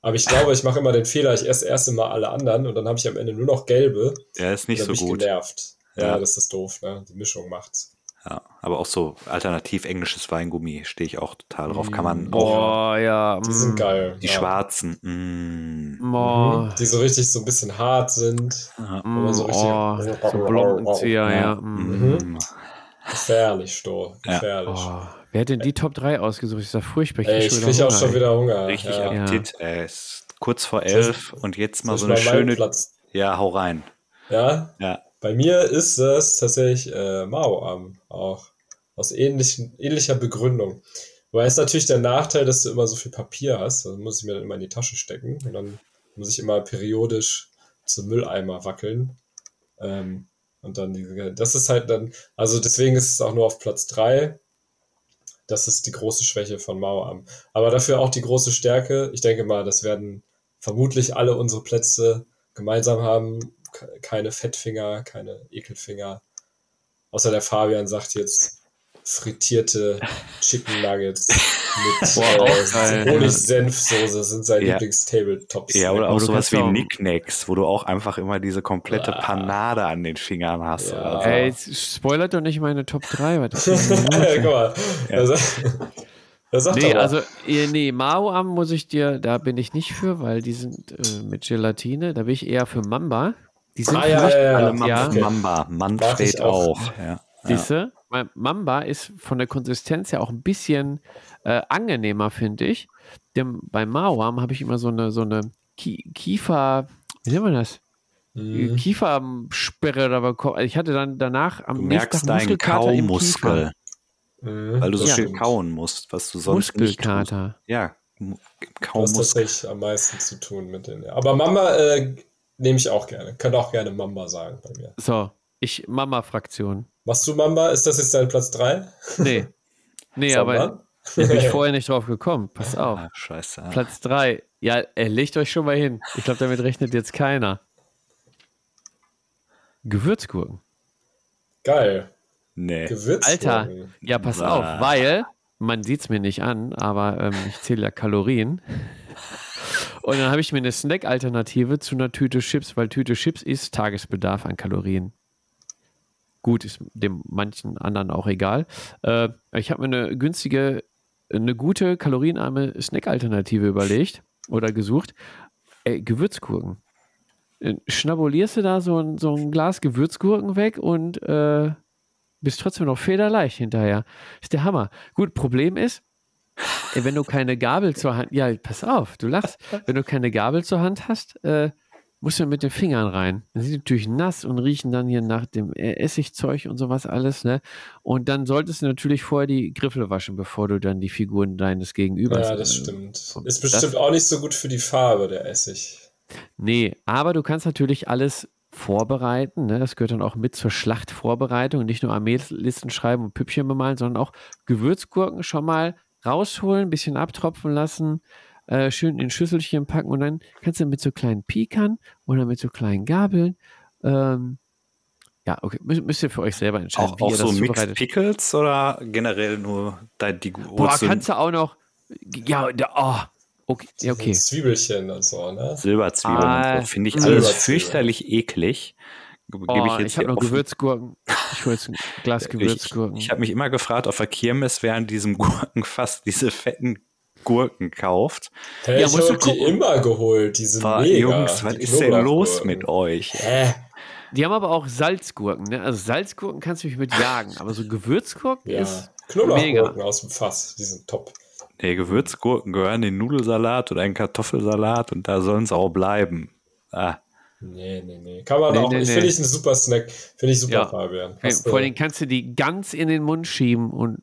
Aber ich glaube, ich mache immer den Fehler, ich esse erst immer alle anderen und dann habe ich am Ende nur noch gelbe. Der ist nicht so bin ich gut. genervt. Ja, Ja. das ist doof, ne? Die Mischung macht's. Ja, aber auch so alternativ englisches Weingummi stehe ich auch total drauf. Kann man Mm, auch Boah, ja. Die mm, sind geil. die ja. schwarzen. Mm, Boah, Mhm. Die so richtig so ein bisschen hart sind. ja, man so mm, richtig- oh, so Blockenzieher, ja. mm. mm. Gefährlich, Sto. Ja. Gefährlich. Oh, wer hat denn die Top 3 ausgesucht? Ist ja furchtbar. Ey, ich krieg kriege auch Hunger, schon wieder Hunger. Richtig ja. Ja. Appetit. Ey, ist kurz vor elf und jetzt mal so eine ich schöne. Platz. Ja, hau rein. Ja, Ja. Bei mir ist es tatsächlich äh, Mao-Arm auch. Aus ähnlichen, ähnlicher Begründung. Weil es natürlich der Nachteil, dass du immer so viel Papier hast. Also muss ich mir dann immer in die Tasche stecken. Und dann muss ich immer periodisch zum Mülleimer wackeln. Ähm, und dann das ist halt dann, also deswegen ist es auch nur auf Platz 3. Das ist die große Schwäche von Mauerarm. Aber dafür auch die große Stärke. Ich denke mal, das werden vermutlich alle unsere Plätze gemeinsam haben. Ke- Keine Fettfinger, keine Ekelfinger. Außer der Fabian sagt jetzt frittierte Chicken Nuggets mit Boah, äh, ja. Honig-Senf-Soße sind seine Ja. Lieblings-Tabletops. Ja, oder auch sowas wie ja Knickknacks, wo du auch einfach immer diese komplette Ah. Panade an den Fingern hast. Ja. So. Ey, spoilert doch nicht meine Top 3. Was ist denn Guck mal. Ja. Das sagt Nee, also, nee, Mao-Arm muss ich dir, da bin ich nicht für, weil die sind äh, mit Gelatine. Da bin ich eher für Mamba. Die sind Ah, ja, mich ja, ja. Alle alle Mamba, ja. okay. Mamba, Manfred auch. auch. Ja. Ja. Siehste, weil Mamba ist von der Konsistenz ja auch ein bisschen äh, angenehmer, finde ich. Denn bei Mauam habe ich immer so eine, so eine Ki Kiefer, wie nennt man das? Mhm. Kiefersperre da bekommen. Also Ich hatte dann danach am Du nächsten merkst Tag deinen Muskelkater Kaumuskel, Mhm, weil du so das viel kauen musst, was du sonst nicht tust. Muskelkater. Ja, Du Kaumuskel. tatsächlich am meisten zu tun mit denen. ja. Aber Mamba äh, nehme ich auch gerne. Könnt auch gerne Mamba sagen bei mir. So, ich Mama-Fraktion. Machst du Mamba? Ist das jetzt dein Platz 3? Nee. Nee, aber da bin ich vorher nicht drauf gekommen. Pass auf. Ah, scheiße. Platz 3. Ja, er legt euch schon mal hin. Ich glaube, damit rechnet jetzt keiner. Gewürzgurken. Geil. Nee. Gewürz. Alter, ja, pass Ah. auf, weil, man sieht es mir nicht an, aber ähm, ich zähle ja Kalorien. Und dann habe ich mir eine Snack-Alternative zu einer Tüte Chips, weil Tüte Chips ist Tagesbedarf an Kalorien. Gut, ist dem manchen anderen auch egal. Äh, ich habe mir eine günstige, eine gute, kalorienarme Snack-Alternative überlegt oder gesucht. Ey, Gewürzgurken. Äh, Schnabulierst du da so ein, so ein Glas Gewürzgurken weg und äh, bist trotzdem noch federleicht hinterher. Ist der Hammer. Gut, Problem ist, wenn du keine Gabel zur Hand, ja, pass auf, du lachst. Wenn du keine Gabel zur Hand hast, äh, musst du mit den Fingern rein. Dann sind die natürlich nass und riechen dann hier nach dem äh, Essigzeug und sowas alles, ne? Und dann solltest du natürlich vorher die Griffel waschen, bevor du dann die Figuren deines Gegenübers. Ja, das äh, stimmt. Ist das- bestimmt auch nicht so gut für die Farbe, der Essig. Nee, aber du kannst natürlich alles vorbereiten. Ne? Das gehört dann auch mit zur Schlachtvorbereitung. Nicht nur Armeelisten schreiben und Püppchen bemalen, sondern auch Gewürzgurken schon mal rausholen, ein bisschen abtropfen lassen, äh, schön in Schüsselchen packen und dann kannst du mit so kleinen Pikern oder mit so kleinen Gabeln, ähm, ja, okay, müsst, müsst ihr für euch selber entscheiden, Auch, wie auch ihr so das Mixed. Pickles oder generell nur da, die Boah, holst du kannst du auch noch, ja, da, oh, okay, ja, okay. Zwiebelchen und so, ne? Silberzwiebeln und Ah, so. Finde ich Silberzwiebeln. alles fürchterlich eklig. Ge- Oh, Gebe ich, jetzt habe noch offen- Gewürzgurken. Ich hole jetzt ein Glas Ich, Gewürzgurken. ich habe mich immer gefragt, auf der Kirmes während diesem Gurkenfass diese fetten Gurken kauft. Hey, Ja, ich musst du habe die immer geholt. Die sind War, mega. Jungs, was die ist denn los mit euch? Hä? Die haben aber auch Salzgurken, ne? Also Salzgurken kannst du mich mit jagen, aber so Gewürzgurken Ja. ist Knoblauchgurken aus dem Fass, die sind top. Nee, Gewürzgurken gehören in den Nudelsalat oder in Kartoffelsalat und da sollen sie auch bleiben. Ah, Nee, nee, nee. Kann man Nee, auch. nee, ich nee. finde ich ein super Snack. Finde ich super, Ja. Fabian. Hey, Vor allem kannst du die ganz in den Mund schieben und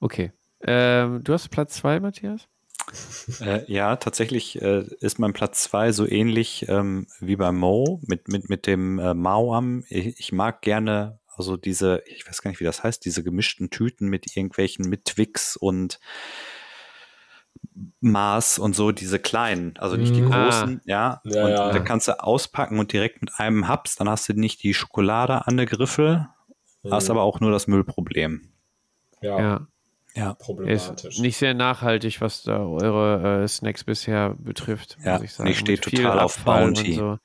okay. Ähm, du hast Platz zwei, Matthias? Äh, ja, tatsächlich äh, ist mein Platz zwei so ähnlich ähm, wie bei Mo mit, mit, mit dem äh, Mauam. Ich, ich mag gerne, also diese, ich weiß gar nicht, wie das heißt, diese gemischten Tüten mit irgendwelchen, mit Twix und Mars und so, diese kleinen, also nicht die Mhm. großen, ja. Ja, und ja. da kannst du auspacken und direkt mit einem Haps, dann hast du nicht die Schokolade an der Griffel, hast Mhm. aber auch nur das Müllproblem. ja, Ja. Ja, Ist problematisch. nicht sehr nachhaltig, was da eure äh, Snacks bisher betrifft, Ja, muss ich sagen. ich stehe total auf Abfall Bounty. So.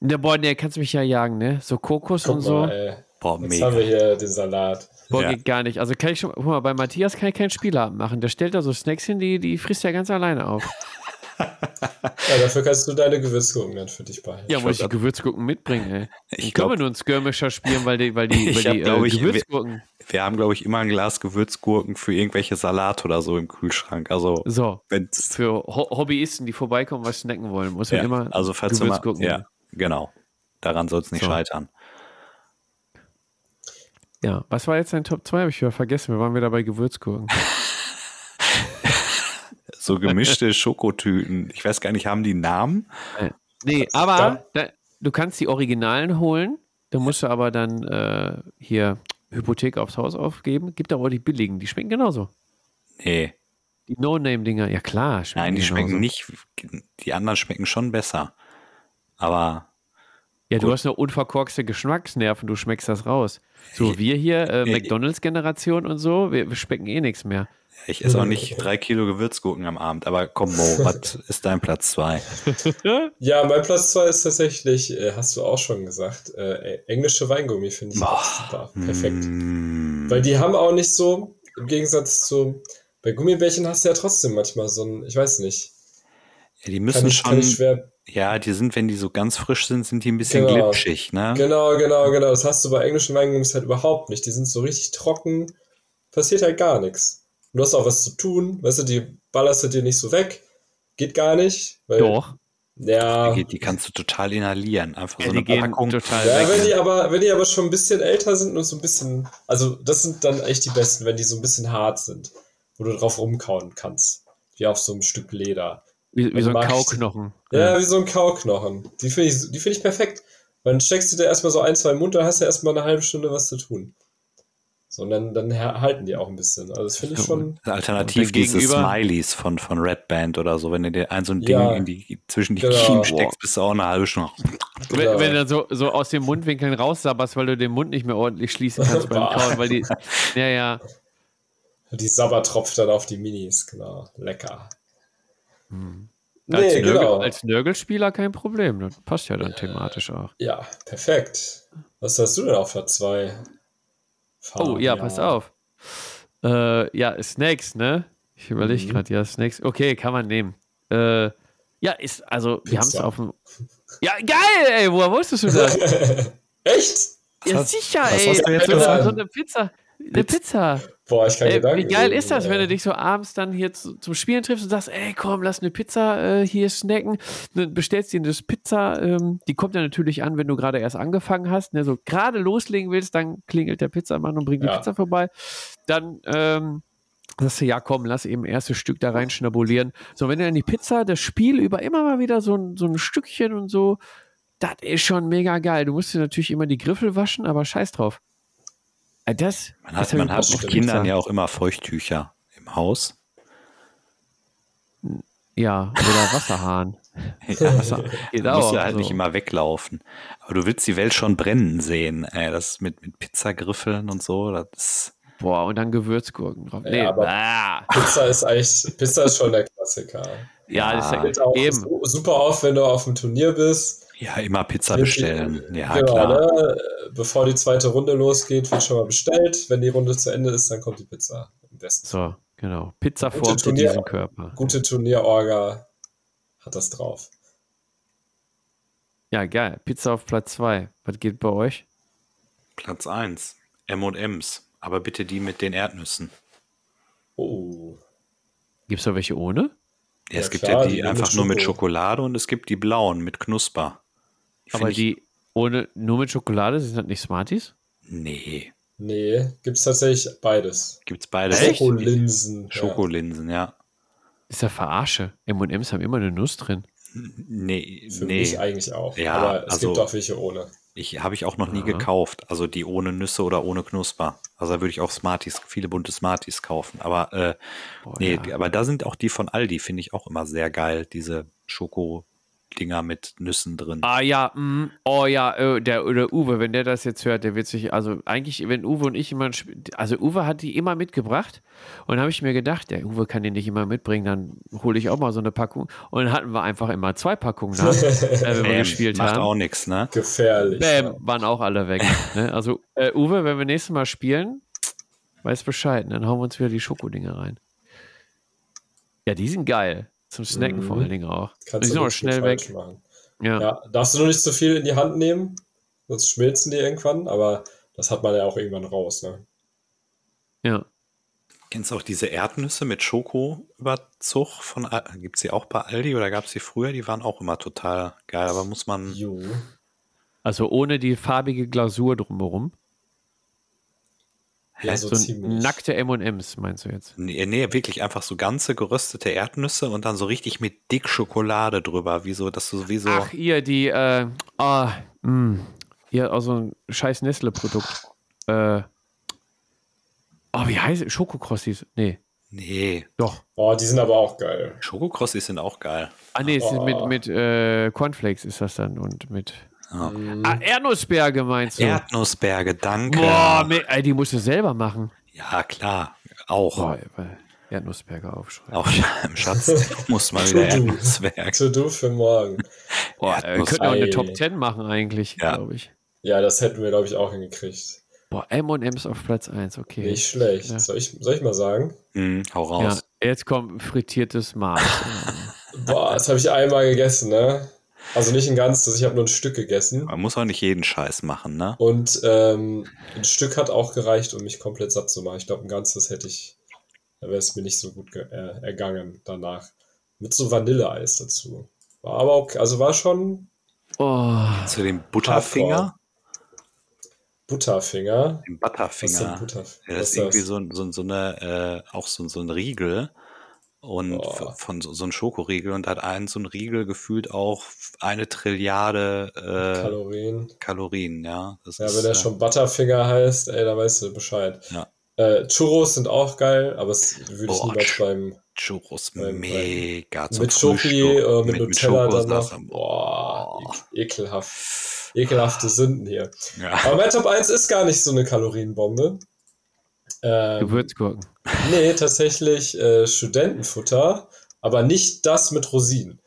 Ja, boah, nee, kannst mich ja jagen, ne? So Kokos Guck und so. mal, ey. boah, Jetzt mega. haben wir hier den Salat. Boah, Ja. geht gar nicht. Also kann ich schon, guck mal, bei Matthias kann ich keinen Spielabend machen. Der stellt da so Snacks hin, die, die frisst er ganz alleine auf. Ja, dafür kannst du deine Gewürzgurken dann für dich behalten. Ja, muss ich die Gewürzgurken mitbringen, ey. Ich Ich können glaub- wir nur einen Skirmisher spielen, weil die, weil die, Ich weil hab, die äh, ich, Gewürzgurken. Wir haben, glaube ich, immer ein Glas Gewürzgurken für irgendwelche Salat oder so im Kühlschrank. Also, So, wenn's, für Ho Hobbyisten, die vorbeikommen, was snacken wollen, muss man ja, immer also falls du mal, Gewürzgurken ja, genau. Daran soll es nicht So. scheitern. Ja, was war jetzt dein Top 2? Habe ich wieder vergessen. Wir waren wieder bei Gewürzgurken. So gemischte Schokotüten. Ich weiß gar nicht, haben die Namen? Nee, aber da, du kannst die Originalen holen. Da musst du aber dann äh, hier Hypothek aufs Haus aufgeben. Gibt aber auch die billigen. Die schmecken genauso. Nee. Die No-Name-Dinger. Ja, klar. Nein, die schmecken genauso. nicht. Die anderen schmecken schon besser. Aber Ja, du Gut. hast eine unverkorkste Geschmacksnerven. Du schmeckst das raus. So, wir hier, äh, McDonalds-Generation und so, wir, wir schmecken eh nichts mehr. ich esse auch nicht drei Kilo Gewürzgurken am Abend. Aber komm, Mo, was ist dein Platz zwei? Ja, mein Platz 2 ist tatsächlich, äh, hast du auch schon gesagt, äh, englische Weingummi finde ich super. Perfekt. Mm, Weil die haben auch nicht so, im Gegensatz zu, bei Gummibärchen hast du ja trotzdem manchmal so ein, ich weiß nicht, ja, die kann müssen ich, kann schon. schwer. Ja, die sind, wenn die so ganz frisch sind, sind die ein bisschen Genau. glitschig, ne? Genau, genau, genau. Das hast du bei englischen Weingummis halt überhaupt nicht. Die sind so richtig trocken, passiert halt gar nichts. Und du hast auch was zu tun, weißt du, die ballerst du dir nicht so weg. Geht gar nicht. Weil, Doch. Ja, Die, die kannst du total inhalieren. Einfach Ja, so die eine gehen Packung. total Ja, weg. wenn die aber, wenn die aber schon ein bisschen älter sind und so ein bisschen, also das sind dann echt die besten, wenn die so ein bisschen hart sind, wo du drauf rumkauen kannst, wie auf so einem Stück Leder. Wie, wie so ein Kauknochen. Ja, wie so ein Kauknochen. Die finde ich, die finde ich perfekt. Dann steckst du dir erstmal so ein, zwei im Mund, da hast du erstmal eine halbe Stunde was zu tun. So, und dann, dann halten die auch ein bisschen. Also das finde ich schon. Alternativ dann diese gegenüber- Smileys von, von Red Band oder so. Wenn du dir ein so ein Ding Ja. in die, zwischen die Genau. Kiemen steckst, bist du auch eine halbe Stunde. Wenn, Genau. wenn du dann so, so aus den Mundwinkeln raussabberst, weil du den Mund nicht mehr ordentlich schließen kannst beim. Kauen, weil die. Ja, ja. Die Sabber tropft dann auf die Minis, genau. Lecker. Als, Nee, Nörgel, genau. als Nörgelspieler kein Problem. Das passt ja dann thematisch auch. Ja, perfekt. Was hast du denn auf der 2? Oh, ja, pass auf. Äh, ja, Snacks, ne? Ich überlege Mhm. gerade, ja, Snacks. Okay, kann man nehmen. Äh, ja, ist, also, wir haben es Pizza. auf dem. Ja, geil, ey, woher wusstest du das? Echt? ja, sicher, was ey. hast du jetzt so, gesagt? so eine Pizza. Eine Pizza. Boah, ich kann Ey, Gedanken wie geil ist das, wenn du dich so abends dann hier zu, zum Spielen triffst und sagst, ey, komm, lass eine Pizza äh, hier snacken. Dann bestellst dir das Pizza, ähm, die kommt ja natürlich an, wenn du gerade erst angefangen hast. Ne? So gerade loslegen willst, dann klingelt der Pizzamann und bringt die Ja. Pizza vorbei. Dann ähm, sagst du, ja komm, lass eben erstes Stück da rein schnabulieren. So, wenn du dann die Pizza, das Spiel über immer mal wieder so ein, so ein Stückchen und so, das ist schon mega geil. Du musst dir natürlich immer die Griffel waschen, aber scheiß drauf. Äh, Das, Man hat, man hat mit Kindern Pizza. ja auch immer Feuchttücher im Haus. Ja, oder Wasserhahn. Ja, Wasser geht Du musst ja halt so. nicht immer weglaufen. Aber du willst die Welt schon brennen sehen. Ey, das mit, mit Pizzagriffeln und so, das ist. Boah, und dann Gewürzgurken drauf. Ja, Nee, aber- ah. Pizza ist eigentlich, Pizza ist schon der Klassiker. ja, das ist ja auch eben. su- super auf, wenn du auf dem Turnier bist. Ja, immer Pizza bestellen. Ja, genau, klar. Ne? Bevor die zweite Runde losgeht, wird schon mal bestellt. Wenn die Runde zu Ende ist, dann kommt die Pizza. Am besten. So, genau. Pizza Turnier- diesen Körper. Gute Turnierorga hat das drauf. Ja, geil. Pizza auf Platz 2. Was geht bei euch? Platz 1. M&M's. Aber bitte die mit den Erdnüssen. Oh. Gibt es da welche ohne? Ja, Ja, es gibt klar, ja die die mit einfach nur mit Schoko. Schokolade und es gibt die blauen mit Knusper. Aber ich- die ohne, nur mit Schokolade sind das nicht Smarties? Nee, Nee, gibt's tatsächlich beides. gibt's beides. Echt? Schokolinsen. ja. Schokolinsen, ja. Ist ja Verarsche. M&M's haben immer eine Nuss drin. Nee, Für nee. mich eigentlich auch. Ja, Aber es also- gibt auch welche ohne. Ich habe ich auch noch nie Aha. gekauft. Also die ohne Nüsse oder ohne Knusper. Also da würde ich auch Smarties, viele bunte Smarties kaufen. Aber äh, Boah, nee, ja. aber da sind auch die von Aldi, finde ich auch immer sehr geil, diese Schoko-Dinger mit Nüssen drin. Ah ja, mm, oh ja, äh, der, der Uwe, wenn der das jetzt hört, der wird sich, also eigentlich, wenn Uwe und ich immer, also Uwe hat die immer mitgebracht und habe ich mir gedacht, der Uwe kann die nicht immer mitbringen, dann hole ich auch mal so eine Packung und dann hatten wir einfach immer zwei Packungen da, äh, wenn wir Bam, gespielt macht haben. auch nichts, ne? Gefährlich. Bäm, ja. waren auch alle weg. ne? Also äh, Uwe, wenn wir nächstes Mal spielen, weiß Bescheid, dann hauen wir uns wieder die Schokodinger rein. Ja, die sind geil. Zum Snacken Mhm. vor allen Dingen auch. Kannst die du sind auch schnell weg. machen. Ja. Ja, darfst du nur nicht zu viel in die Hand nehmen, sonst schmilzen die irgendwann, aber das hat man ja auch irgendwann raus, ne? ja. Kennst du auch diese Erdnüsse mit Schokoüberzug von gibt es die auch bei Aldi oder gab es die früher? Die waren auch immer total geil, aber muss man. Jo. Also ohne die farbige Glasur drumherum. Ja, Hä? so, So ziemlich. nackte M&M's meinst du jetzt? Nee, nee, wirklich einfach so ganze geröstete Erdnüsse und dann so richtig mit dick Schokolade drüber, wie so, dass du sowieso. Ach, ihr, die, äh, ah, mh, ihr, auch so ein scheiß Nestle-Produkt. Äh, oh, wie heißt es? Schokokrossis? Nee, Nee, doch. Oh, die sind aber auch geil. Schokokrossis sind auch geil. Ah, nee, es ist Oh. mit, mit äh, Cornflakes ist das dann und mit. Ja. Ah, Erdnussberge meinst du? Erdnussberge, danke. Boah, die musst du selber machen. Ja, klar. Auch. Boah, Erdnussberge aufschreiben. Auch im Schatz muss mal wieder To-do. Erdnussberg. To-do für morgen. Boah, wir könnten auch eine Ei. Top 10 machen eigentlich, Ja. glaube ich. Ja, das hätten wir, glaube ich, auch hingekriegt. Boah, M&M's auf Platz 1, okay. Nicht schlecht. Ja. Soll, ich, soll ich mal sagen? Hm, hau Ja, raus. jetzt kommt frittiertes Maß. Boah, das habe ich einmal gegessen, ne? Also nicht ein ganzes, ich habe nur ein Stück gegessen. Man muss auch nicht jeden Scheiß machen, ne? Und ähm, ein Stück hat auch gereicht, um mich komplett satt zu machen. Ich glaube, ein ganzes hätte ich, da wäre es mir nicht so gut äh, ergangen danach. Mit so Vanilleeis dazu. War aber okay, also war schon Oh, Zu dem Butterfinger? Butterfinger. Was ist denn Butterfinger. Butter? Ja, was das ist irgendwie so, ein- so, ein- so eine, äh, auch so, so ein Riegel. Und Boah. von so, so ein Schokoriegel und hat ein so ein Riegel gefühlt auch eine Trilliarde äh, Kalorien. Kalorien, ja. Das Ja, ist, wenn er äh, schon Butterfinger heißt, ey, da weißt du Bescheid. Ja. Äh, Churros sind auch geil, aber das würde ich Boah, niemals Ch- beim Churros beim- mega zum mit Schoki, äh, mit, Nutella dann noch. Schokosauce. Boah, ek- ekelhaft. Ekelhafte Sünden hier. Ja. Aber mein Top 1 ist gar nicht so eine Kalorienbombe. Ähm, Gewürzgurken. nee, tatsächlich äh, Studentenfutter, aber nicht das mit Rosinen.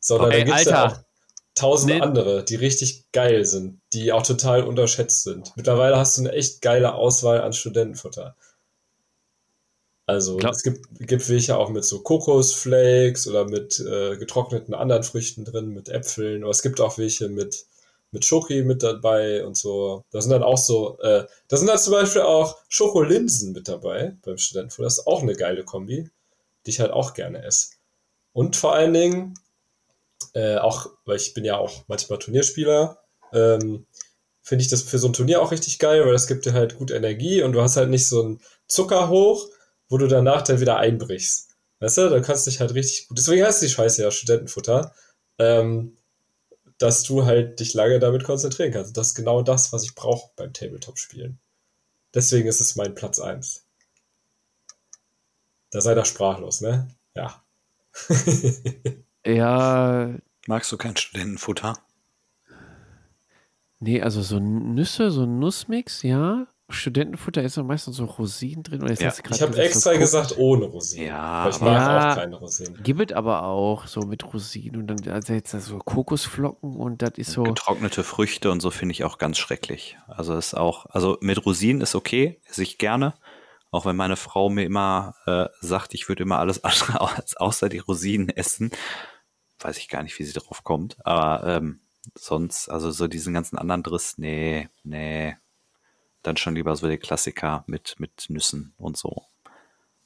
Sondern Ey, da gibt es ja auch tausend Nee. andere, die richtig geil sind, die auch total unterschätzt sind. Mittlerweile hast du eine echt geile Auswahl an Studentenfutter. Also Glaub- es gibt, gibt welche auch mit so Kokosflakes oder mit äh, getrockneten anderen Früchten drin, mit Äpfeln, aber es gibt auch welche mit, mit Schoki mit dabei und so. Da sind dann auch so, äh, da sind dann zum Beispiel auch Schokolinsen mit dabei beim Studentenfutter. Das ist auch eine geile Kombi, die ich halt auch gerne esse. Und vor allen Dingen, äh, auch, weil ich bin ja auch manchmal Turnierspieler, ähm, finde ich das für so ein Turnier auch richtig geil, weil das gibt dir halt gut Energie und du hast halt nicht so einen Zuckerhoch, wo du danach dann wieder einbrichst. Weißt du, dann kannst du dich halt richtig gut, deswegen heißt die Scheiße ja Studentenfutter, ähm, dass du halt dich lange damit konzentrieren kannst. Das ist genau das, was ich brauche beim Tabletop-Spielen. Deswegen ist es mein Platz 1. Da seid ihr sprachlos, ne? Ja. Ja, Magst du kein Studentenfutter? nee, also so Nüsse, so ein Nussmix, ja. Studentenfutter ist doch meistens so Rosinen drin. Oder ist Ja, Ich habe extra so gesagt ohne Rosinen. Ja, Weil ich aber- mag Ja. auch keine Rosinen. Gibt aber auch so mit Rosinen und dann also jetzt so Kokosflocken und das ist so. Getrocknete Früchte und so finde ich auch ganz schrecklich. Also ist auch, also mit Rosinen ist okay, esse ich gerne. Auch wenn meine Frau mir immer äh, sagt, ich würde immer alles andere als außer die Rosinen essen. Weiß ich gar nicht, wie sie drauf kommt. Aber ähm, sonst, also so diesen ganzen anderen Driss, nee, nee. Dann schon lieber so die Klassiker mit, mit Nüssen und so.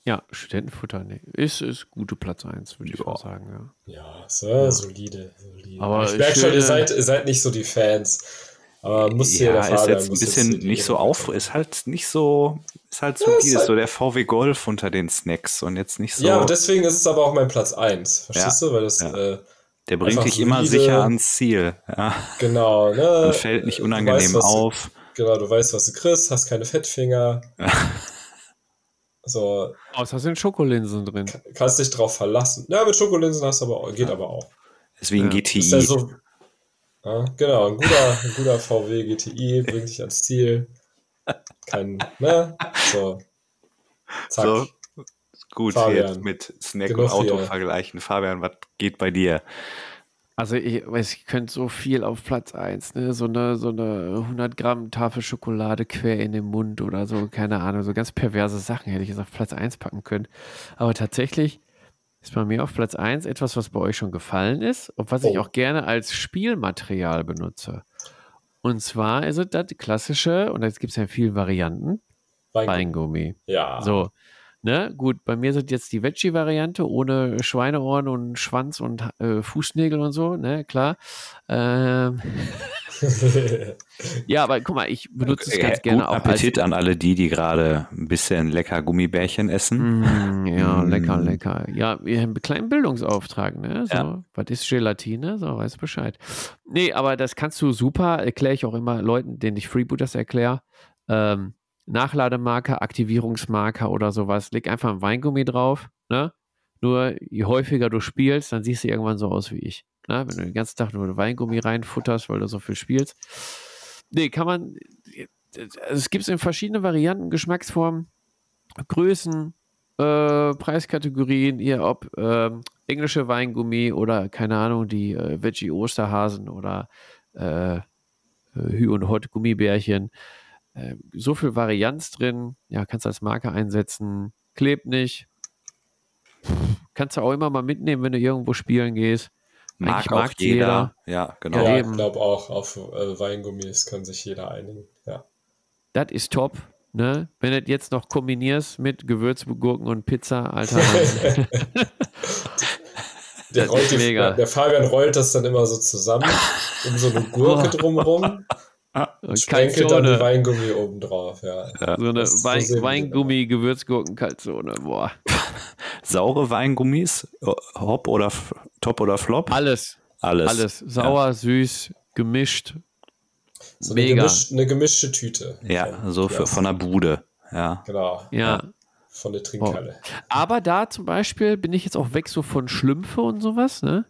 Ja, Studentenfutter, nee. Ist, ist gute Platz 1, würde ich Ja. mal sagen, ja. Ja, so, solide, solide. Aber ich merke schon, ihr seid, ihr seid nicht so die Fans. Aber muss hier ja, der ist jetzt ein bisschen nicht so auf, ist halt nicht so, ist halt so, Ja, ist ist halt- so der VW Golf unter den Snacks und jetzt nicht so, Ja, und deswegen ist es aber auch mein Platz 1. Verstehst du? Weil das, Ja. äh, der bringt dich immer sicher ans Ziel. Ja, genau, ne? und fällt nicht unangenehm weißt, auf. Genau, du weißt, was du kriegst, hast keine Fettfinger. So, Außer sind Schokolinsen drin. kannst dich drauf verlassen. Ja, mit Schokolinsen hast du aber auch, geht aber auch. Ist wie ein Ja. GTI. Ist ja so, ja, genau, ein guter, ein guter VW GTI bringt dich ans Ziel. Kein, ne? So. Zack. So, Gut, Fabian, jetzt mit Snack genug und Auto hier. vergleichen. Fabian, was geht bei dir? Also ich weiß, ich könnte so viel auf Platz 1, ne? So eine, so eine 100 Gramm Tafel Schokolade quer in den Mund oder so, keine Ahnung, so ganz perverse Sachen hätte ich jetzt auf Platz 1 packen können. Aber tatsächlich ist bei mir auf Platz 1 etwas, was bei euch schon gefallen ist und was ich Oh. auch gerne als Spielmaterial benutze. Und zwar ist es das klassische, und jetzt gibt es ja viele Varianten, Weingummi. Weingummi. Ja. So, ne, gut, bei mir sind jetzt die Veggie-Variante ohne Schweineohren und Schwanz und äh, Fußnägel und so, ne, klar. Ähm, ja, aber guck mal, ich benutze es Äh, ganz gerne auch Appetit an alle die, die gerade ein bisschen lecker Gummibärchen essen. Mm, ja, Mm. lecker, lecker. Ja, wir haben einen kleinen Bildungsauftrag, ne? So, Ja. was ist Gelatine? So, weißt Bescheid. Nee, aber das kannst du super, erkläre ich auch immer Leuten, denen ich Freebooters erkläre. Ähm, Nachlademarker, Aktivierungsmarker oder sowas, leg einfach ein Weingummi drauf, ne? Nur je häufiger du spielst, dann siehst du irgendwann so aus wie ich. Ne? Wenn du den ganzen Tag nur Weingummi reinfutterst, weil du so viel spielst. Nee, kann man. Es gibt es in verschiedenen Varianten, Geschmacksformen, Größen, äh, Preiskategorien, ihr ob ähm, englische Weingummi oder keine Ahnung, die äh, Veggie Osterhasen oder äh, äh, Hü und Hot Gummibärchen. Äh, so viel Varianz drin. Ja, kannst als Marke einsetzen. Klebt nicht. Kannst du auch immer mal mitnehmen, wenn du irgendwo spielen gehst. Mag Eigentlich auch mag's jeder. Ja, genau. Ja, ich glaube auch, auf äh, Weingummis kann sich jeder einigen. Ja. Das ist top. Ne? Wenn du jetzt noch kombinierst mit Gewürzgurken und Pizza, Alter. Der, rollt ist die, mega. der Fabian rollt das dann immer so zusammen, um so eine Gurke drumherum und sprenkelt dann die Kalzone. Weingummi oben drauf. Ja. So eine so Wein, wir Weingummi, Gewürzgurken, Kalzone. Boah. Saure Weingummis, äh, Hop oder F- Top oder Flop? Alles. Alles. Alles. Sauer, süß, gemischt. So eine, Mega. gemisch, eine gemischte Tüte. Ja, Von- so für, ja, von der Bude. Ja. Genau, Ja. von der Trinkhalle. Aber da zum Beispiel bin ich jetzt auch weg so von Schlümpfe und sowas, ne?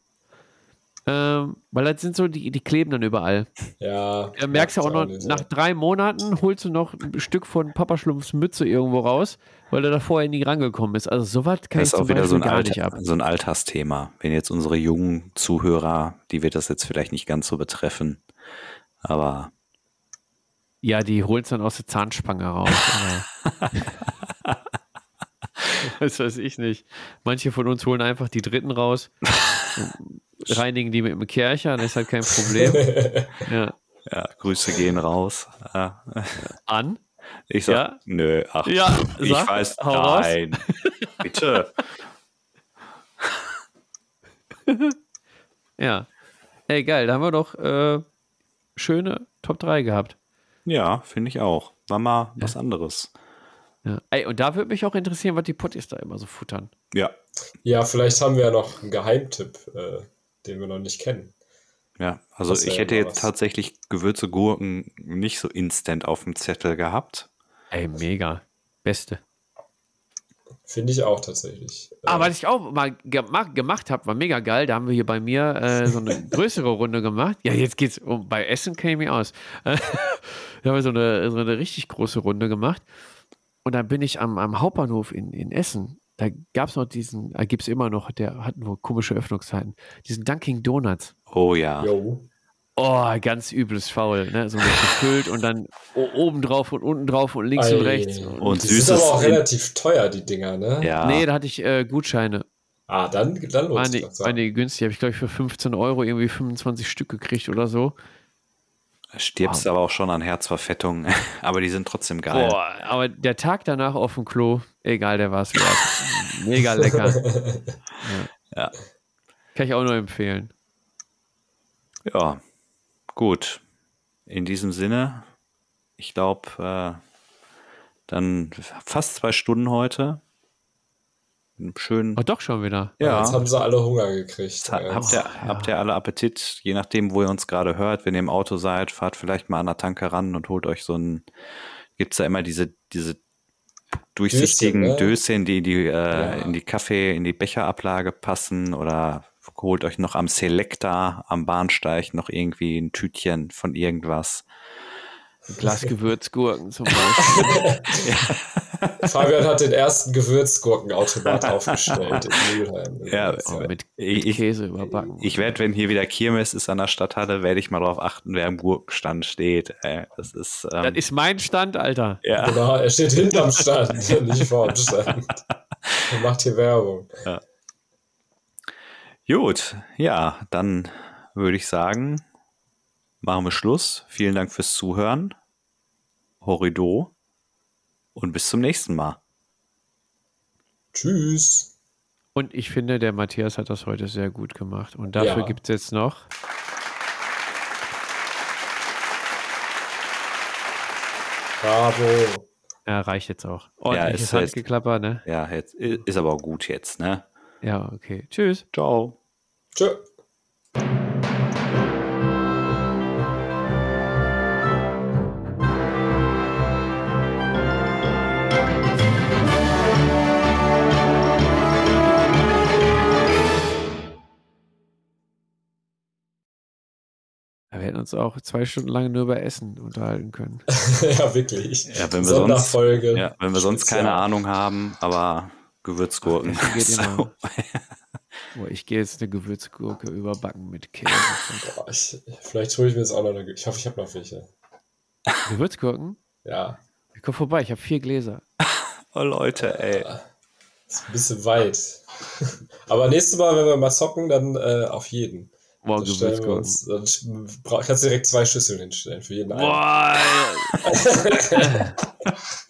Ähm, weil das sind so, die, die kleben dann überall. Ja. Du merkst ja auch noch, nicht nach drei Monaten holst du noch ein Stück von Papa Schlumpfs Mütze irgendwo raus, weil er da vorher nie rangekommen ist. Also sowas kann Das ich ist auch wieder so ein, gar Alter, nicht ab. so ein Alltagsthema. Wenn jetzt unsere jungen Zuhörer, die wird das jetzt vielleicht nicht ganz so betreffen. Aber Ja, die holen es dann aus der Zahnspange raus. das weiß ich nicht. Manche von uns holen einfach die Dritten raus, reinigen die mit dem Kercher, dann ist halt kein Problem. Ja. ja, Grüße gehen raus. Ja. An? Ich sag, Ja? nö, ach, Ja, ich sag, weiß, hau raus. nein, bitte. Ja. Ey, geil, da haben wir doch äh, schöne Top 3 gehabt. Ja, finde ich auch. War mal was anderes. Ja. Ey, und da würde mich auch interessieren, was die Potties da immer so futtern. Ja, Ja, vielleicht haben wir ja noch einen Geheimtipp, äh, den wir noch nicht kennen. ja. Also Das ich hätte jetzt was. tatsächlich Gewürze, Gurken nicht so instant auf dem Zettel gehabt. Ey, mega. Beste. Finde ich auch tatsächlich. Äh, Ah, was ich auch mal gemacht, gemacht habe, war mega geil. Da haben wir hier bei mir äh, so eine größere Runde gemacht. Ja, jetzt geht's um. Bei Essen käme ich aus. da haben wir so eine, so eine richtig große Runde gemacht. Und dann bin ich am, am Hauptbahnhof in, in Essen. Da gab es noch diesen, äh, gibt es immer noch, der hat nur komische Öffnungszeiten. Diesen Dunkin' Donuts. Oh ja. Jo. Oh, ganz übles Faul. Ne? So mit gefüllt und dann oben drauf und unten drauf und links und Ei. rechts. Und die süßes sind aber auch relativ teuer, die Dinger, ne? Ja. Nee, da hatte ich äh, Gutscheine. Ah, dann, dann lohnt War sich das. war Ja. ne günstig. Habe ich, glaube ich, für 15 Euro irgendwie 25 Stück gekriegt oder so. Stirbst aber auch schon an Herzverfettung, aber die sind trotzdem geil. Boah, aber der Tag danach auf dem Klo, egal, der war es wert. Mega lecker. Ja. Ja. Kann ich auch nur empfehlen. Ja, gut. In diesem Sinne, ich glaube, äh, dann fast zwei Stunden heute. Schön. Oh, doch schon wieder. Ja. Jetzt haben sie alle Hunger gekriegt. Ha- Ja. Habt ihr, habt ihr alle Appetit, je nachdem, wo ihr uns gerade hört, wenn ihr im Auto seid, fahrt vielleicht mal an der Tanke ran und holt euch so ein, gibt's da immer diese, diese durchsichtigen Döschen, ne? Döschen, die, die äh, Ja. in die Kaffee, in die Becherablage passen oder holt euch noch am Selecta, am Bahnsteig noch irgendwie ein Tütchen von irgendwas. Ein Glas Gewürzgurken zum Beispiel. Fabian hat den ersten Gewürzgurkenautomat aufgestellt in Mülheim. Ja, Oh, mit, mit Ich- Käse überbacken. Ich werde, wenn hier wieder Kirmes ist an der Stadthalle, werde ich mal darauf achten, wer im Gurkenstand steht. Das ist, ähm, das ist mein Stand, Alter. ja. Genau, er steht hinterm Stand, nicht vorm Stand. Er macht hier Werbung. Gut, ja, dann würde ich sagen, machen wir Schluss. Vielen Dank fürs Zuhören. Horrido und bis zum nächsten Mal. Tschüss. Und ich finde, der Matthias hat das heute sehr gut gemacht. Und dafür Ja. gibt es jetzt noch. Bravo. Ja, reicht jetzt auch. Ordentliches ist halt- Handgeklapper, ne? Ja, jetzt, ist aber auch gut jetzt, ne? Ja, okay. Tschüss. Ciao. Tschö. Hätten uns auch zwei Stunden lang nur über Essen unterhalten können. ja, wirklich. Ja, wenn wir sonst, Sonderfolge. ja, wenn wir sonst keine. Ahnung haben, aber Gewürzgurken. Essen geht So. immer. Boah, ich gehe jetzt eine Gewürzgurke überbacken mit Käse. Boah, ich, vielleicht hole ich mir jetzt auch noch eine. Ich hoffe, ich habe noch welche. Gewürzgurken? Ja, Komm vorbei, ich habe vier Gläser. Oh Leute, ey. ist ein bisschen weit. Aber nächstes Mal, wenn wir mal zocken, dann äh, auf jeden. Boah, Dann stellen wir Gewürzgurken. uns, dann kannst du direkt zwei Schüsseln hinstellen für jeden einen. Boah,